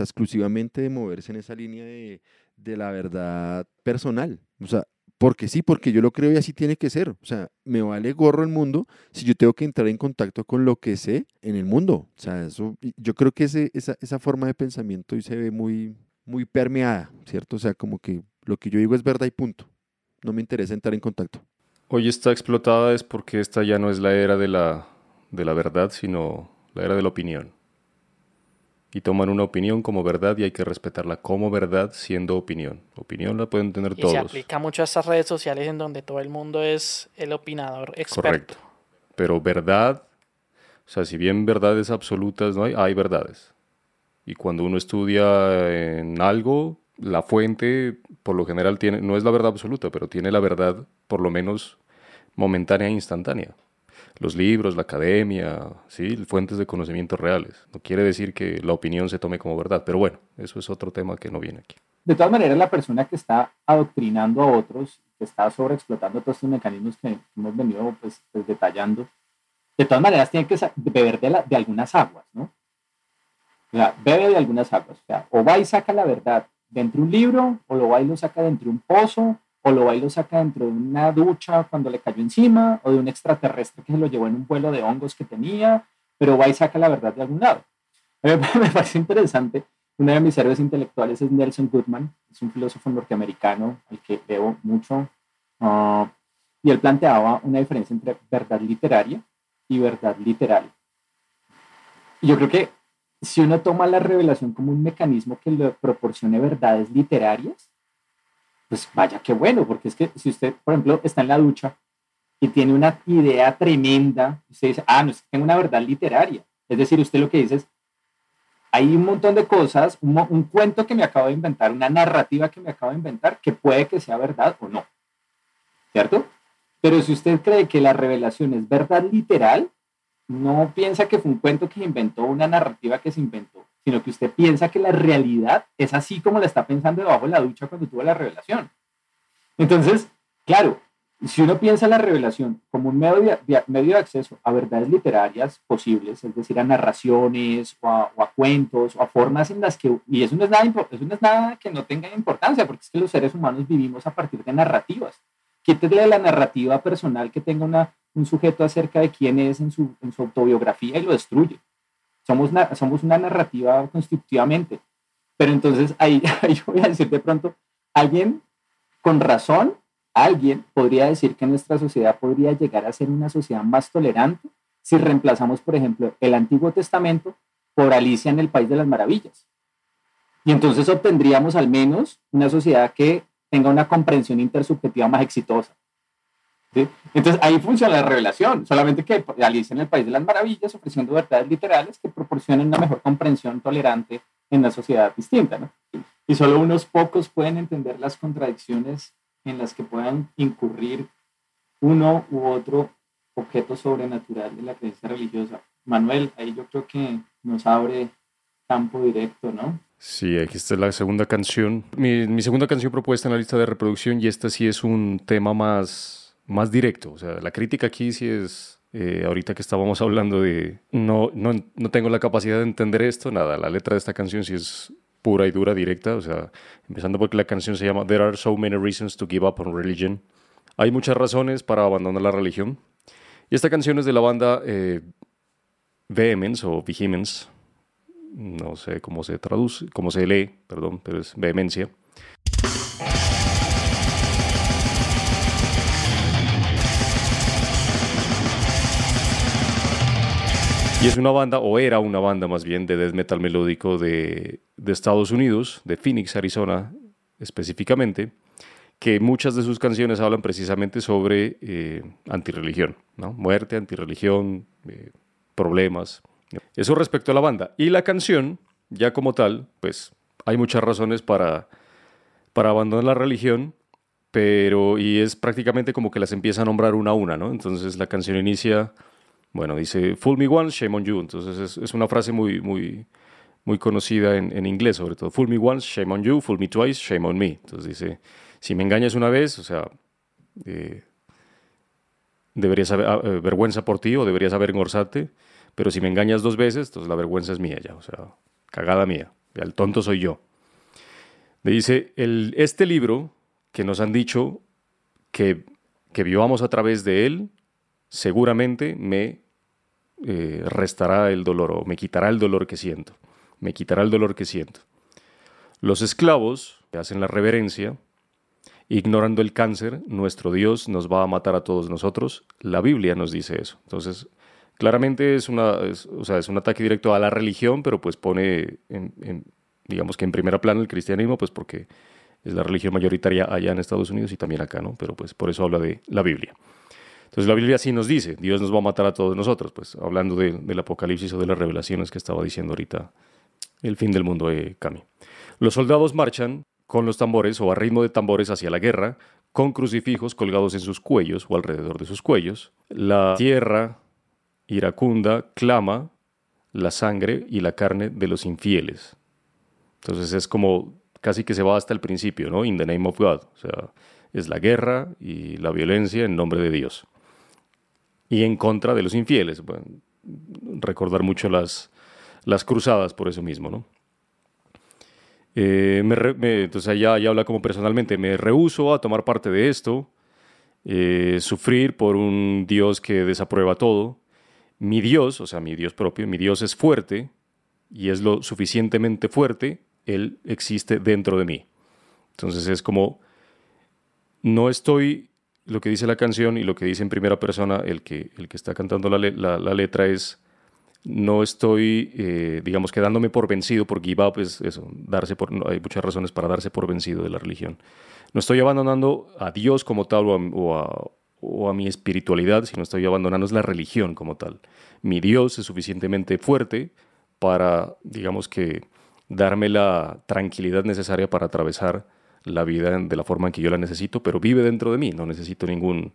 exclusivamente de moverse en esa línea de, de la verdad personal. O sea, porque sí, porque yo lo creo y así tiene que ser. O sea, me vale gorro el mundo si yo tengo que entrar en contacto con lo que sé en el mundo. O sea, eso, yo creo que ese, esa, esa forma de pensamiento hoy se ve muy, muy permeada, ¿cierto? O sea, como que lo que yo digo es verdad y punto. No me interesa entrar en contacto. Hoy está explotada es porque esta ya no es la era de la, de la verdad, sino la era de la opinión y toman una opinión como verdad y hay que respetarla como verdad siendo opinión. Opinión la pueden tener y todos. Se aplica mucho a estas redes sociales en donde todo el mundo es el opinador experto. Correcto. Pero verdad, o sea, si bien verdades absolutas no hay, hay verdades. Y cuando uno estudia en algo, la fuente por lo general tiene, no es la verdad absoluta, pero tiene la verdad por lo menos momentánea e instantánea los libros, la academia, ¿sí? fuentes de conocimientos reales. No quiere decir que la opinión se tome como verdad, pero bueno, eso es otro tema que no viene aquí. De todas maneras, la persona que está adoctrinando a otros, que está sobreexplotando todos estos mecanismos que hemos venido pues, pues, detallando, de todas maneras tiene que beber de, de algunas aguas, ¿no? O sea, bebe de algunas aguas. O, sea, o va y saca la verdad de un libro, o lo va y lo saca de un pozo, o lo va y lo saca dentro de una ducha cuando le cayó encima, o de un extraterrestre que se lo llevó en un vuelo de hongos que tenía, pero va y saca la verdad de algún lado. Me parece interesante. Uno de mis héroes intelectuales es Nelson Goodman, es un filósofo norteamericano al que veo mucho, ah, y él planteaba una diferencia entre verdad literaria y verdad literal. Y yo creo que si uno toma la revelación como un mecanismo que le proporcione verdades literarias, pues vaya qué bueno, porque es que si usted, por ejemplo, está en la ducha y tiene una idea tremenda, usted dice, ah, no, es que tengo una verdad literaria. Es decir, usted lo que dice es, hay un montón de cosas, un, un, cuento que me acabo de inventar, una narrativa que me acabo de inventar, que puede que sea verdad o no. ¿Cierto? Pero si usted cree que la revelación es verdad literal, no piensa que fue un cuento que inventó, una narrativa que se inventó, sino que usted piensa que la realidad es así como la está pensando debajo de la ducha cuando tuvo la revelación. Entonces, claro, si uno piensa la revelación como un medio de, medio de acceso a verdades literarias posibles, es decir, a narraciones o a, cuentos o a formas en las que, y eso no, es nada, eso no es nada que no tenga importancia, porque es que los seres humanos vivimos a partir de narrativas. Quítele la narrativa personal que tenga una, un sujeto acerca de quién es en su, en su autobiografía y lo destruye. Somos una, somos una narrativa constitutivamente. Pero entonces ahí, yo voy a decir de pronto, alguien con razón, alguien podría decir que nuestra sociedad podría llegar a ser una sociedad más tolerante si reemplazamos, por ejemplo, el Antiguo Testamento por Alicia en el País de las Maravillas. Y entonces obtendríamos al menos una sociedad que tenga una comprensión intersubjetiva más exitosa. Entonces ahí funciona la revelación, solamente que Alicia en el País de las Maravillas ofreciendo verdades literales que proporcionen una mejor comprensión tolerante en una sociedad distinta. ¿no? Y solo unos pocos pueden entender las contradicciones en las que puedan incurrir uno u otro objeto sobrenatural de la creencia religiosa. Manuel, ahí yo creo que nos abre campo directo, ¿no? Sí, aquí está la segunda canción. Mi, mi segunda canción propuesta en la lista de reproducción y esta sí es un tema más más directo. O sea, la crítica aquí sí es, eh, ahorita que estábamos hablando de, no, no, no tengo la capacidad de entender esto, nada, la letra de esta canción sí es pura y dura, directa, o sea, empezando porque la canción se llama There are so many reasons to give up on religion. Hay muchas razones para abandonar la religión. Y esta canción es de la banda eh, Vehemence o Vehemence, no sé cómo se traduce, cómo se lee, perdón, pero es vehemencia. Y es una banda, o era una banda más bien, de death metal melódico de, de Estados Unidos, de Phoenix, Arizona específicamente, que muchas de sus canciones hablan precisamente sobre eh, antirreligión, ¿no? muerte, antirreligión, eh, problemas. Eso respecto a la banda. Y la canción, ya como tal, pues hay muchas razones para, para abandonar la religión, pero y es prácticamente como que las empieza a nombrar una a una, ¿no? Entonces la canción inicia, bueno, dice, Fool me once, shame on you. Entonces es, una frase muy, muy, muy conocida en, inglés, sobre todo. Fool me once, shame on you. Fool me twice, shame on me. Entonces dice, si me engañas una vez, o sea, eh, deberías haber ah, eh, vergüenza por ti o deberías avergonzarte, pero si me engañas dos veces, entonces la vergüenza es mía ya, o sea, cagada mía, el tonto soy yo. Le dice, este libro que nos han dicho que, que vivamos a través de él, seguramente me eh, restará el dolor o me quitará el dolor que siento, me quitará el dolor que siento. Los esclavos hacen la reverencia ignorando el cáncer, nuestro Dios nos va a matar a todos nosotros. La Biblia nos dice eso. Entonces, claramente es, una, o sea, es un ataque directo a la religión, pero pues pone, en, digamos que en primera plana el cristianismo, pues porque es la religión mayoritaria allá en Estados Unidos y también acá, ¿no? Pero pues por eso habla de la Biblia. Entonces la Biblia sí nos dice, Dios nos va a matar a todos nosotros, pues hablando del Apocalipsis o de las revelaciones que estaba diciendo ahorita el fin del mundo de Cami. Los soldados marchan con los tambores o a ritmo de tambores hacia la guerra, con crucifijos colgados en sus cuellos o alrededor de sus cuellos. La tierra iracunda clama la sangre y la carne de los infieles. Entonces es como casi que se va hasta el principio, ¿no? In the name of God. O sea, es la guerra y la violencia en nombre de Dios. Y en contra de los infieles. recordar mucho las, las cruzadas por eso mismo, ¿no? Eh, entonces ya, ya, habla como personalmente, me rehuso a tomar parte de esto, eh, sufrir por un Dios que desaprueba todo. Mi Dios, o sea, mi Dios propio, mi Dios es fuerte y es lo suficientemente fuerte, Él existe dentro de mí. Entonces es como, no estoy, lo que dice la canción y lo que dice en primera persona, el que, el que está cantando la, la letra es, no estoy, eh, digamos, quedándome por vencido, por give up es eso, darse por, hay muchas razones para darse por vencido de la religión. No estoy abandonando a Dios como tal o a, mi espiritualidad, sino estoy abandonando la religión como tal. Mi Dios es suficientemente fuerte para, digamos que, darme la tranquilidad necesaria para atravesar la vida de la forma en que yo la necesito, pero vive dentro de mí, no necesito ningún,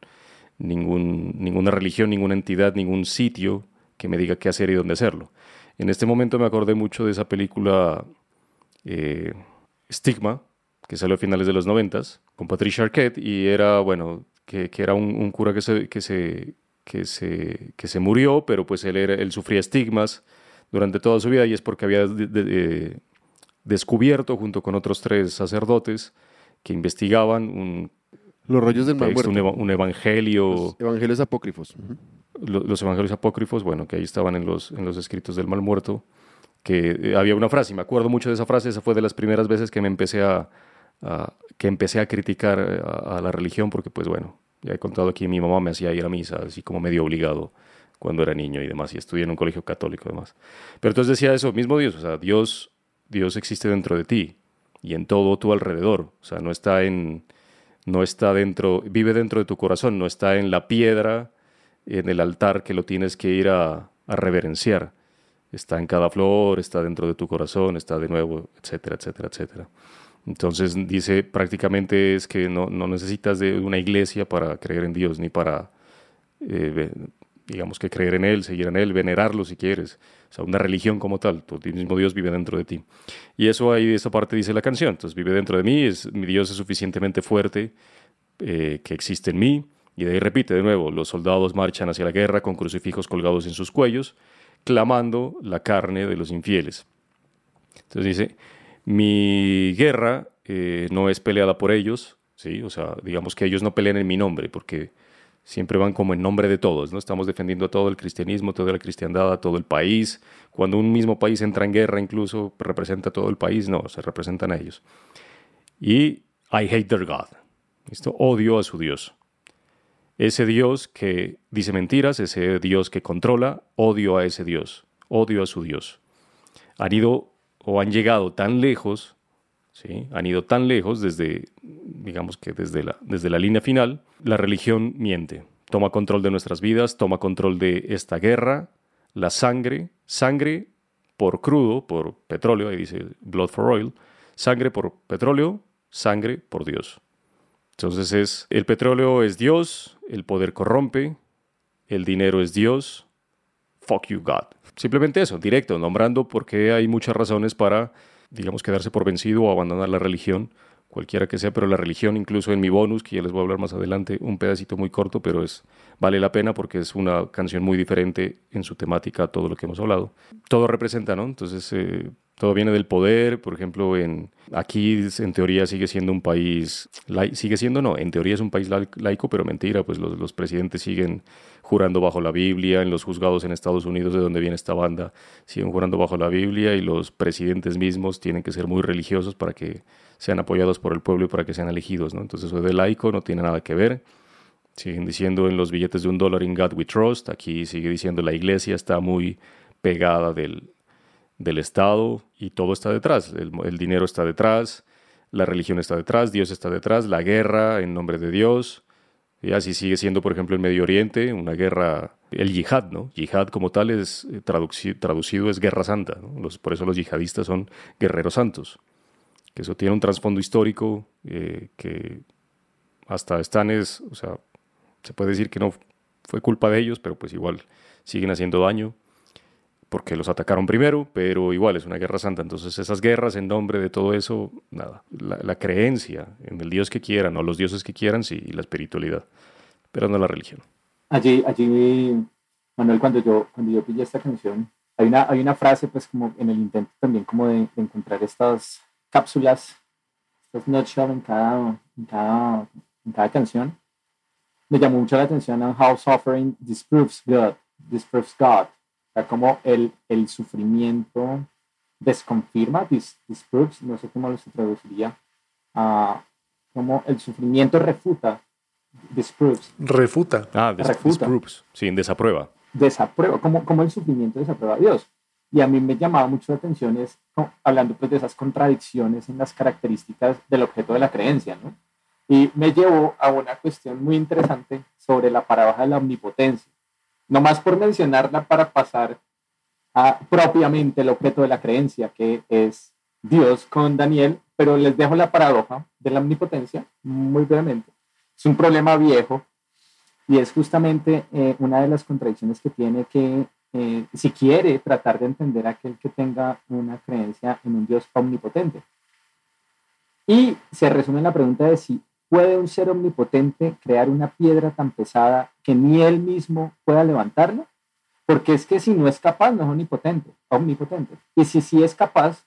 ningún, ninguna religión, ninguna entidad, ningún sitio que me diga qué hacer y dónde hacerlo. En este momento me acordé mucho de esa película eh, Stigma, que salió a finales de los noventas, con Patricia Arquette, y era, bueno, que, era un, cura que se, que, se, que, se, que se murió, pero pues él, era, él sufría estigmas durante toda su vida y es porque había descubierto, junto con otros tres sacerdotes, que investigaban un los rollos del texto, un, evangelio. Los evangelios apócrifos los evangelios apócrifos, bueno, que ahí estaban en los, en los escritos del mal muerto, que eh, había una frase, y me acuerdo mucho de esa frase, esa fue de las primeras veces que me empecé a, que empecé a criticar eh, a, la religión, porque pues bueno, ya he contado aquí, mi mamá me hacía ir a misa, así como medio obligado cuando era niño y demás, y estudié en un colegio católico además. Pero entonces decía eso, mismo Dios, o sea, Dios, Dios existe dentro de ti y en todo tu alrededor, o sea, no está en, no está dentro, vive dentro de tu corazón, no está en la piedra, en el altar que lo tienes que ir a, reverenciar. Está en cada flor, está dentro de tu corazón, está de nuevo, etcétera, etcétera, etcétera. Entonces dice prácticamente es que no, necesitas de una iglesia para creer en Dios, ni para, eh, digamos que creer en Él, seguir en Él, venerarlo si quieres. O sea, una religión como tal, tu mismo Dios vive dentro de ti. Y eso ahí, esa parte dice la canción. Entonces vive dentro de mí, es, mi Dios es suficientemente fuerte eh, que existe en mí y de ahí repite de nuevo, los soldados marchan hacia la guerra con crucifijos colgados en sus cuellos, clamando la carne de los infieles. Entonces dice, mi guerra eh, no es peleada por ellos, ¿sí? o sea, digamos que ellos no pelean en mi nombre, porque siempre van como en nombre de todos, ¿no? Estamos defendiendo a todo el cristianismo, toda la cristiandad, a todo el país. Cuando un mismo país entra en guerra, incluso representa todo el país, no, se representan a ellos. Y I hate their God. Esto odio a su Dios. Ese Dios que dice mentiras, ese Dios que controla, odio a ese Dios, odio a su Dios. Han ido o han llegado tan lejos, ¿sí? han ido tan lejos desde, digamos que desde la, desde la línea final, la religión miente, toma control de nuestras vidas, toma control de esta guerra, la sangre, sangre por crudo, por petróleo, ahí dice blood for oil, sangre por petróleo, sangre por Dios. Entonces es, el petróleo es Dios, el poder corrompe, el dinero es Dios, fuck you God. Simplemente eso, directo, nombrando porque hay muchas razones para, digamos, quedarse por vencido o abandonar la religión, cualquiera que sea, pero la religión, incluso en mi bonus, que ya les voy a hablar más adelante, un pedacito muy corto, pero es vale la pena porque es una canción muy diferente en su temática a todo lo que hemos hablado. Todo representa, ¿no? Entonces, eh, todo viene del poder, por ejemplo, en aquí en teoría sigue siendo un país, sigue siendo no, en teoría es un país laico, pero mentira, pues los, los, presidentes siguen jurando bajo la Biblia, en los juzgados en Estados Unidos, de donde viene esta banda, siguen jurando bajo la Biblia y los presidentes mismos tienen que ser muy religiosos para que sean apoyados por el pueblo y para que sean elegidos, ¿no? Entonces eso de laico no tiene nada que ver. Siguen diciendo en los billetes de un dólar, in God we trust, aquí sigue diciendo la iglesia está muy pegada del, del Estado y todo está detrás. El, dinero está detrás, la religión está detrás, Dios está detrás, la guerra en nombre de Dios. Y así sigue siendo, por ejemplo, el Medio Oriente, una guerra, el yihad, ¿no? Yihad como tal es eh, traducido, es guerra santa, por eso los yihadistas son guerreros santos. Que eso tiene un trasfondo histórico eh, que hasta están es, o sea, se puede decir que no fue culpa de ellos, pero pues igual siguen haciendo daño porque los atacaron primero, pero igual es una guerra santa. Entonces esas guerras en nombre de todo eso, nada, la, creencia en el Dios que quieran o los dioses que quieran, sí, y la espiritualidad, pero no la religión. Allí, allí, Manuel, cuando yo, cuando yo pillé esta canción, hay una, hay una frase, pues como en el intento también como de, encontrar estas cápsulas, estas nutshell en cada, en cada, en cada canción. Me llamó mucho la atención en How Suffering Disproves God, disproves God o sea, como el, el sufrimiento desconfirma, disproves, no sé cómo se traduciría, uh, como el sufrimiento refuta, disproves. Refuta. Ah, des refuta. disproves, sí, desaprueba. Desaprueba, como, como el sufrimiento desaprueba a Dios. Y a mí me llamaba mucho la atención es, hablando pues de esas contradicciones en las características del objeto de la creencia, ¿no? Y me llevó a una cuestión muy interesante sobre la paradoja de la omnipotencia más por mencionarla para pasar a propiamente el objeto de la creencia, que es Dios con Daniel, pero les dejo la paradoja de la omnipotencia muy brevemente. Es un problema viejo y es justamente eh, una de las contradicciones que tiene que, eh, si quiere tratar de entender aquel que tenga una creencia en un Dios omnipotente. Y se resume en la pregunta de si ¿Puede un ser omnipotente crear una piedra tan pesada que ni él mismo pueda levantarla? Porque es que si no es capaz, no es omnipotente. omnipotente. Y si sí es capaz,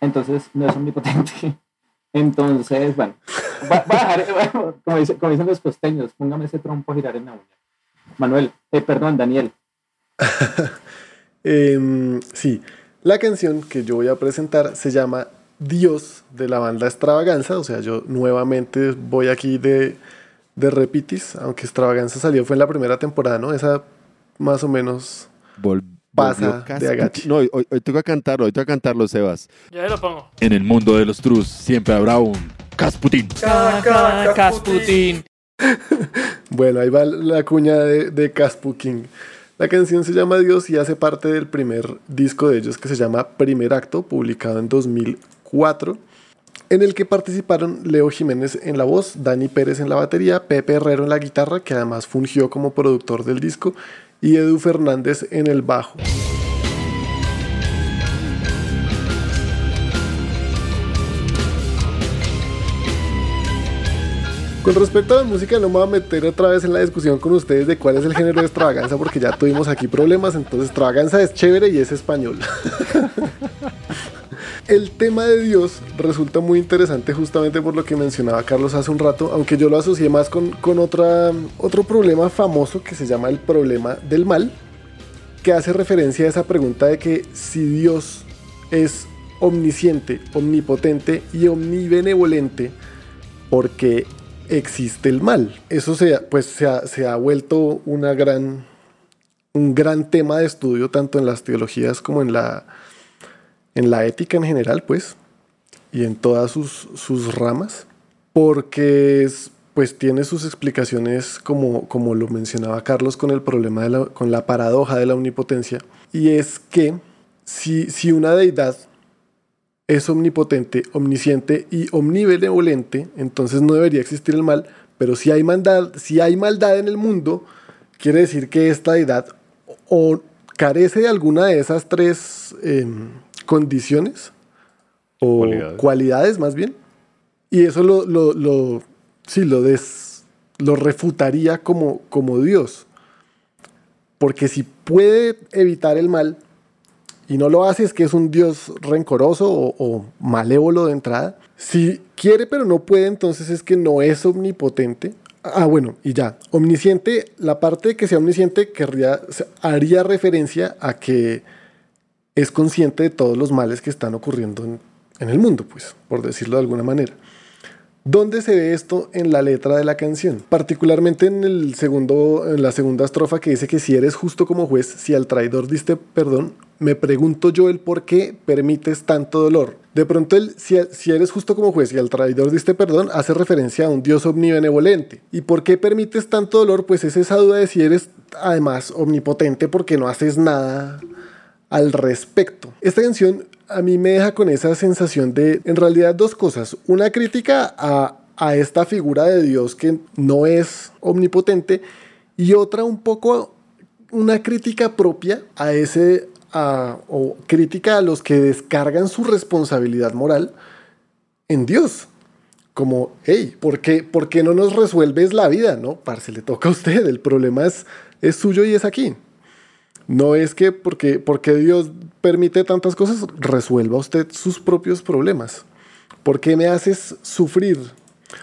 entonces no es omnipotente. Entonces, bueno, va, a dejar, como, dicen los costeños, póngame ese trompo a girar en la uña. Manuel, eh, perdón, Daniel. Em, sí, la canción que yo voy a presentar se llama Dios de la banda Extravaganza. O sea, yo nuevamente voy aquí de, de repitis, aunque Extravaganza salió fue en la primera temporada, ¿no? Esa más o menos pasa de agache. No, hoy, hoy toca cantarlo, hoy toca cantarlo, Sebas. Ya lo pongo. En el mundo de los trus siempre habrá un Casputín. Casputín. bueno, ahí va la cuña de, de Casputín. La canción se llama Dios y hace parte del primer disco de ellos que se llama Primer Acto, publicado en 2000 en el que participaron Leo Jiménez en la voz, Dani Pérez en la batería, Pepe Herrero en la guitarra, que además fungió como productor del disco, y Edu Fernández en el bajo. Con respecto a la música, no me voy a meter otra vez en la discusión con ustedes de cuál es el género de extravaganza, porque ya tuvimos aquí problemas. Entonces, extravaganza es chévere y es español. El tema de Dios resulta muy interesante justamente por lo que mencionaba Carlos hace un rato, aunque yo lo asocié más con, con otra, otro problema famoso que se llama el problema del mal, que hace referencia a esa pregunta de que si Dios es omnisciente, omnipotente y omnibenevolente, porque existe el mal. Eso se, pues, se, ha, se ha vuelto una gran, un gran tema de estudio tanto en las teologías como en la, en la ética en general, pues, y en todas sus, sus ramas, porque es, pues tiene sus explicaciones como, como lo mencionaba Carlos con el problema de la, con la paradoja de la omnipotencia, y es que si, si una deidad es omnipotente, omnisciente y omnibenevolente, entonces no debería existir el mal, pero si hay maldad, si hay maldad en el mundo, quiere decir que esta deidad o carece de alguna de esas tres eh, condiciones o Cualidades. cualidades. más bien, y eso lo, lo, lo, sí, lo, des, lo refutaría como, como Dios, porque si puede evitar el mal, y no lo hace, es que es un Dios rencoroso o, o, malévolo de entrada. Si quiere pero no puede, entonces es que no es omnipotente. Ah, bueno, y ya. Omnisciente, la parte de que sea omnisciente querría, haría referencia a que es consciente de todos los males que están ocurriendo en, el mundo, pues, por decirlo de alguna manera. ¿Dónde se ve esto en la letra de la canción? Particularmente en, el segundo, en la segunda estrofa que dice que si eres justo como juez, si al traidor diste perdón, me pregunto yo el por qué permites tanto dolor. De pronto, el, si, si, eres justo como juez y al traidor diste perdón, hace referencia a un Dios omnibenevolente. ¿Y por qué permites tanto dolor? Pues es esa duda de si eres además omnipotente porque no haces nada al respecto. Esta canción a mí me deja con esa sensación de, en realidad, dos cosas. Una crítica a, a esta figura de Dios que no es omnipotente y otra un poco una crítica propia a ese a, o crítica a los que descargan su responsabilidad moral en Dios. Como, hey, ¿por qué, ¿por qué no nos resuelves la vida? No, parce, le toca a usted, el problema es, es suyo y es aquí. No es que porque, porque Dios permite tantas cosas, resuelva usted sus propios problemas. ¿Por qué me haces sufrir?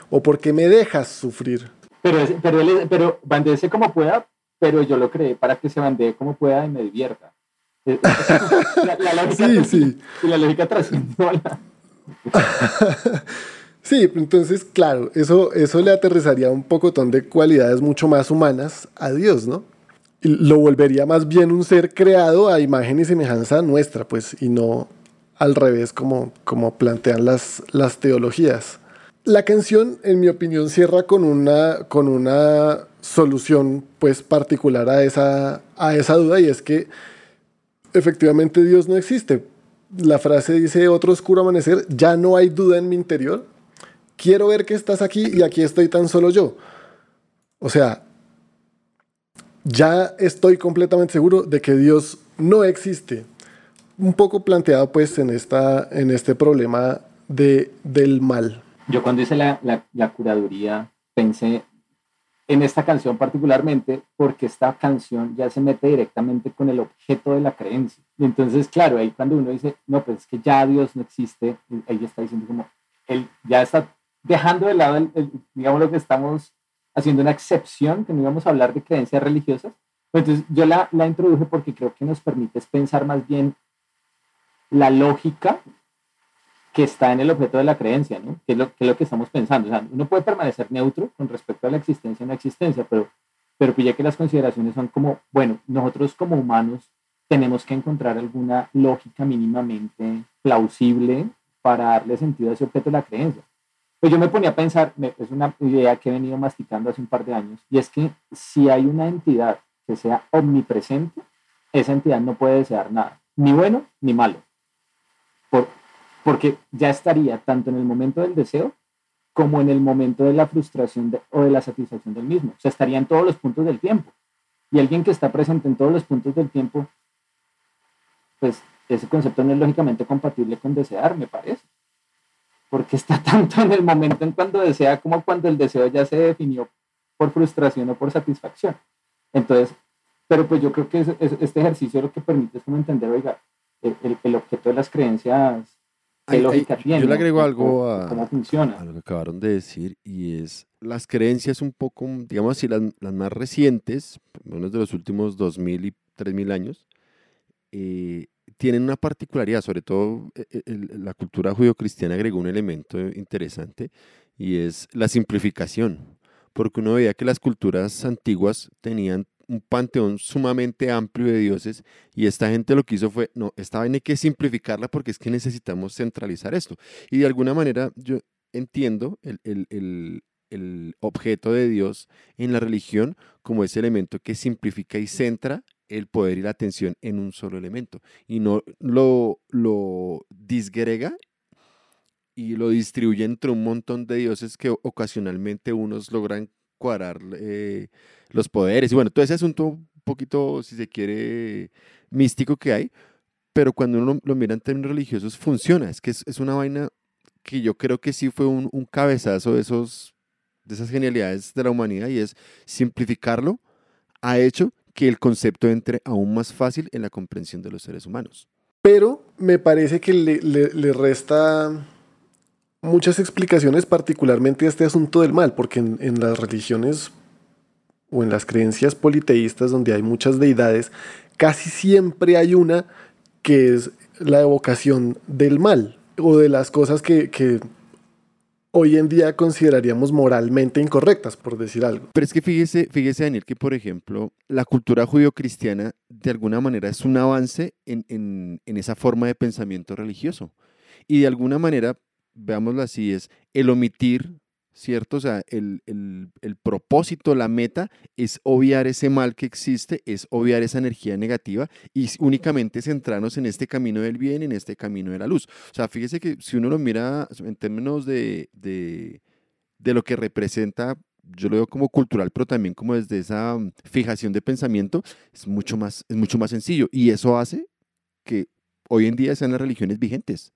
¿O por qué me dejas sufrir? Pero, pero, él, pero bandece como pueda, pero yo lo creé para que se bandee como pueda y me divierta. La, la lógica, sí, sí. La lógica trascendió. Sí, entonces, claro, eso, eso le aterrizaría un pocotón de cualidades mucho más humanas a Dios, ¿no? Lo volvería más bien un ser creado a imagen y semejanza nuestra, pues, y no al revés como, como plantean las, las teologías. La canción, en mi opinión, cierra con una, con una solución pues particular a esa, a esa duda y es que efectivamente Dios no existe. La frase dice otro oscuro amanecer, ya no hay duda en mi interior. Quiero ver que estás aquí y aquí estoy tan solo yo. O sea, ya estoy completamente seguro de que Dios no existe. Un poco planteado pues en, esta, en este problema de, del mal. Yo cuando hice la, la, curaduría pensé en esta canción particularmente porque esta canción ya se mete directamente con el objeto de la creencia. Y entonces, claro, ahí cuando uno dice, no, pues es que ya Dios no existe, ahí está diciendo como, él ya está dejando de lado, el, el, digamos, lo que estamos haciendo una excepción, que no íbamos a hablar de creencias religiosas. Entonces, yo la, la introduje porque creo que nos permite pensar más bien la lógica que está en el objeto de la creencia, ¿no? Que es lo que, es lo que estamos pensando. O sea, uno puede permanecer neutro con respecto a la existencia o no existencia, pero, pero que las consideraciones son como, bueno, nosotros como humanos tenemos que encontrar alguna lógica mínimamente plausible para darle sentido a ese objeto de la creencia. Pues yo me ponía a pensar, es una idea que he venido masticando hace un par de años, y es que si hay una entidad que sea omnipresente, esa entidad no puede desear nada, ni bueno ni malo. Por, porque ya estaría tanto en el momento del deseo como en el momento de la frustración o de la satisfacción del mismo. O sea, estaría en todos los puntos del tiempo. Y alguien que está presente en todos los puntos del tiempo, pues ese concepto no es lógicamente compatible con desear, me parece. Porque está tanto en el momento en cuando desea como cuando el deseo ya se definió por frustración o por satisfacción. Entonces, pero pues yo creo que es, es, este ejercicio lo que permite es como entender, oiga, el, el, el objeto de las creencias qué Ay, lógica ay, tiene. yo le agrego algo a, cómo funciona. a lo que acabaron de decir y es las creencias un poco, digamos así, las, las más recientes, menos de los últimos 2000 y 3000 años, eh, tienen una particularidad, sobre todo eh, eh, la cultura judio-cristiana agregó un elemento interesante y es la simplificación, porque uno veía que las culturas antiguas tenían un panteón sumamente amplio de dioses y esta gente lo que hizo fue, no, esta vaina hay que simplificarla porque es que necesitamos centralizar esto. Y de alguna manera yo entiendo el- el- el objeto de Dios en la religión como ese elemento que simplifica y centra el poder y la atención en un solo elemento y no lo, lo disgrega y lo distribuye entre un montón de dioses que ocasionalmente unos logran cuadrar eh, los poderes. Y bueno, todo ese asunto un poquito, si se quiere, místico que hay, pero cuando uno lo, mira en términos religiosos funciona. Es que es, es una vaina que yo creo que sí fue un, un cabezazo de, esos, de esas genialidades de la humanidad y es simplificarlo ha hecho que el concepto entre aún más fácil en la comprensión de los seres humanos. Pero me parece que le, le- le resta muchas explicaciones, particularmente a este asunto del mal, porque en, en las religiones o en las creencias politeístas donde hay muchas deidades, casi siempre hay una que es la evocación del mal o de las cosas que, que hoy en día consideraríamos moralmente incorrectas, por decir algo. Pero es que fíjese, fíjese Daniel, que por ejemplo, la cultura judío-cristiana de alguna manera es un avance en- en esa forma de pensamiento religioso. Y de alguna manera, veámoslo así, es el omitir, ¿cierto? O sea, el, el- el propósito, la meta es obviar ese mal que existe, es obviar esa energía negativa y únicamente centrarnos en este camino del bien, en este camino de la luz. O sea, fíjese que si uno lo mira en términos de, de, de lo que representa, yo lo veo como cultural, pero también como desde esa fijación de pensamiento, es mucho más, es mucho más sencillo. Y eso hace que hoy en día sean las religiones vigentes,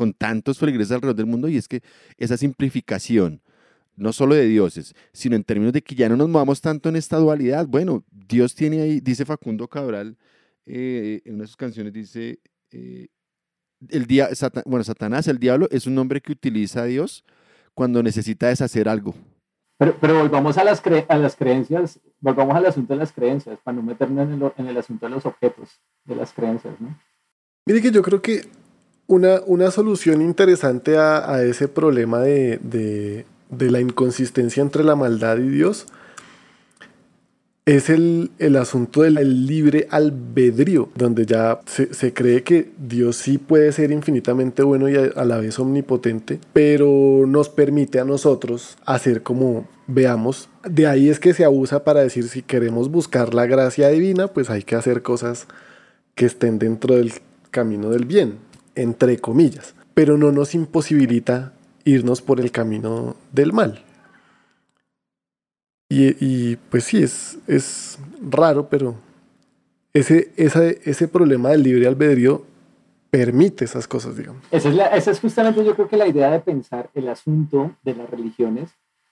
con tantos feligreses alrededor del mundo, y es que esa simplificación, no solo de dioses, sino en términos de que ya no nos movamos tanto en esta dualidad. Bueno, Dios tiene ahí, dice Facundo Cabral, eh, en una de sus canciones dice, eh, el dia- bueno, Satanás, el diablo, es un nombre que utiliza a Dios cuando necesita deshacer algo. Pero, pero volvamos a las, cre- a las creencias, volvamos al asunto de las creencias, para no meternos en el, en el asunto de los objetos de las creencias, ¿no? Mire que yo creo que una, una solución interesante a, a ese problema de, de- de la inconsistencia entre la maldad y Dios es el, el asunto del el libre albedrío, donde ya se, se cree que Dios sí puede ser infinitamente bueno y a, a la vez omnipotente, pero nos permite a nosotros hacer como veamos. De ahí es que se abusa para decir si queremos buscar la gracia divina, pues hay que hacer cosas que estén dentro del camino del bien, entre comillas, pero no nos imposibilita irnos por el camino del mal. Y, y, pues sí, es, es raro, pero ese, ese, ese problema del libre albedrío permite esas cosas, digamos. Esa es, la- esa es justamente yo creo que la idea de pensar el asunto de las religiones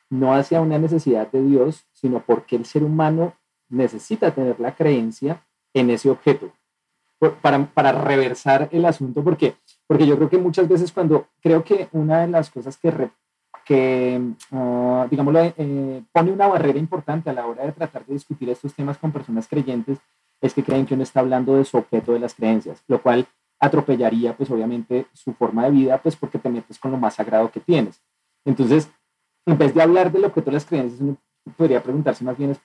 no hacia una necesidad de Dios, sino porque el ser humano necesita tener la creencia en ese objeto para, para reversar el asunto, porque, porque yo creo que muchas veces cuando creo que una de las cosas que, re- que ah, digámoslo, eh, pone una barrera importante a la hora de tratar de discutir estos temas con personas creyentes es que creen que uno está hablando de su objeto de las creencias, lo cual atropellaría pues obviamente su forma de vida pues porque te metes con lo más sagrado que tienes. Entonces, en vez de hablar del objeto de las creencias, uno podría preguntarse más bien es,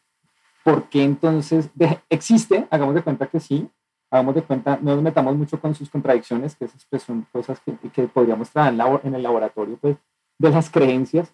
¿por qué entonces de- existe? Hagamos de cuenta que sí, hagamos de cuenta, no nos metamos mucho con sus contradicciones, que esas pues, son cosas que, que podríamos traer en, el laboratorio pues, de las creencias,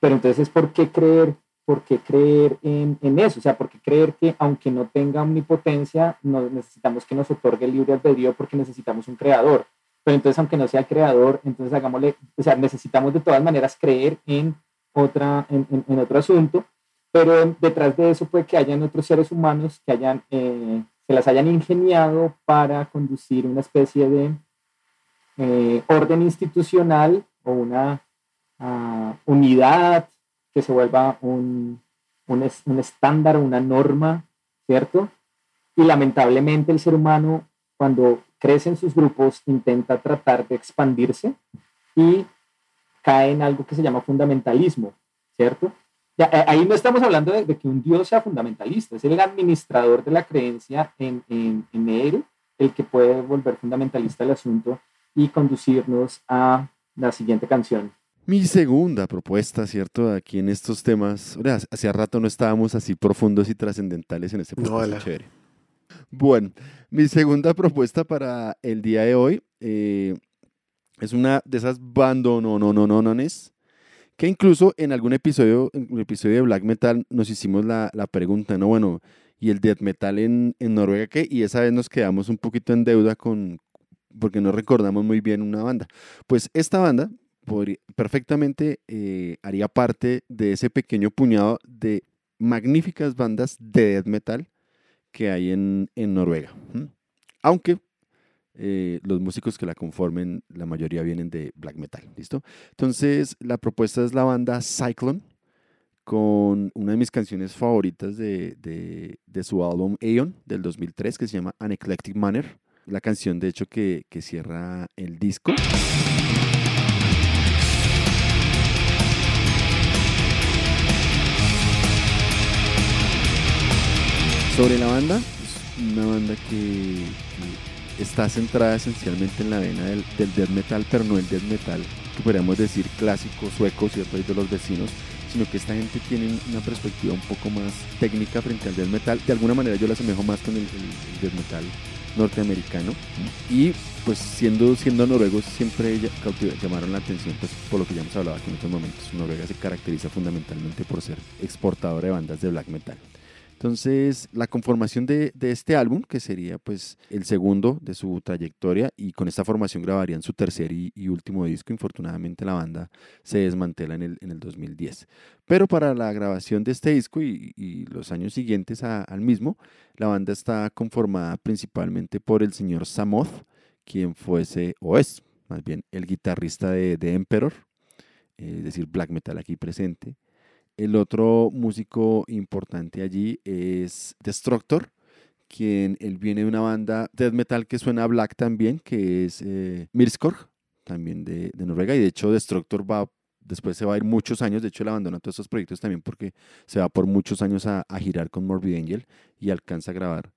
pero entonces, ¿por qué creer? ¿Por qué creer en, en eso? O sea, ¿por qué creer que aunque no tenga omnipotencia, no, necesitamos que nos otorgue el libre albedrío porque necesitamos un creador? Pero entonces, aunque no sea el creador, entonces hagámosle, o sea, necesitamos de todas maneras creer en, otra, en- en otro asunto, pero detrás de eso puede que hayan otros seres humanos que hayan, eh, se las hayan ingeniado para conducir una especie de eh, orden institucional o una ah, unidad que se vuelva un, un, un estándar, una norma, ¿cierto? Y lamentablemente el ser humano, cuando crece en sus grupos, intenta tratar de expandirse y cae en algo que se llama fundamentalismo, ¿cierto? Eh, ahí no estamos hablando de, que un Dios sea fundamentalista, es el administrador de la creencia en, en, en él el que puede volver fundamentalista el asunto y conducirnos a la siguiente canción. Mi segunda propuesta, ¿cierto? Aquí en estos temas, hacía rato no estábamos así profundos y trascendentales en este podcast. chévere. Bueno, mi segunda propuesta para el día de hoy eh, es una de esas bandononononones que incluso en algún episodio, episodio de Black Metal nos hicimos la, la pregunta, ¿no? Bueno, ¿y el death metal en, en, Noruega qué? Y esa vez nos quedamos un poquito en deuda con, porque no recordamos muy bien una banda. Pues esta banda perfectamente eh, haría parte de ese pequeño puñado de magníficas bandas de death metal que hay en, en Noruega. Aunque eh, los músicos que la conformen, la mayoría vienen de black metal, ¿listo? Entonces, la propuesta es la banda Cyclone, con una de mis canciones favoritas de, de, su álbum Aeon del 2003, que se llama An Eclectic Manner, la canción de hecho que, que cierra el disco. Sobre la banda, es una banda que está centrada esencialmente en la vena del, death metal, pero no el death metal que podríamos decir clásico sueco, ¿cierto? de los vecinos, sino que esta gente tiene una perspectiva un poco más técnica frente al death metal. De alguna manera yo la asemejo más con el, death metal norteamericano y pues siendo, siendo noruegos siempre llamaron la atención pues por lo que ya hemos hablado aquí en estos momentos. Noruega se caracteriza fundamentalmente por ser exportador de bandas de black metal. Entonces, la conformación de, este álbum, que sería pues el segundo de su trayectoria, y con esta formación grabarían su tercer y, último disco. Infortunadamente la banda se desmantela en el, en el 2010. Pero para la grabación de este disco y, los años siguientes al mismo, la banda está conformada principalmente por el señor Samoth, quien fuese, o es más bien, el guitarrista de, de Emperor, es decir, black metal aquí presente el otro músico importante allí es Destructor, quien él viene de una banda death metal que suena black también, que es eh, también de, Noruega. Y de hecho, Destructor va, después se va a ir muchos años. De hecho, él abandona todos estos proyectos también porque se va por muchos años a, a girar con Morbid Angel y alcanza a grabar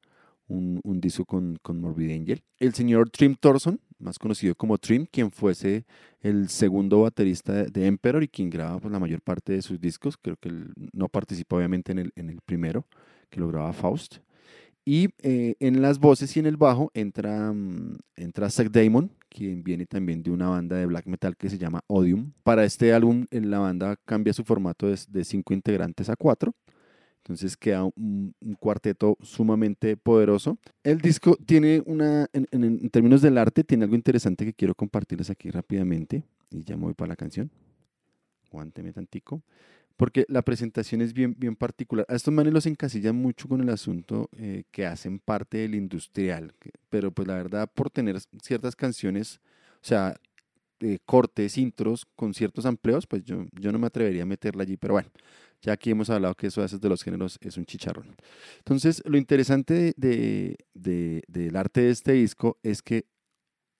un, disco con, con, Morbid Angel. El señor Trim Thorson, más conocido como Trim, quien fuese el segundo baterista de, Emperor y quien graba pues, la mayor parte de sus discos. Creo que él no participa obviamente en el, en el primero, que lo graba Faust. Y eh, en las voces y en el bajo entra, mm, entra Zach Damon, quien viene también de una banda de black metal que se llama Odium. Para este álbum la banda cambia su formato de, de cinco integrantes a cuatro. Entonces queda un, cuarteto sumamente poderoso. El disco tiene una, en, términos del arte, tiene algo interesante que quiero compartirles aquí rápidamente. Y ya me voy para la canción. Aguánteme tantico. Porque la presentación es bien, bien particular. A estos manes los encasillan mucho con el asunto eh, que hacen parte del industrial. Pero pues la verdad, por tener ciertas canciones, o sea, cortes, intros con ciertos amplios, pues yo, yo no me atrevería a meterla allí. Pero bueno, ya aquí hemos hablado que eso haces de los géneros es un chicharrón. Entonces, lo interesante de, del arte de este disco es que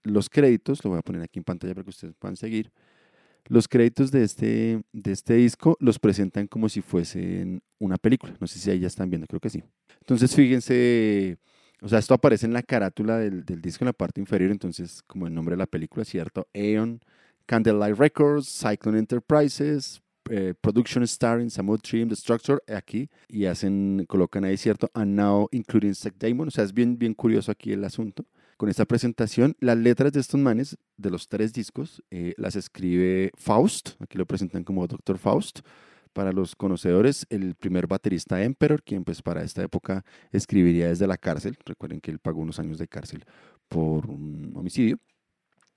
los créditos, lo voy a poner aquí en pantalla para que ustedes puedan seguir, los créditos de este, de este disco los presentan como si fuesen una película. No sé si ahí ya están viendo, creo que sí. Entonces, fíjense, o sea, esto aparece en la carátula del, del disco en la parte inferior, entonces, como el nombre de la película, ¿cierto? Aeon, Candlelight Records, Cyclone Enterprises, eh, production starring Samuel Trim, The Structure, aquí, y hacen, colocan ahí, ¿cierto? And now including Zack Damon, o sea, es bien, bien curioso aquí el asunto. Con esta presentación, las letras de estos manes, de los tres discos, eh, las escribe Faust, aquí lo presentan como Dr. Faust, para los conocedores, el primer baterista Emperor, quien pues para esta época escribiría desde la cárcel. Recuerden que él pagó unos años de cárcel por un homicidio.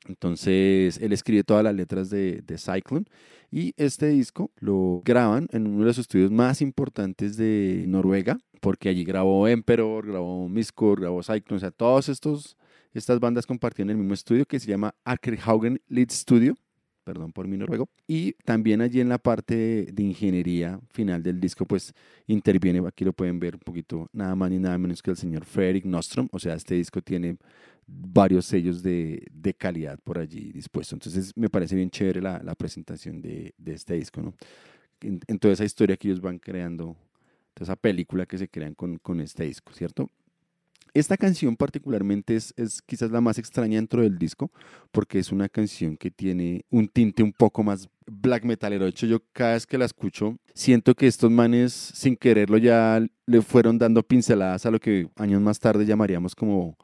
Entonces, él escribe todas las letras de, Cyclone y este disco lo graban en uno de los estudios más importantes de Noruega, porque allí grabó Emperor, grabó Miskur, grabó Cyclone, o sea, todas estas bandas compartían el mismo estudio que se llama Akerhaugen Lead Studio. perdón por mi noruego. Y también allí en la parte de ingeniería final del disco, pues interviene, aquí lo pueden ver un poquito, nada más ni nada menos que el señor Frederick Nostrom. O sea, este disco tiene varios sellos de, de calidad por allí dispuestos. Entonces me parece bien chévere la, la presentación de, de, este disco, ¿no? En, toda esa historia que ellos van creando, toda esa película que se crean con, con este disco, ¿cierto? Esta canción particularmente es, es, quizás la más extraña dentro del disco, porque es una canción que tiene un tinte un poco más black metalero. De hecho, yo cada vez que la escucho, siento que estos manes, sin quererlo, ya le fueron dando pinceladas a lo que años más tarde llamaríamos como,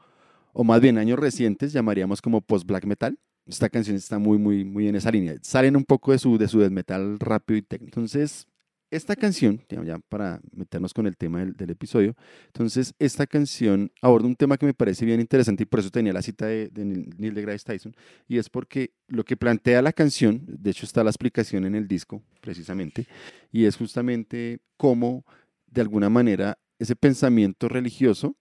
o más bien años recientes, llamaríamos como post-black metal. Esta canción está muy, muy, muy en esa línea. Salen un poco de su, de su death metal rápido y técnico. Entonces, esta canción, ya para meternos con el tema del, episodio, entonces esta canción aborda un tema que me parece bien interesante y por eso tenía la cita de, de Neil deGrasse Tyson, y es porque lo que plantea la canción, de hecho está la explicación en el disco precisamente, y es justamente cómo de alguna manera ese pensamiento religioso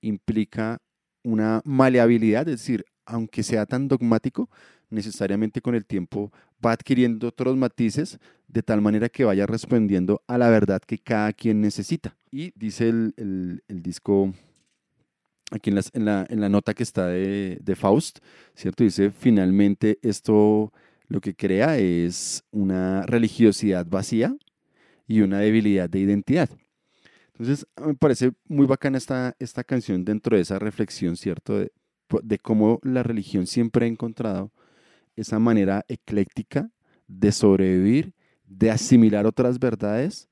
implica una maleabilidad, es decir, aunque sea tan dogmático, necesariamente con el tiempo va adquiriendo otros matices de tal manera que vaya respondiendo a la verdad que cada quien necesita. Y dice el, el, disco, aquí en, las, en, la, en, la, nota que está de, de, Faust, ¿cierto? Dice, finalmente esto lo que crea es una religiosidad vacía y una debilidad de identidad. Entonces, me parece muy bacana esta, esta canción dentro de esa reflexión, ¿cierto? De, de cómo la religión siempre ha encontrado esa manera ecléctica de sobrevivir, de asimilar otras verdades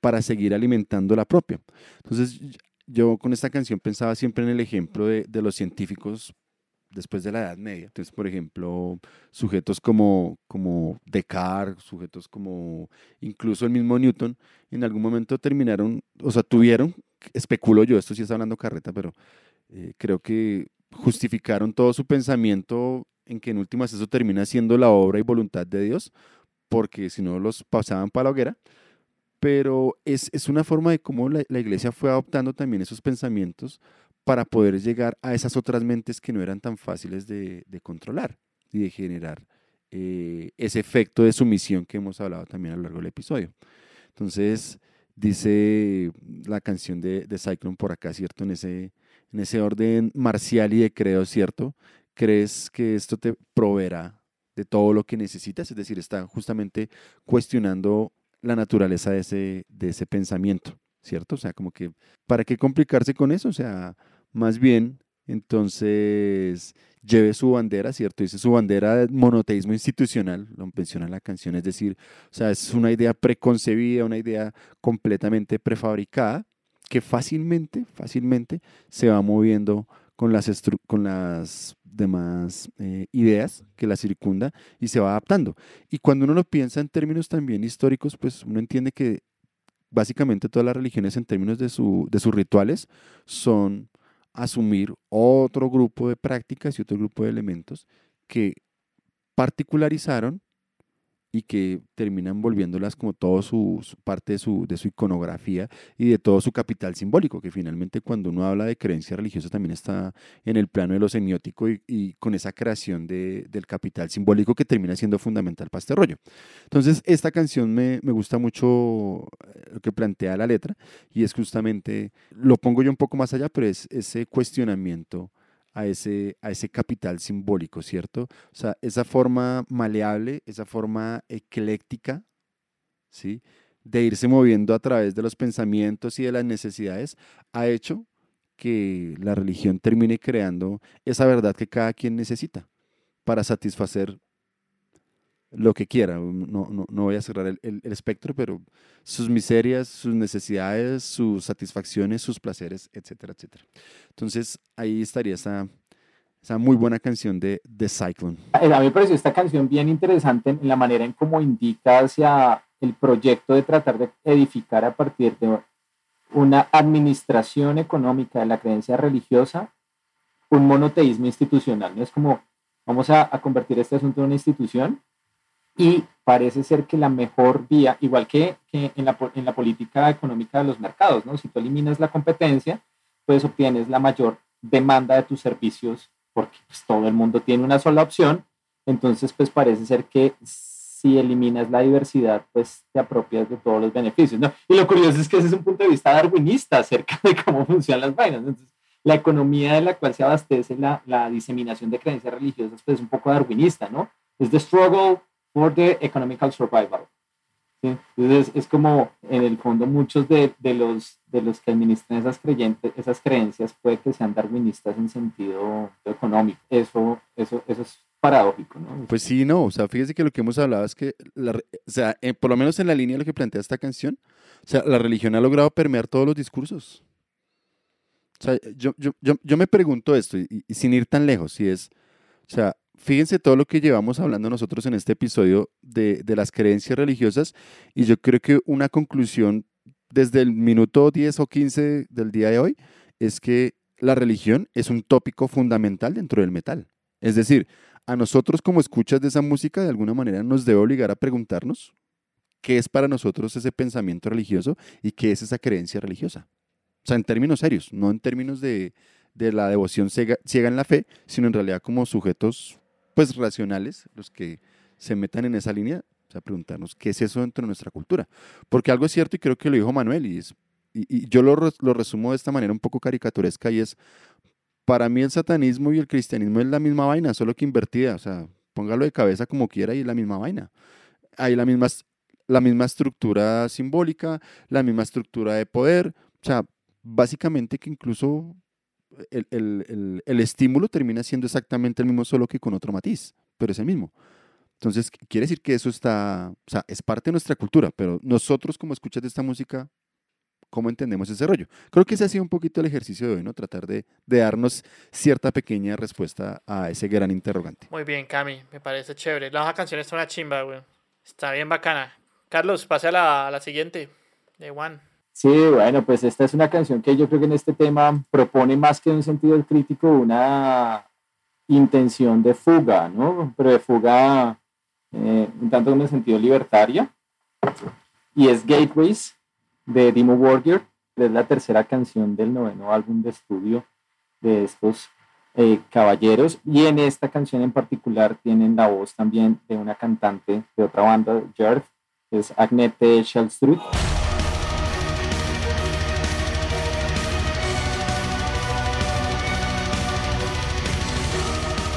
para seguir alimentando la propia. Entonces, yo con esta canción pensaba siempre en el ejemplo de, de los científicos después de la Edad Media. Entonces, por ejemplo, sujetos como, como Descartes, sujetos como incluso el mismo Newton, en algún momento terminaron, o sea, tuvieron, especulo yo, esto sí está hablando carreta, pero eh, creo que justificaron todo su pensamiento en que en últimas eso termina siendo la obra y voluntad de Dios, porque si no los pasaban para la hoguera. Pero es, es una forma de cómo la, la, iglesia fue adoptando también esos pensamientos para poder llegar a esas otras mentes que no eran tan fáciles de, de controlar y de generar eh, ese efecto de sumisión que hemos hablado también a lo largo del episodio. Entonces, dice la canción de, de Cyclone por acá, ¿cierto? En ese, en ese orden marcial y de creo, ¿cierto? ¿Crees que esto te proveerá de todo lo que necesitas? Es decir, está justamente cuestionando la naturaleza de ese, de ese pensamiento, ¿cierto? O sea, como que, ¿para qué complicarse con eso? O sea, más bien, entonces, lleve su bandera, ¿cierto? Dice su bandera de monoteísmo institucional, lo menciona en la canción, es decir, o sea, es una idea preconcebida, una idea completamente prefabricada, que fácilmente, fácilmente se va moviendo con las, con las demás eh, ideas que la circunda y se va adaptando. Y cuando uno lo piensa en términos también históricos, pues uno entiende que básicamente todas las religiones en términos de, su, de sus rituales son asumir otro grupo de prácticas y otro grupo de elementos que particularizaron y que terminan volviéndolas como todo su, su, parte de su, de su iconografía y de todo su capital simbólico, que finalmente cuando uno habla de creencia religiosa también está en el plano de lo semiótico y, y con esa creación de, del capital simbólico que termina siendo fundamental para este rollo. Entonces, esta canción me, me gusta mucho lo que plantea la letra y es justamente, lo pongo yo un poco más allá, pero es ese cuestionamiento a ese, a ese capital simbólico, ¿cierto? O sea, esa forma maleable, esa forma ecléctica, ¿sí? De irse moviendo a través de los pensamientos y de las necesidades, ha hecho que la religión termine creando esa verdad que cada quien necesita para satisfacer lo que quiera. No, no, no voy a cerrar el, el, el, espectro, pero sus miserias, sus necesidades, sus satisfacciones, sus placeres, etcétera, etcétera. Entonces ahí estaría esa, esa muy buena canción de The Cyclone. A mí me pareció esta canción bien interesante en la manera en cómo indica hacia el proyecto de tratar de edificar a partir de una administración económica de la creencia religiosa un monoteísmo institucional. No es como vamos a, a convertir este asunto en una institución y parece ser que la mejor vía, igual que, en, la, en, la, política económica de los mercados, ¿no? si tú eliminas la competencia, pues obtienes la mayor demanda de tus servicios porque pues, todo el mundo tiene una sola opción Entonces, pues parece ser que si eliminas la diversidad, pues te apropias de todos los beneficios, ¿no? Y lo curioso es que ese es un punto de vista darwinista acerca de cómo funcionan las vainas. Entonces, la economía de la cual se abastece la, la diseminación de creencias religiosas, pues es un poco darwinista, ¿no? Es the struggle for the economical survival. ¿sí? Entonces, es como, en el fondo, muchos de, de, los, de los que administran esas, creyentes, esas creencias puede que sean darwinistas en sentido económico. Eso, eso, eso es paradójico, ¿no? Pues sí, no, o sea, fíjese que lo que hemos hablado es que, la, o sea, eh, por lo menos en la línea de lo que plantea esta canción, o sea, la religión ha logrado permear todos los discursos. O sea, yo, yo, yo, yo me pregunto esto, y, y, sin ir tan lejos, si es, o sea, fíjense todo lo que llevamos hablando nosotros en este episodio de, de las creencias religiosas, y yo creo que una conclusión desde el minuto 10 o 15 del día de hoy es que la religión es un tópico fundamental dentro del metal. Es decir, a nosotros como escuchas de esa música de alguna manera nos debe obligar a preguntarnos qué es para nosotros ese pensamiento religioso y qué es esa creencia religiosa. O sea, en términos serios, no en términos de, de la devoción ciega, ciega, en la fe, sino en realidad como sujetos pues racionales, los que se metan en esa línea, o sea, preguntarnos qué es eso dentro de nuestra cultura. Porque algo es cierto y creo que lo dijo Manuel y, es, y, yo lo, lo resumo de esta manera un poco caricaturesca y es, para mí el satanismo y el cristianismo es la misma vaina, solo que invertida. O sea, póngalo de cabeza como quiera y es la misma vaina. Hay la misma, la misma estructura simbólica, la misma estructura de poder. O sea, básicamente que incluso el, el, el, estímulo termina siendo exactamente el mismo, solo que con otro matiz, pero es el mismo. Entonces, quiere decir que eso está, o sea, es parte de nuestra cultura, pero nosotros como escuchas de esta música, cómo entendemos ese rollo. Creo que ese ha sido un poquito el ejercicio de hoy, ¿no? Tratar de, de, darnos cierta pequeña respuesta a ese gran interrogante. Muy bien, Cami, me parece chévere. La canción está una chimba, güey. Está bien bacana. Carlos, pase a la, la siguiente, de One. Sí, bueno, pues esta es una canción que yo creo que en este tema propone más que un sentido crítico una intención de fuga, ¿no? Pero de fuga eh, un tanto en el sentido libertaria. Y es Gateways, de Dimo Warrior, es la tercera canción del noveno álbum de estudio de estos eh, caballeros. Y en esta canción en particular tienen la voz también de una cantante de otra banda, Jerv, que es Agnete Shellstrud.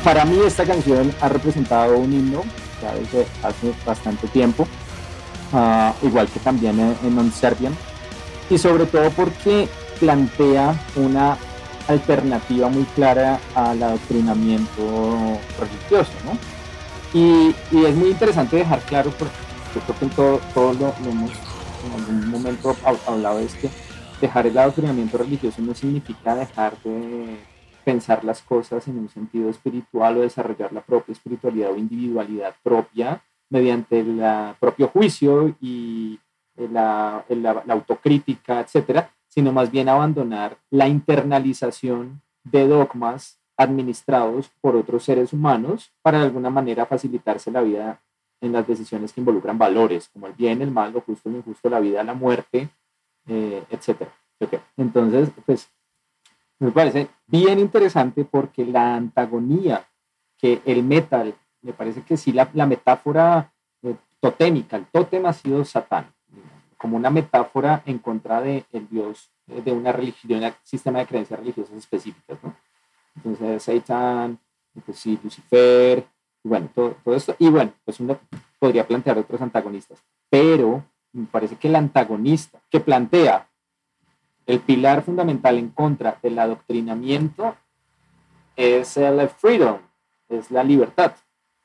Para mí esta canción ha representado un himno ya desde hace bastante tiempo Uh, igual que también en, Non Serbian, y sobre todo porque plantea una alternativa muy clara al adoctrinamiento religioso, ¿no? Y, y, es muy interesante dejar claro, porque yo creo que en todo, todo lo, lo, hemos en algún momento hablado, es que dejar el adoctrinamiento religioso no significa dejar de pensar las cosas en un sentido espiritual o desarrollar la propia espiritualidad o individualidad propia, mediante el propio juicio y la, la, la, autocrítica, etcétera, sino más bien abandonar la internalización de dogmas administrados por otros seres humanos para de alguna manera facilitarse la vida en las decisiones que involucran valores, como el bien, el mal, lo justo, lo injusto, la vida, la muerte, eh, etcétera. Okay. Entonces, pues, me parece bien interesante porque la antagonía que el metal me parece que sí la, la metáfora eh, totémica, el tótem ha sido Satán, como una metáfora en contra del de dios eh, de una religión, de un sistema de creencias religiosas específicas, ¿no? Entonces, Satán, pues sí, Lucifer, y bueno, todo, todo esto, y bueno, pues uno podría plantear otros antagonistas, pero me parece que el antagonista que plantea el pilar fundamental en contra del adoctrinamiento es el freedom, es la libertad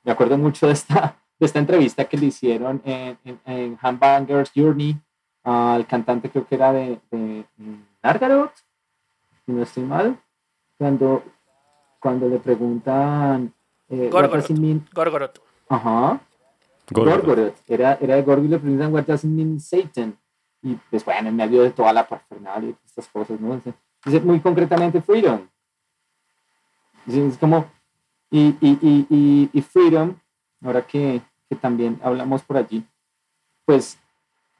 me acuerdo mucho de esta, de esta entrevista que le hicieron en, en, en Hamburger's Journey al cantante, creo que era de, de Nargaroth, si no estoy mal, cuando, cuando le preguntan. Eh, Gorgoroth. Mean... Gorgoroth. Ajá. Gorgoroth. Era, era de Gorgoroth y le preguntan, ¿What does it mean Satan? Y pues bueno, en medio de toda la parafernalia y estas cosas, ¿no? Dice muy concretamente freedom. Es como, y, y, y, y Freedom, ahora que, que también hablamos por allí, pues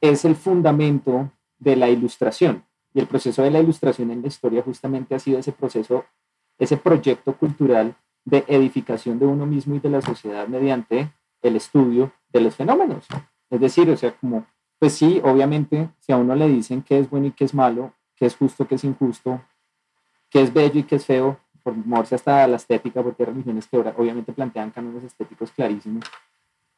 es el fundamento de la ilustración. Y el proceso de la ilustración en la historia justamente ha sido ese proceso, ese proyecto cultural de edificación de uno mismo y de la sociedad mediante el estudio de los fenómenos. Es decir, o sea, como, pues sí, obviamente, si a uno le dicen qué es bueno y qué es malo, qué es justo, qué es injusto, qué es bello y qué es feo, por moverse hasta la estética, porque hay religiones que obviamente plantean cánones estéticos clarísimos,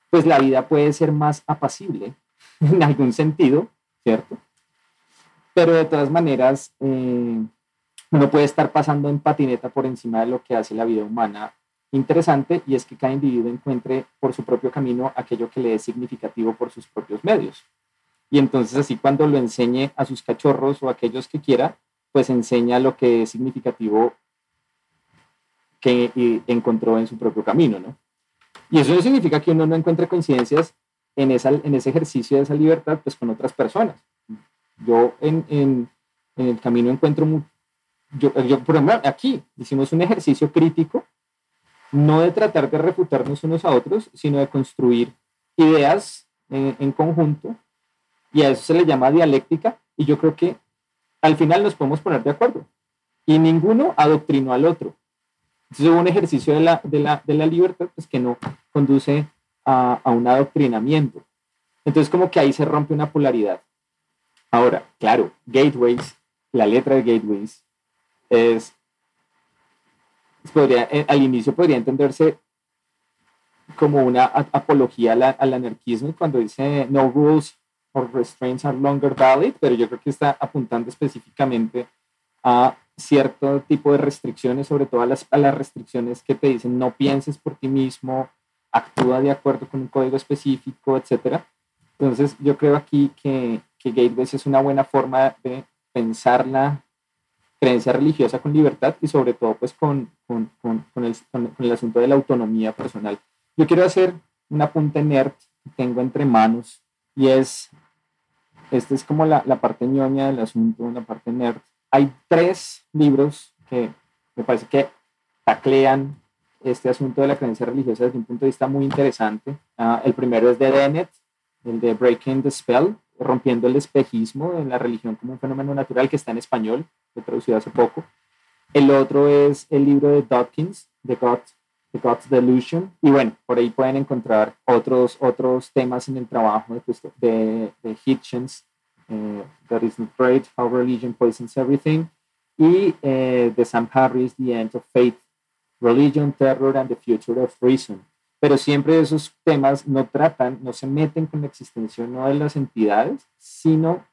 pues la vida puede ser más apacible en algún sentido, ¿cierto? Pero de todas maneras, eh, uno puede estar pasando en patineta por encima de lo que hace la vida humana interesante y es que cada individuo encuentre por su propio camino aquello que le es significativo por sus propios medios. Y entonces así cuando lo enseñe a sus cachorros o a aquellos que quiera, pues enseña lo que es significativo que encontró en su propio camino, ¿no? Y eso no significa que uno no encuentre coincidencias en, esa, en ese ejercicio de esa libertad, pues con otras personas. Yo en, en, en el camino encuentro, yo, yo, por ejemplo, aquí hicimos un ejercicio crítico, no de tratar de refutarnos unos a otros, sino de construir ideas en, en conjunto, y a eso se le llama dialéctica, y yo creo que al final nos podemos poner de acuerdo. Y ninguno adoctrinó al otro. Entonces hubo un ejercicio de la, de la, de la libertad pues, que no conduce a, a un adoctrinamiento. Entonces como que ahí se rompe una polaridad. Ahora, claro, gateways, la letra de gateways es, podría, eh, al inicio podría entenderse como una apología al, al anarquismo cuando dice no rules or restraints are longer valid, pero yo creo que está apuntando específicamente a cierto tipo de restricciones, sobre todo a las, a las restricciones que te dicen no pienses por ti mismo, actúa de acuerdo con un código específico, etc. Entonces, yo creo aquí que, que Gateways es una buena forma de pensar la creencia religiosa con libertad y sobre todo pues con, con, con, con el, el, asunto de la autonomía personal. Yo quiero hacer una punta nerd que tengo entre manos y es, esta es como la, la parte ñoña del asunto, una parte nerd hay tres libros que me parece que taclean este asunto de la creencia religiosa desde un punto de vista muy interesante. Uh, el primero es de Dennett, el de Breaking the Spell, rompiendo el espejismo en la religión como un fenómeno natural, que está en español, lo traducido hace poco. El otro es el libro de Dawkins, The, God, The God's Delusion. Y bueno, por ahí pueden encontrar otros, otros temas en el trabajo de, de, Hitchens uh, That is Not How Religion Poisons Everything, y uh, de Sam Harris, The End of Faith, Religion, Terror and the Future of Reason. Pero siempre esos temas no tratan, no se meten con la existencia no de las entidades, sino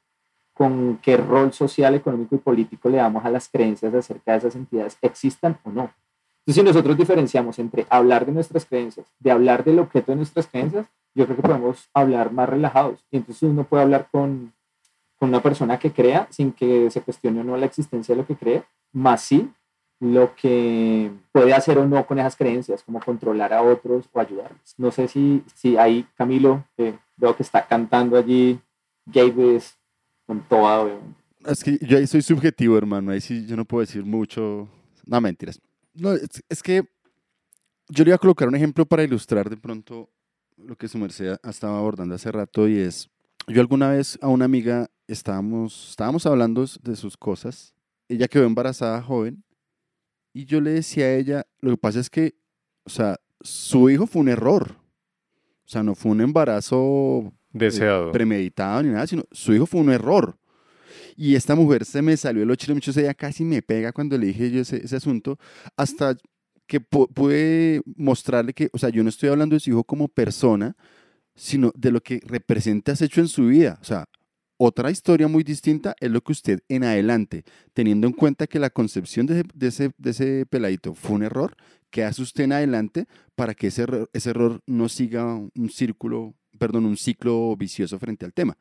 con qué rol social, económico y político le damos a las creencias acerca de esas entidades, existan o no. Entonces, si nosotros diferenciamos entre hablar de nuestras creencias, de hablar del objeto de nuestras creencias, yo creo que podemos hablar más relajados. Y entonces uno puede hablar con con una persona que crea sin que se cuestione o no la existencia de lo que cree, más sí lo que puede hacer o no con esas creencias, como controlar a otros o ayudarles. No sé si, si ahí Camilo, veo que está cantando allí Gateways con toda, Es que yo ahí soy subjetivo, hermano, ahí sí yo no puedo decir mucho. No, mentiras. No, es, es que yo le iba a colocar un ejemplo para ilustrar de pronto lo que su merced estaba abordando hace rato y es, yo alguna vez a una amiga estábamos, estábamos hablando de sus cosas. Ella quedó embarazada joven y yo le decía a ella, lo que pasa es que, o sea, su hijo fue un error. O sea, no fue un embarazo eh, deseado, premeditado ni nada, sino su hijo fue un error. Y esta mujer se me salió el ocho mucho, ella casi me pega cuando le dije yo ese, ese asunto, hasta que pude mostrarle que, o sea, yo no estoy hablando de su hijo como persona, sino de lo que representa has hecho en su vida. O sea, otra historia muy distinta es lo que usted en adelante, teniendo en cuenta que la concepción de, ese, de ese, peladito fue un error, ¿qué hace usted en adelante para que ese, ese error no siga un círculo, perdón, un ciclo vicioso frente al tema?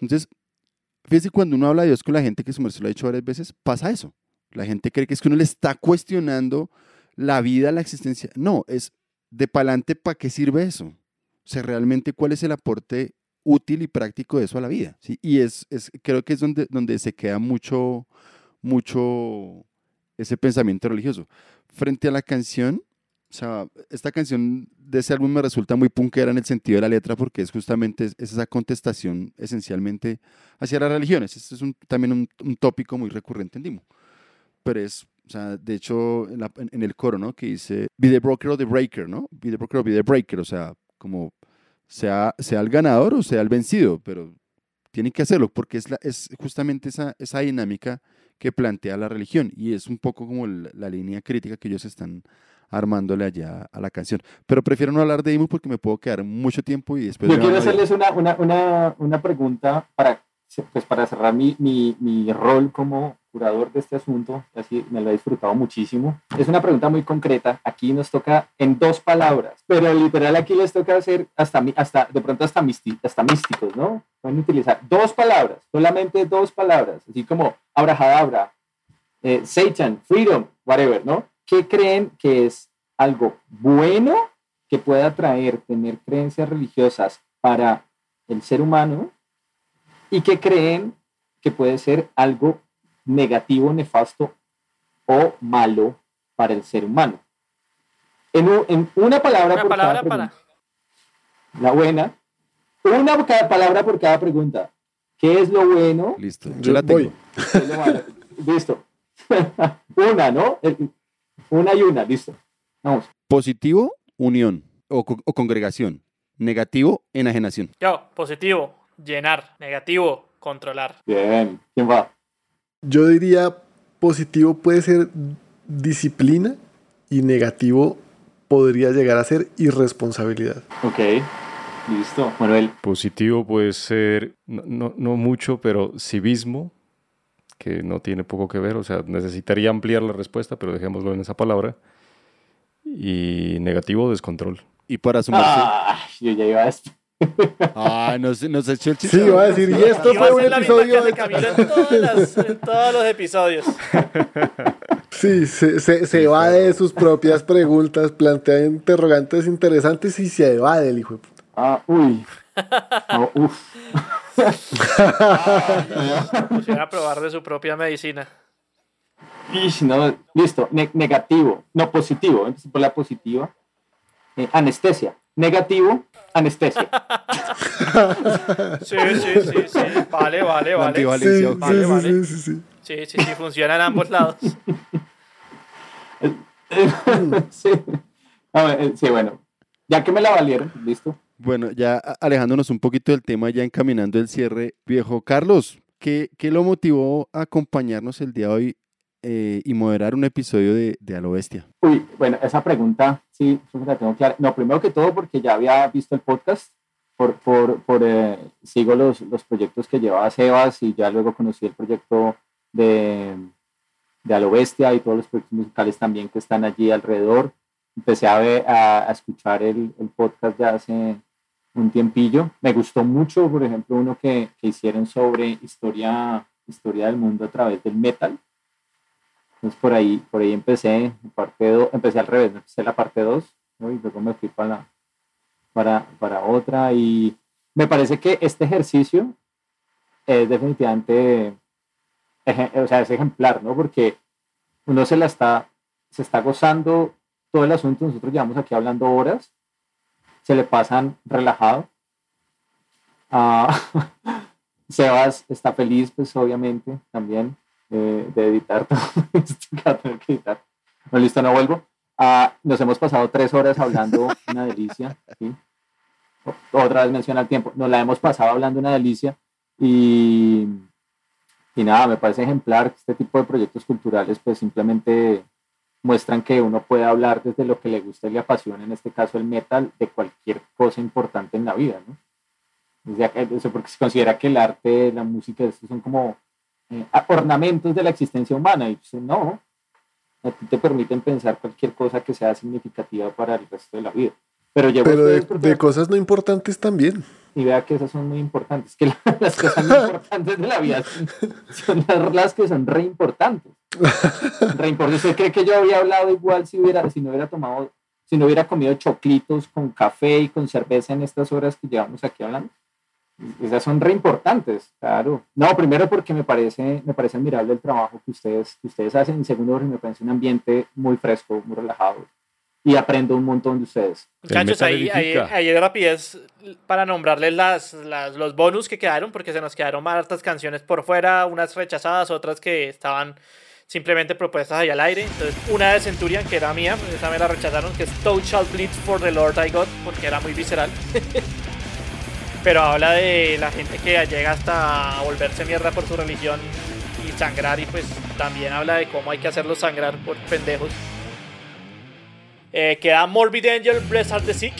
Entonces, fíjese, cuando uno habla de Dios con la gente, que su merced lo ha dicho varias veces, pasa eso. La gente cree que es que uno le está cuestionando la vida, la existencia. No, es de pa'lante, ¿para qué sirve eso? O sea, realmente, ¿cuál es el aporte útil y práctico de eso a la vida. ¿sí? Y es, es, creo que es donde, donde se queda mucho, mucho ese pensamiento religioso. Frente a la canción, o sea, esta canción de ese álbum me resulta muy punkera en el sentido de la letra porque es justamente es esa contestación esencialmente hacia las religiones. Este es un, también un, un, tópico muy recurrente en Dimo. Pero es, o sea, de hecho, en, la- en- el coro, ¿no? Que dice, be the broker o the breaker, ¿no? Be the broker o be the breaker, o sea, como sea, sea el ganador o sea el vencido, pero tiene que hacerlo porque es, la, es justamente esa, esa dinámica que plantea la religión y es un poco como la, la línea crítica que ellos están armándole allá a la canción. Pero prefiero no hablar de Imo porque me puedo quedar mucho tiempo y después... Yo quiero van a hacerles una, una, una, una pregunta para, pues para cerrar mi, mi, mi rol como curador de este asunto, así me lo he disfrutado muchísimo. Es una pregunta muy concreta, aquí nos toca en dos palabras, pero literal aquí les toca hacer hasta, hasta de pronto hasta, misti- hasta místicos, ¿no? Pueden utilizar dos palabras, solamente dos palabras, así como abrahadabra, eh, Satan, freedom, whatever, ¿no? ¿Qué creen que es algo bueno que pueda traer tener creencias religiosas para el ser humano y que creen que puede ser algo negativo, nefasto o malo para el ser humano? En, u- en una palabra Una por palabra cada para. pregunta. La buena. Una palabra por cada pregunta. ¿Qué es lo bueno? Listo, yo, Yo la tengo. voy. ¿Qué es lo malo? Listo. una, ¿no? Una y una, listo. Vamos. Positivo, unión o, co- o congregación. Negativo, enajenación. Yo, positivo, llenar. Negativo, controlar. Bien. ¿Quién va? Yo diría positivo puede ser disciplina y negativo podría llegar a ser irresponsabilidad. Ok. Listo. Manuel. Positivo puede ser, no, no, no mucho, pero civismo, que no tiene poco que ver, o sea, necesitaría ampliar la respuesta, pero dejémoslo en esa palabra. Y negativo, descontrol. Y para sumarse. Ah, yo ya iba a esto. Ah, nos, nos echó el Sí, chiste. iba a decir, y esto Iba fue un episodio de... Camilo en, todas las- en todos los episodios. Sí, se, se, se evade de sus propias preguntas, plantea interrogantes interesantes y se evade el hijo de puta. Ah, uy. No, uf. Pusieron a probar de su propia medicina. Ish, no, listo. Ne- negativo. No, positivo. Empecé por la positiva. Eh, anestesia. Negativo, anestesia. Sí, sí, sí, sí. Vale, vale, vale. Sí. Vale, sí, vale. sí, sí, sí. Sí, sí, sí, funciona en ambos lados. sí. A ver, eh, sí, bueno. Ya que me la valieron, listo. Bueno, ya alejándonos un poquito del tema, ya encaminando el cierre, viejo Carlos, ¿qué, qué lo motivó a acompañarnos el día de hoy eh, y moderar un episodio de, de A lo Bestia? Uy, bueno, esa pregunta sí, la tengo clara. No, primero que todo porque ya había visto el podcast, por, por, por eh, sigo los, los proyectos que llevaba Sebas y ya luego conocí el proyecto de, de A lo Bestia y todos los proyectos musicales también que están allí alrededor. Empecé a, ver, a, a escuchar el, el podcast ya hace un tiempillo. Me gustó mucho, por ejemplo, uno que, que hicieron sobre historia, historia del mundo a través del metal. Entonces por ahí, por ahí empecé, parte do- empecé al revés, empecé la parte 2 y luego me fui para, para, para otra y me parece que este ejercicio es definitivamente, o sea, es ejemplar, ¿no? Porque uno se la está, se está gozando todo el asunto, nosotros llevamos aquí hablando horas, se le pasan relajado. Ah, Sebas está feliz, pues obviamente, también eh, de editar todo esto que va a tener que editar. No, listo, no vuelvo. Ah, nos hemos pasado tres horas hablando una delicia. ¿sí? Otra vez menciona el tiempo. Nos la hemos pasado hablando una delicia. Y, y nada, me parece ejemplar que este tipo de proyectos culturales pues simplemente muestran que uno puede hablar desde lo que le gusta y le apasiona, en este caso el metal, de cualquier cosa importante en la vida, ¿no? O eso porque se considera que el arte, la música, estos son como eh, a- ornamentos de la existencia humana. Y pues, no, a ti te permiten pensar cualquier cosa que sea significativa para el resto de la vida. Pero llevo Pero de, ustedes porque- de cosas no importantes también. y vea que esas son muy importantes, que la- las cosas muy importantes de la vida son, son las, que son re importantes. Re importantes. ¿Usted cree que yo habría hablado igual si, hubiera, si no hubiera tomado, si no hubiera comido choclitos con café y con cerveza en estas horas que llevamos aquí hablando? Esas son re importantes, claro. No, primero porque me parece, me parece admirable el trabajo que ustedes, que ustedes hacen. Y segundo porque me parece un ambiente muy fresco, muy relajado. Y aprendo un montón de ustedes. Muchachos, ahí, ahí, ahí de rapidez para nombrarles las, las- los bonus que quedaron, porque se nos quedaron hartas canciones por fuera, unas rechazadas, otras que estaban simplemente propuestas ahí al aire. Entonces, una de Centurion, que era mía, esa me la rechazaron, que es Shall Bleed for the Lord I Got, porque era muy visceral. Pero habla de la gente que llega hasta volverse mierda por su religión y sangrar, y pues también habla de cómo hay que hacerlo sangrar por pendejos. Eh, queda Morbid Angel, Bless Are the Sick,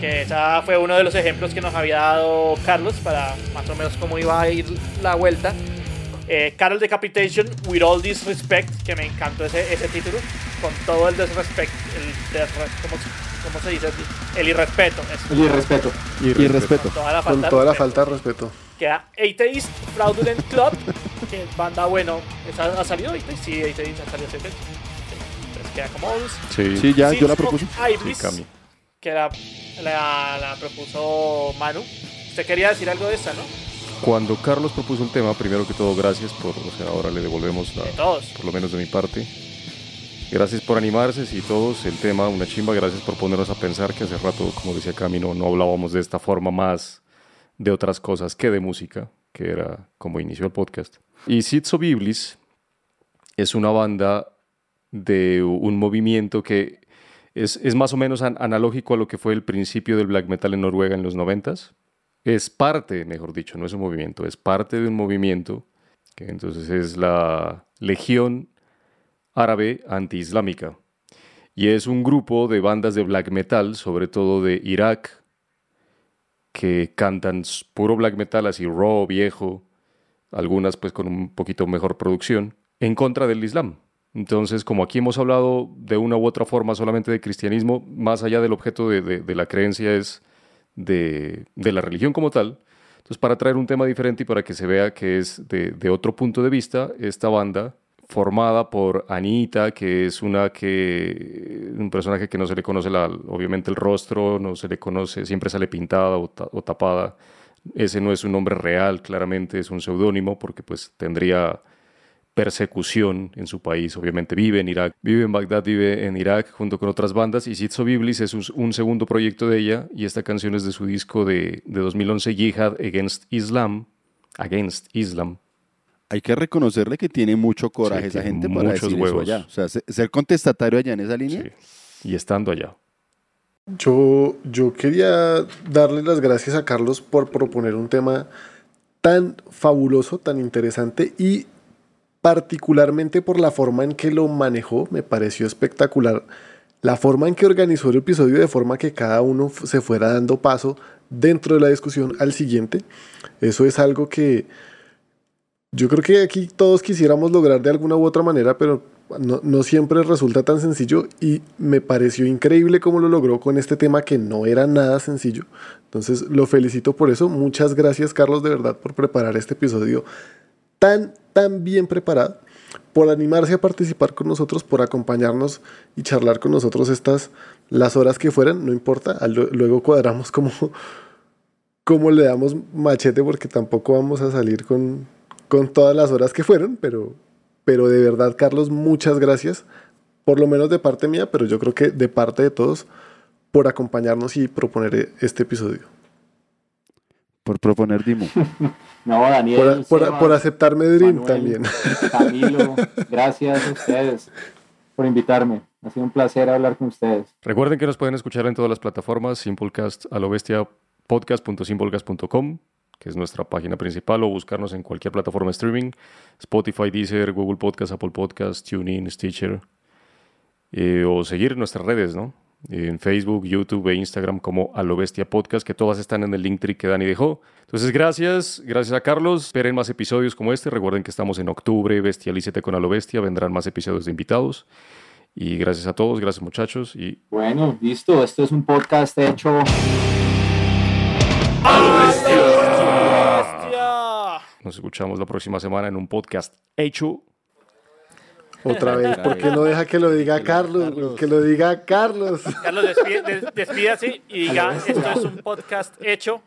que esa fue uno de los ejemplos que nos había dado Carlos para más o menos cómo iba a ir la vuelta. Eh, Carol Decapitation, With All This Respect, que me encantó ese, ese título, con todo el disrespect, el ¿cómo, se- cómo se dice? El irrespeto. eso. El irrespeto. Y respeto. Con toda la Con falta de toda la respeto. falta de respeto. Queda Atheist Fraudulent Club, que es banda, bueno, ¿esa ha salido Atheist? Sí, Atheist ha salido hace queda como. Sí, Sí, ya, yo la propuse. sí, Iblis, Cami. que la, la, la propuso Manu. Usted quería decir algo de esta, ¿no? Cuando Carlos propuso el tema, primero que todo, gracias por, o sea, ahora le devolvemos la, De todos. por lo menos de mi parte. Gracias por animarse, si todos, el tema, una chimba, gracias por ponernos a pensar que hace rato, como decía Cami, no, no hablábamos de esta forma más de otras cosas que de música, que era como inició el podcast. Y Seeds of Iblis es una banda de un movimiento que es, es más o menos an- analógico a lo que fue el principio del black metal en Noruega en los noventas. Es parte, mejor dicho, no es un movimiento, es parte de un movimiento que entonces es la Legión Árabe Antiislámica. Y es un grupo de bandas de black metal, sobre todo de Irak, que cantan puro black metal así raw, viejo, algunas pues con un poquito mejor producción, en contra del Islam. Entonces, como aquí hemos hablado de una u otra forma solamente de cristianismo, más allá del objeto de, la creencia es de, la religión como tal. Entonces, para traer un tema diferente y para que se vea que es de, otro punto de vista, esta banda, formada por Anita, que es una que un personaje que no se le conoce la- obviamente el rostro, no se le conoce, siempre sale pintada o, o tapada. Ese no es un nombre real, claramente es un seudónimo porque pues tendría persecución en su país. Obviamente vive en Irak, vive en Bagdad, vive en Irak junto con otras bandas. Y Sitso Biblis es un, un segundo proyecto de ella y esta canción es de su disco de, de 2011, Jihad Against Islam. Against Islam. Hay que reconocerle que tiene mucho coraje Sí, esa gente para muchos decir huevos. eso allá. O sea, se- ser contestatario allá en esa línea. Sí. Y estando allá. Yo, yo quería darle las gracias a Carlos por proponer un tema tan fabuloso, tan interesante y particularmente por la forma en que lo manejó, me pareció espectacular. La forma en que organizó el episodio de forma que cada uno se fuera dando paso dentro de la discusión al siguiente. Eso es algo que yo creo que aquí todos quisiéramos lograr de alguna u otra manera, pero no, no siempre resulta tan sencillo y me pareció increíble cómo lo logró con este tema que no era nada sencillo. Entonces lo felicito por eso. Muchas gracias Carlos de verdad por preparar este episodio tan, bien preparado, por animarse a participar con nosotros, por acompañarnos y charlar con nosotros estas, las horas que fueran, no importa, luego cuadramos como, le damos machete porque tampoco vamos a salir con, con todas las horas que fueron, pero, pero de verdad, Carlos, muchas gracias, por lo menos de parte mía, pero yo creo que de parte de todos, por acompañarnos y proponer este episodio. Por proponer Dimo. No, Daniel. Por, por- Sebas, por aceptarme Dream Manuel, también. Camilo, gracias a ustedes por invitarme. Ha sido un placer hablar con ustedes. Recuerden que nos pueden escuchar en todas las plataformas, Simplecast a lo bestia, podcast.simplecast.com, que es nuestra página principal, o buscarnos en cualquier plataforma de streaming, Spotify, Deezer, Google Podcast, Apple Podcast, TuneIn, Stitcher, eh, o seguir nuestras redes, ¿no? En Facebook, YouTube e Instagram como a lo bestia podcast, que todas están en el link tree que Dani dejó. Entonces, gracias, gracias a Carlos. Esperen más episodios como este. Recuerden que estamos en octubre, Bestialícete con a lo bestia. Vendrán más episodios de invitados. Y gracias a todos, gracias muchachos. Y Bueno, listo. Esto es un podcast hecho. ¡Hostia! Nos escuchamos la próxima semana en un podcast hecho. Otra vez, ¿por qué no deja que lo diga Carlos? Que lo diga Carlos. Carlos, despídase y diga, esto es un podcast hecho